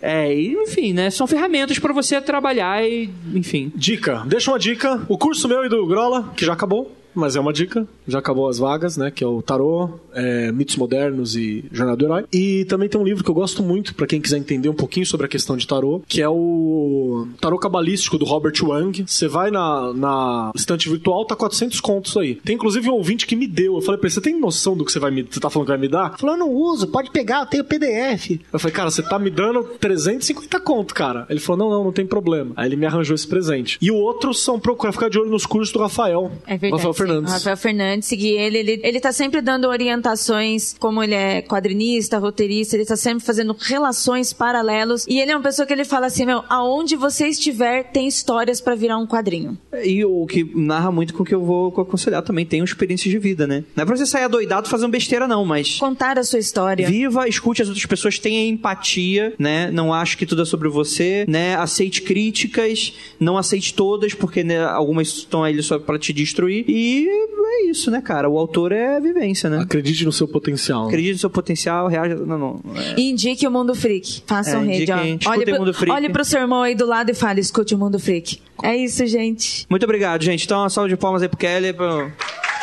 Speaker 5: É, enfim, né? São ferramentas pra você trabalhar e, enfim.
Speaker 3: Dica, deixa uma dica. O curso meu e do Grola, que já acabou, mas é uma dica. Já acabou as vagas, né? Que é o Tarô, é, Mitos Modernos e Jornada do Herói. E também tem um livro que eu gosto muito, pra quem quiser entender um pouquinho sobre a questão de tarô, que é o Tarô Cabalístico do Robert Wang. Você vai na, na estante virtual, tá 400 contos aí. Tem inclusive um ouvinte que me deu. Eu falei pra ele, você tem noção do que você vai me... Você tá falando que vai me dar? Ele falou, eu não uso, pode pegar, eu tenho PDF. Eu falei, cara, você tá me dando 350 conto, cara. Ele falou, não, não, não tem problema. Aí ele me arranjou esse presente. E o outro são procurar ficar de olho nos cursos do Rafael.
Speaker 2: É verdade.
Speaker 3: Rafael. Fernandes.
Speaker 2: Rafael Fernandes, seguir ele, ele, ele tá sempre dando orientações, como ele é quadrinista, roteirista, ele tá sempre fazendo relações paralelos. E ele é uma pessoa que ele fala assim, meu, aonde você estiver, tem histórias pra virar um quadrinho.
Speaker 5: E o que narra muito com o que eu vou aconselhar também, tem experiências de vida, né? Não é pra você sair adoidado fazendo besteira, não, mas.
Speaker 2: Contar a sua história.
Speaker 5: Viva, escute as outras pessoas, tenha empatia, né? Não ache que tudo é sobre você, né? Aceite críticas, não aceite todas, porque né, algumas estão aí só pra te destruir. E é isso, né, cara? O autor é vivência, né?
Speaker 3: Acredite no seu potencial.
Speaker 5: Acredite no seu potencial, reaja. Não, não. é-
Speaker 2: indique o Mundo Freak. Faça
Speaker 5: É,
Speaker 2: um rede, ó. Olhe
Speaker 5: escutem o
Speaker 2: pro,
Speaker 5: Mundo Freak.
Speaker 2: olhe pro seu irmão aí do lado e fale, escute o Mundo Freak. É isso, gente.
Speaker 5: Muito obrigado, gente. Então, uma salva de palmas aí pro Kelly. Pro...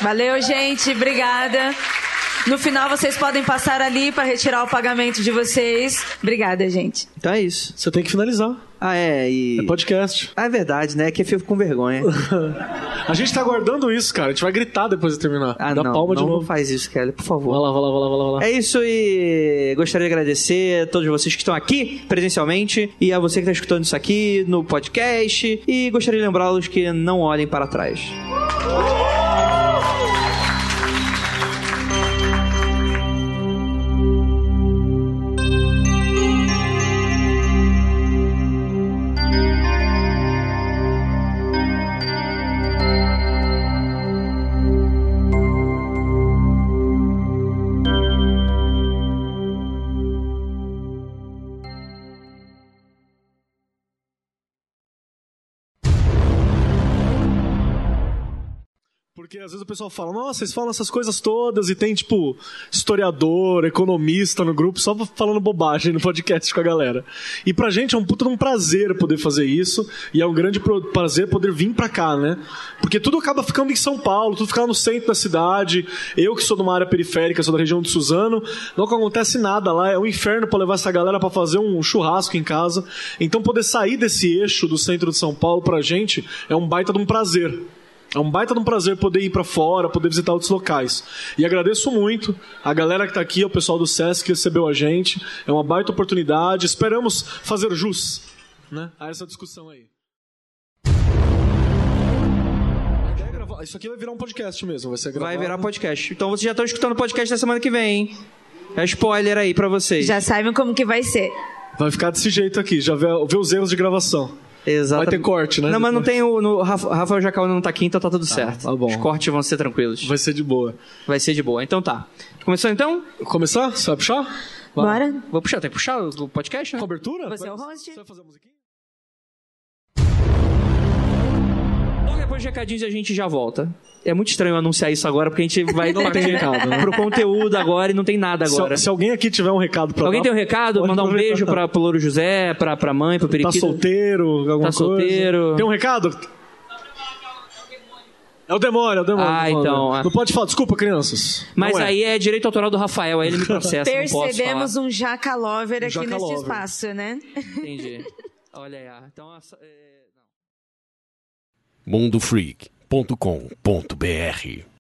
Speaker 2: Valeu, gente. Obrigada. No final, vocês podem passar ali pra retirar o pagamento de vocês. Obrigada, gente.
Speaker 5: Então é isso.
Speaker 3: Você tem que finalizar.
Speaker 5: Ah, é, e.
Speaker 3: É podcast.
Speaker 5: Ah, é verdade, né? Que eu fico com vergonha.
Speaker 3: A gente tá aguardando isso, cara. A gente vai gritar depois de terminar.
Speaker 5: Ah,
Speaker 3: Dá
Speaker 5: não.
Speaker 3: palma de
Speaker 5: não,
Speaker 3: novo.
Speaker 5: não faz isso, Kelly, por favor.
Speaker 3: Vai lá, vai lá, vai lá, vai lá.
Speaker 5: É isso e gostaria de agradecer a todos vocês que estão aqui presencialmente e a você que está escutando isso aqui no podcast e gostaria de lembrá-los que não olhem para trás.
Speaker 3: Porque às vezes o pessoal fala, nossa, vocês falam essas coisas todas e tem, tipo, historiador, economista no grupo, só falando bobagem no podcast com a galera. E pra gente é um puta um prazer poder fazer isso e é um grande prazer poder vir pra cá, né? Porque tudo acaba ficando em São Paulo, tudo fica no centro da cidade. Eu que sou de uma área periférica, sou da região de Suzano, não acontece nada lá, é um inferno pra levar essa galera pra fazer um churrasco em casa. Então poder sair desse eixo do centro de São Paulo pra gente é um baita de um prazer. É um baita de um prazer poder ir para fora, poder visitar outros locais. E agradeço muito a galera que está aqui, o pessoal do SESC que recebeu a gente. É uma baita oportunidade. Esperamos fazer jus né, a essa discussão aí. Isso aqui vai virar um podcast mesmo, vai ser gravado.
Speaker 5: Vai virar podcast. Então vocês já estão escutando o podcast da semana que vem, hein? É spoiler aí para vocês.
Speaker 2: Já sabem como que vai ser.
Speaker 3: Vai ficar desse jeito aqui, já vê, vê os erros de gravação.
Speaker 5: Exato.
Speaker 3: Vai ter corte, né?
Speaker 5: Não, mas não tem o. No, Rafa- Rafael Jacal não tá aqui, então tá tudo certo.
Speaker 3: tá bom.
Speaker 5: Os cortes vão ser tranquilos.
Speaker 3: Vai ser de boa.
Speaker 5: Vai ser de boa. Então tá. Começou então?
Speaker 3: Começar? Você vai puxar? Vai.
Speaker 2: Bora?
Speaker 5: Vou puxar, tem que puxar o podcast, né?
Speaker 3: Cobertura?
Speaker 2: Você é o
Speaker 3: Vai-
Speaker 2: host.
Speaker 3: Você vai fazer a musiquinha?
Speaker 5: Depois de recadinhos a gente já volta. É muito estranho anunciar isso agora, porque a gente vai
Speaker 3: Não tem
Speaker 5: partir
Speaker 3: recado, né?
Speaker 5: pro conteúdo agora e não tem nada agora.
Speaker 3: Se, se alguém aqui tiver um recado pra
Speaker 5: Alguém
Speaker 3: dar,
Speaker 5: tem um recado? Mandar um beijo pra, pro Louro José, pra, pra mãe, pro
Speaker 3: Tá
Speaker 5: Periquito.
Speaker 3: solteiro, alguma
Speaker 5: Tá
Speaker 3: coisa?
Speaker 5: solteiro.
Speaker 3: Tem um recado? É o demônio, é o demônio.
Speaker 5: Ah,
Speaker 3: Não pode.
Speaker 5: então, ah.
Speaker 3: Não pode falar, desculpa, crianças.
Speaker 5: Mas
Speaker 3: é.
Speaker 5: aí é direito autoral do Rafael, aí ele me processa, não posso
Speaker 2: Percebemos
Speaker 5: falar.
Speaker 2: um jaca lover aqui
Speaker 3: Jaca
Speaker 2: nesse
Speaker 3: lover.
Speaker 2: espaço, né?
Speaker 5: Entendi. Olha aí, ah, então... é.
Speaker 4: mundofreak.com.br